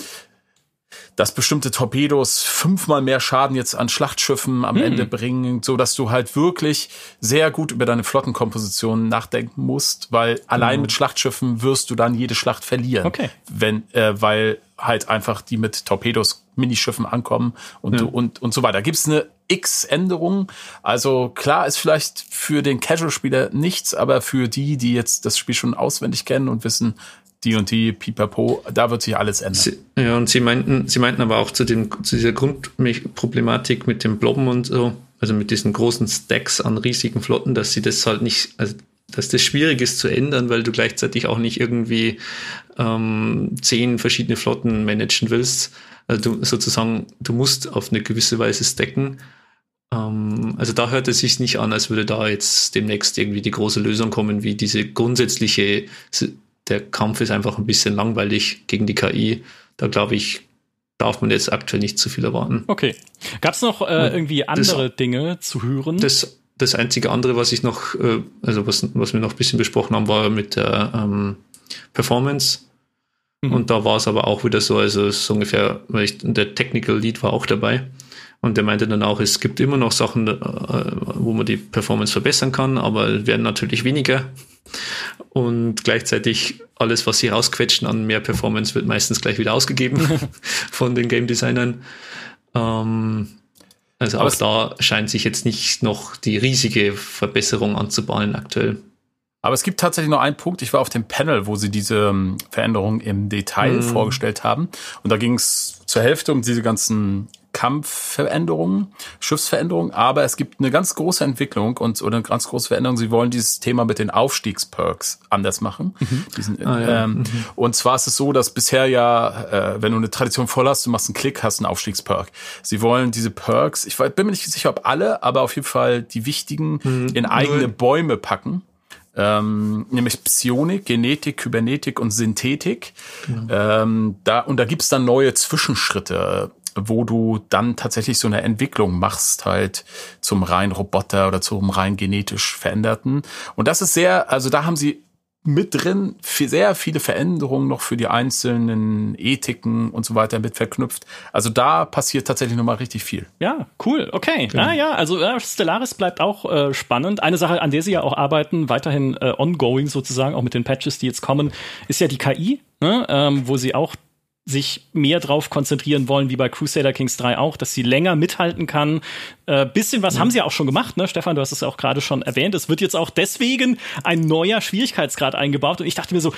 dass bestimmte Torpedos fünfmal mehr Schaden jetzt an Schlachtschiffen am hm. Ende bringen, so dass du halt wirklich sehr gut über deine Flottenkomposition nachdenken musst, weil allein mhm. mit Schlachtschiffen wirst du dann jede Schlacht verlieren, okay. wenn äh, weil halt einfach die mit Torpedos Minischiffen ankommen und ja. und und so weiter. Gibt's eine X Änderungen. Also klar ist vielleicht für den Casual Spieler nichts, aber für die, die jetzt das Spiel schon auswendig kennen und wissen, die und die, pipapo, da wird sich alles ändern. Sie, ja, und sie meinten, sie meinten aber auch zu, dem, zu dieser Grundproblematik mit dem Blobben und so, also mit diesen großen Stacks an riesigen Flotten, dass sie das halt nicht, also dass das schwierig ist zu ändern, weil du gleichzeitig auch nicht irgendwie ähm, zehn verschiedene Flotten managen willst. Also du sozusagen, du musst auf eine gewisse Weise stacken. Ähm, also da hört es sich nicht an, als würde da jetzt demnächst irgendwie die große Lösung kommen, wie diese grundsätzliche der Kampf ist einfach ein bisschen langweilig gegen die KI. Da glaube ich, darf man jetzt aktuell nicht zu viel erwarten. Okay. Gab es noch äh, irgendwie andere das, Dinge zu hören? Das, das einzige andere, was ich noch, äh, also was, was wir noch ein bisschen besprochen haben, war mit der ähm, Performance. Mhm. Und da war es aber auch wieder so, also so ungefähr, weil ich, der Technical Lead war auch dabei. Und der meinte dann auch, es gibt immer noch Sachen, äh, wo man die Performance verbessern kann, aber werden natürlich weniger. Und gleichzeitig alles, was sie rausquetschen an mehr Performance, wird meistens gleich wieder ausgegeben [LAUGHS] von den Game Designern. Ähm, also Aber auch da scheint sich jetzt nicht noch die riesige Verbesserung anzubahnen aktuell. Aber es gibt tatsächlich noch einen Punkt. Ich war auf dem Panel, wo sie diese ähm, Veränderung im Detail mm. vorgestellt haben. Und da ging es zur Hälfte um diese ganzen Kampfveränderungen, Schiffsveränderungen, aber es gibt eine ganz große Entwicklung und oder eine ganz große Veränderung. Sie wollen dieses Thema mit den Aufstiegsperks anders machen. Mhm. Diesen, ah, ja. ähm, mhm. Und zwar ist es so, dass bisher ja, äh, wenn du eine Tradition voll hast, du machst einen Klick, hast einen Aufstiegsperk. Sie wollen diese Perks, ich bin mir nicht sicher, ob alle, aber auf jeden Fall die wichtigen mhm. in eigene Bäume packen ähm, nämlich Psionik, Genetik, Kybernetik und Synthetik. Genau. Ähm, da, und da gibt's dann neue Zwischenschritte. Wo du dann tatsächlich so eine Entwicklung machst, halt zum rein Roboter oder zum rein genetisch veränderten. Und das ist sehr, also da haben sie mit drin sehr viele Veränderungen noch für die einzelnen Ethiken und so weiter mit verknüpft. Also da passiert tatsächlich nochmal richtig viel. Ja, cool. Okay. Genau. Ah, ja, also äh, Stellaris bleibt auch äh, spannend. Eine Sache, an der sie ja auch arbeiten, weiterhin äh, ongoing sozusagen, auch mit den Patches, die jetzt kommen, ist ja die KI, ne? ähm, wo sie auch sich mehr drauf konzentrieren wollen, wie bei Crusader Kings 3 auch, dass sie länger mithalten kann. Äh, bisschen was mhm. haben sie ja auch schon gemacht, ne? Stefan, du hast es ja auch gerade schon erwähnt. Es wird jetzt auch deswegen ein neuer Schwierigkeitsgrad eingebaut. Und ich dachte mir so,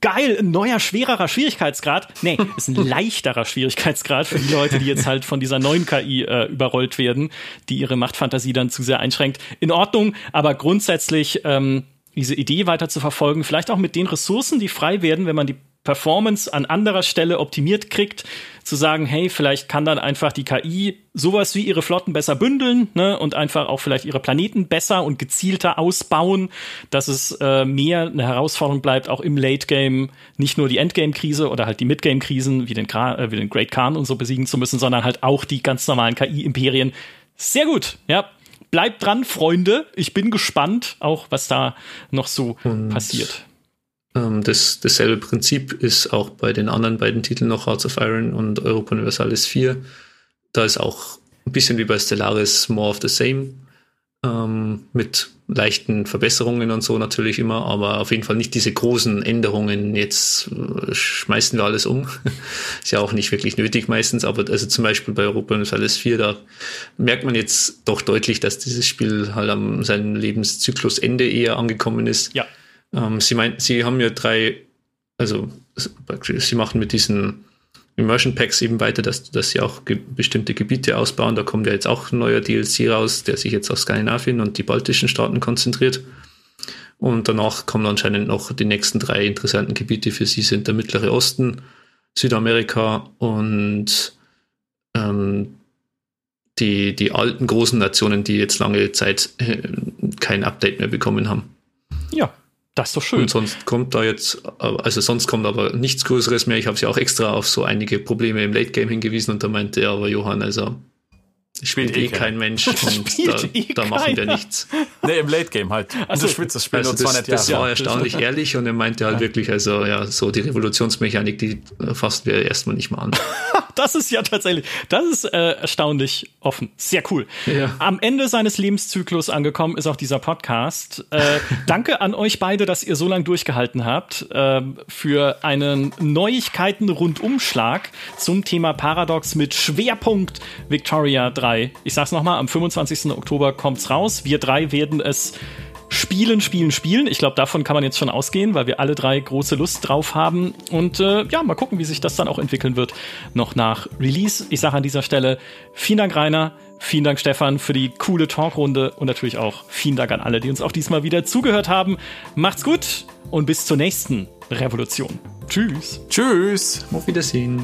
geil, ein neuer, schwererer Schwierigkeitsgrad. Nee, [LAUGHS] ist ein leichterer Schwierigkeitsgrad für die Leute, die jetzt halt von dieser neuen KI äh, überrollt werden, die ihre Machtfantasie dann zu sehr einschränkt. In Ordnung, aber grundsätzlich ähm, diese Idee weiter zu verfolgen, vielleicht auch mit den Ressourcen, die frei werden, wenn man die Performance an anderer Stelle optimiert kriegt, zu sagen, hey, vielleicht kann dann einfach die KI sowas wie ihre Flotten besser bündeln ne, und einfach auch vielleicht ihre Planeten besser und gezielter ausbauen, dass es äh, mehr eine Herausforderung bleibt, auch im Late Game nicht nur die Endgame-Krise oder halt die Midgame-Krisen wie den, äh, wie den Great Khan und so besiegen zu müssen, sondern halt auch die ganz normalen KI-Imperien. Sehr gut, ja. Bleibt dran, Freunde. Ich bin gespannt, auch was da noch so und passiert. Ähm, das, dasselbe Prinzip ist auch bei den anderen beiden Titeln noch Hearts of Iron und Europa Universalis 4. Da ist auch ein bisschen wie bei Stellaris more of the same. Ähm, mit leichten Verbesserungen und so natürlich immer, aber auf jeden Fall nicht diese großen Änderungen. Jetzt äh, schmeißen wir alles um. [LAUGHS] ist ja auch nicht wirklich nötig meistens, aber also zum Beispiel bei Europa Universalis 4, da merkt man jetzt doch deutlich, dass dieses Spiel halt am seinem Lebenszyklusende eher angekommen ist. Ja ähm, sie meinten, sie haben ja drei, also sie machen mit diesen Immersion Packs eben weiter, dass, dass sie auch ge bestimmte Gebiete ausbauen. Da kommt ja jetzt auch ein neuer DLC raus, der sich jetzt auf Skandinavien und die baltischen Staaten konzentriert. Und danach kommen anscheinend noch die nächsten drei interessanten Gebiete für sie sind der Mittlere Osten, Südamerika und ähm, die, die alten großen Nationen, die jetzt lange Zeit äh, kein Update mehr bekommen haben. Ja, das ist doch schön. Und sonst kommt da jetzt, also sonst kommt aber nichts Größeres mehr. Ich habe ja auch extra auf so einige Probleme im Late Game hingewiesen und da meinte er aber Johann, also spielt, spielt eh kein Mensch [LAUGHS] und da, eh da machen wir nichts. Nee, im Late Game halt. Also, das, das Spiel also nur 200 das, das war erstaunlich [LAUGHS] ehrlich und er meinte halt ja. wirklich, also ja, so die Revolutionsmechanik, die fassen wir erstmal nicht mal an. [LAUGHS] das ist ja tatsächlich, das ist äh, erstaunlich offen. Sehr cool. Ja. Am Ende seines Lebenszyklus angekommen ist auch dieser Podcast. Äh, danke an euch beide, dass ihr so lange durchgehalten habt äh, für einen Neuigkeiten-Rundumschlag zum Thema Paradox mit Schwerpunkt Victoria 3. Ich sag's nochmal, am 25. Oktober kommt's raus. Wir drei werden es Spielen, Spielen, Spielen. Ich glaube, davon kann man jetzt schon ausgehen, weil wir alle drei große Lust drauf haben. Und äh, ja, mal gucken, wie sich das dann auch entwickeln wird, noch nach Release. Ich sage an dieser Stelle vielen Dank, Rainer. Vielen Dank, Stefan, für die coole Talkrunde und natürlich auch vielen Dank an alle, die uns auch diesmal wieder zugehört haben. Macht's gut und bis zur nächsten Revolution. Tschüss. Tschüss. Auf Wiedersehen.